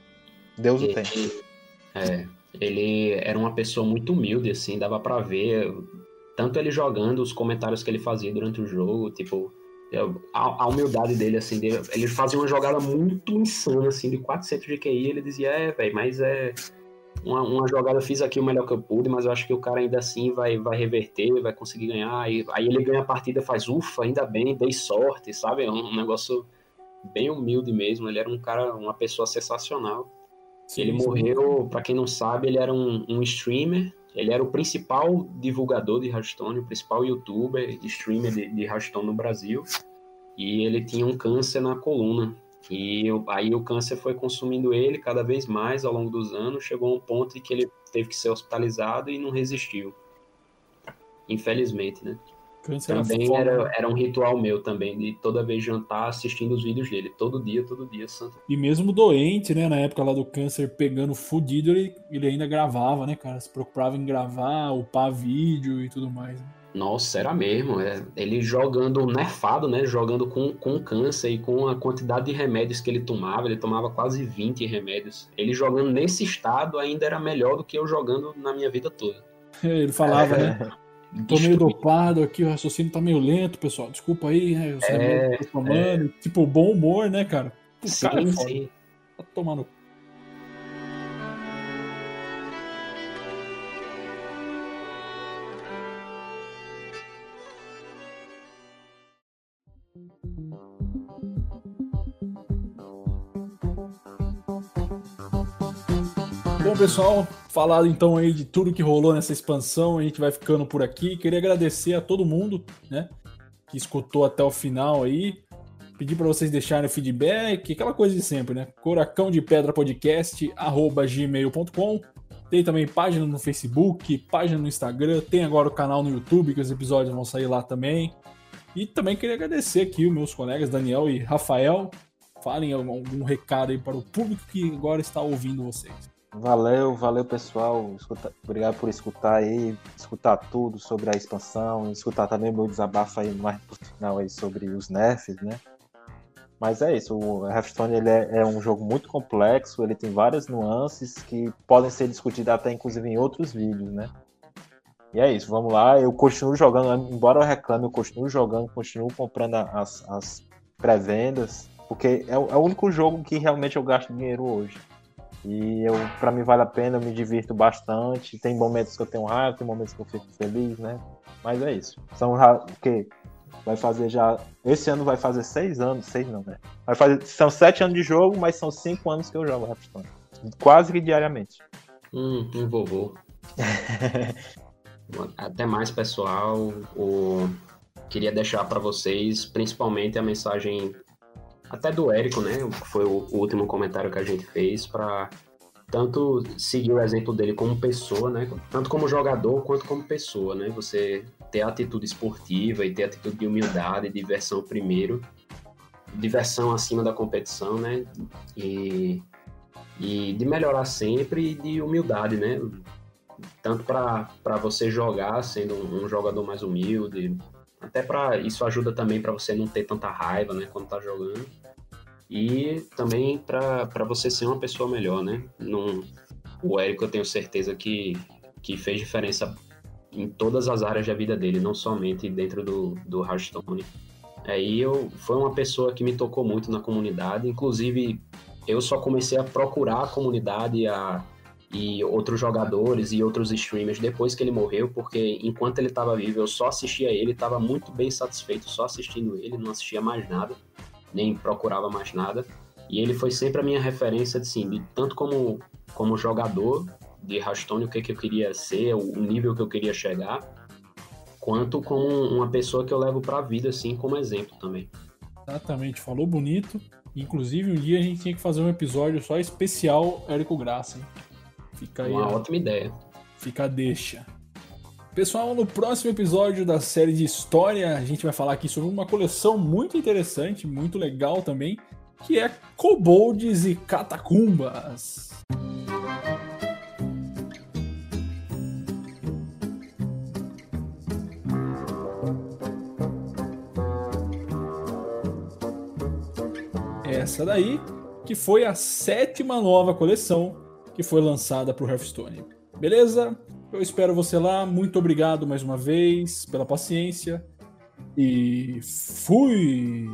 Deus o tem. É, ele era uma pessoa muito humilde, assim, dava para ver. Tanto ele jogando, os comentários que ele fazia durante o jogo, tipo, a, a humildade dele, assim, dele, ele fazia uma jogada muito insana, assim, de 400 de QI, ele dizia, é, velho, mas é uma, uma, jogada, fiz aqui o melhor que eu pude, mas eu acho que o cara ainda assim vai, vai reverter, vai conseguir ganhar, aí, aí ele ganha a partida, faz ufa, ainda bem, dei sorte, sabe, é um, um negócio bem humilde mesmo. Ele era um cara, uma pessoa sensacional. Sim, ele morreu, para quem não sabe, ele era um, um, streamer. Ele era o principal divulgador de Hearthstone, o principal youtuber, streamer de, de Hearthstone no Brasil. E ele tinha um câncer na coluna. E aí o câncer foi consumindo ele cada vez mais ao longo dos anos. Chegou a um ponto em que ele teve que ser hospitalizado e não resistiu. Infelizmente, né? Câncer também era, né? era um ritual meu também, de toda vez jantar assistindo os vídeos dele. Todo dia, todo dia, santo. E mesmo doente, né? Na época lá do câncer pegando fudido, ele, ele ainda gravava, né, cara? Se preocupava em gravar, upar vídeo e tudo mais. Né? Nossa, era mesmo. É, ele jogando nerfado, né? Jogando com, com câncer e com a quantidade de remédios que ele tomava. Ele tomava quase 20 remédios. Ele jogando nesse estado ainda era melhor do que eu jogando na minha vida toda. Ele falava, é... né? Tô meio dopado aqui, o raciocínio tá meio lento, pessoal. Desculpa aí, né? Eu sei é, é... Tipo, bom humor, né, cara? O sim, cara é sim. Tá tomando. Bom, pessoal, falado então aí de tudo que rolou nessa expansão, a gente vai ficando por aqui. Queria agradecer a todo mundo, né, que escutou até o final aí. Pedir para vocês deixarem o feedback, aquela coisa de sempre, né? Coracão de Pedra Podcast, arroba gmail.com. Tem também página no Facebook, página no Instagram, tem agora o canal no YouTube, que os episódios vão sair lá também. E também queria agradecer aqui os meus colegas Daniel e Rafael. Falem algum, recado aí para o público que agora está ouvindo vocês. Valeu, valeu pessoal. Escuta, obrigado por escutar aí, escutar tudo sobre a expansão, escutar também meu desabafo aí mais pro final aí sobre os nerfs, né? Mas é isso, o Hearthstone ele é, é, um jogo muito complexo, ele tem várias nuances que podem ser discutidas até inclusive em outros vídeos, né? E é isso, vamos lá. Eu continuo jogando, embora eu reclame, eu continuo jogando, continuo comprando as, as pré-vendas, porque é, é, o único jogo que realmente eu gasto dinheiro hoje. E eu, para mim vale a pena, eu me divirto bastante. Tem momentos que eu tenho raiva, tem momentos que eu fico feliz, né? Mas é isso. São o que vai fazer já. Esse ano vai fazer seis anos, seis não, né? Vai fazer, são sete anos de jogo, mas são cinco anos que eu jogo Hearthstone. Quase que diariamente. Hum, um vovô. Até mais, pessoal. O... Queria deixar para vocês, principalmente a mensagem até do Érico, né? Foi o último comentário que a gente fez para tanto seguir o exemplo dele como pessoa, né? Tanto como jogador quanto como pessoa, né? Você ter atitude esportiva e ter atitude de humildade, diversão primeiro, diversão acima da competição, né? E, e de melhorar sempre e de humildade, né? Tanto para você jogar sendo um jogador mais humilde, até para isso ajuda também para você não ter tanta raiva, né, quando tá jogando. E também para você ser uma pessoa melhor, né? Num, o Érico eu tenho certeza que, que fez diferença em todas as áreas da vida dele, não somente dentro do, do Hearthstone. Aí eu foi uma pessoa que me tocou muito na comunidade, inclusive eu só comecei a procurar a comunidade a, e outros jogadores e outros streamers depois que ele morreu, porque enquanto ele estava vivo eu só assistia ele, estava muito bem satisfeito só assistindo ele, não assistia mais nada, nem procurava mais nada. E ele foi sempre a minha referência, assim, de, tanto como, como jogador de Hearthstone, o que, que eu queria ser, o nível que eu queria chegar, quanto como uma pessoa que eu levo para a vida, assim, como exemplo também. Exatamente, falou bonito. Inclusive, um dia a gente tinha que fazer um episódio só especial Érico Graça. Hein? Fica aí. Uma ótima ideia. Fica a deixa. Pessoal, no próximo episódio da série de história, a gente vai falar aqui sobre uma coleção muito interessante, muito legal também, que é Kobolds e Catacumbas. Essa daí, que foi a sétima nova coleção que foi lançada para o Hearthstone. Beleza? Eu espero você lá. Muito obrigado mais uma vez pela paciência. E fui!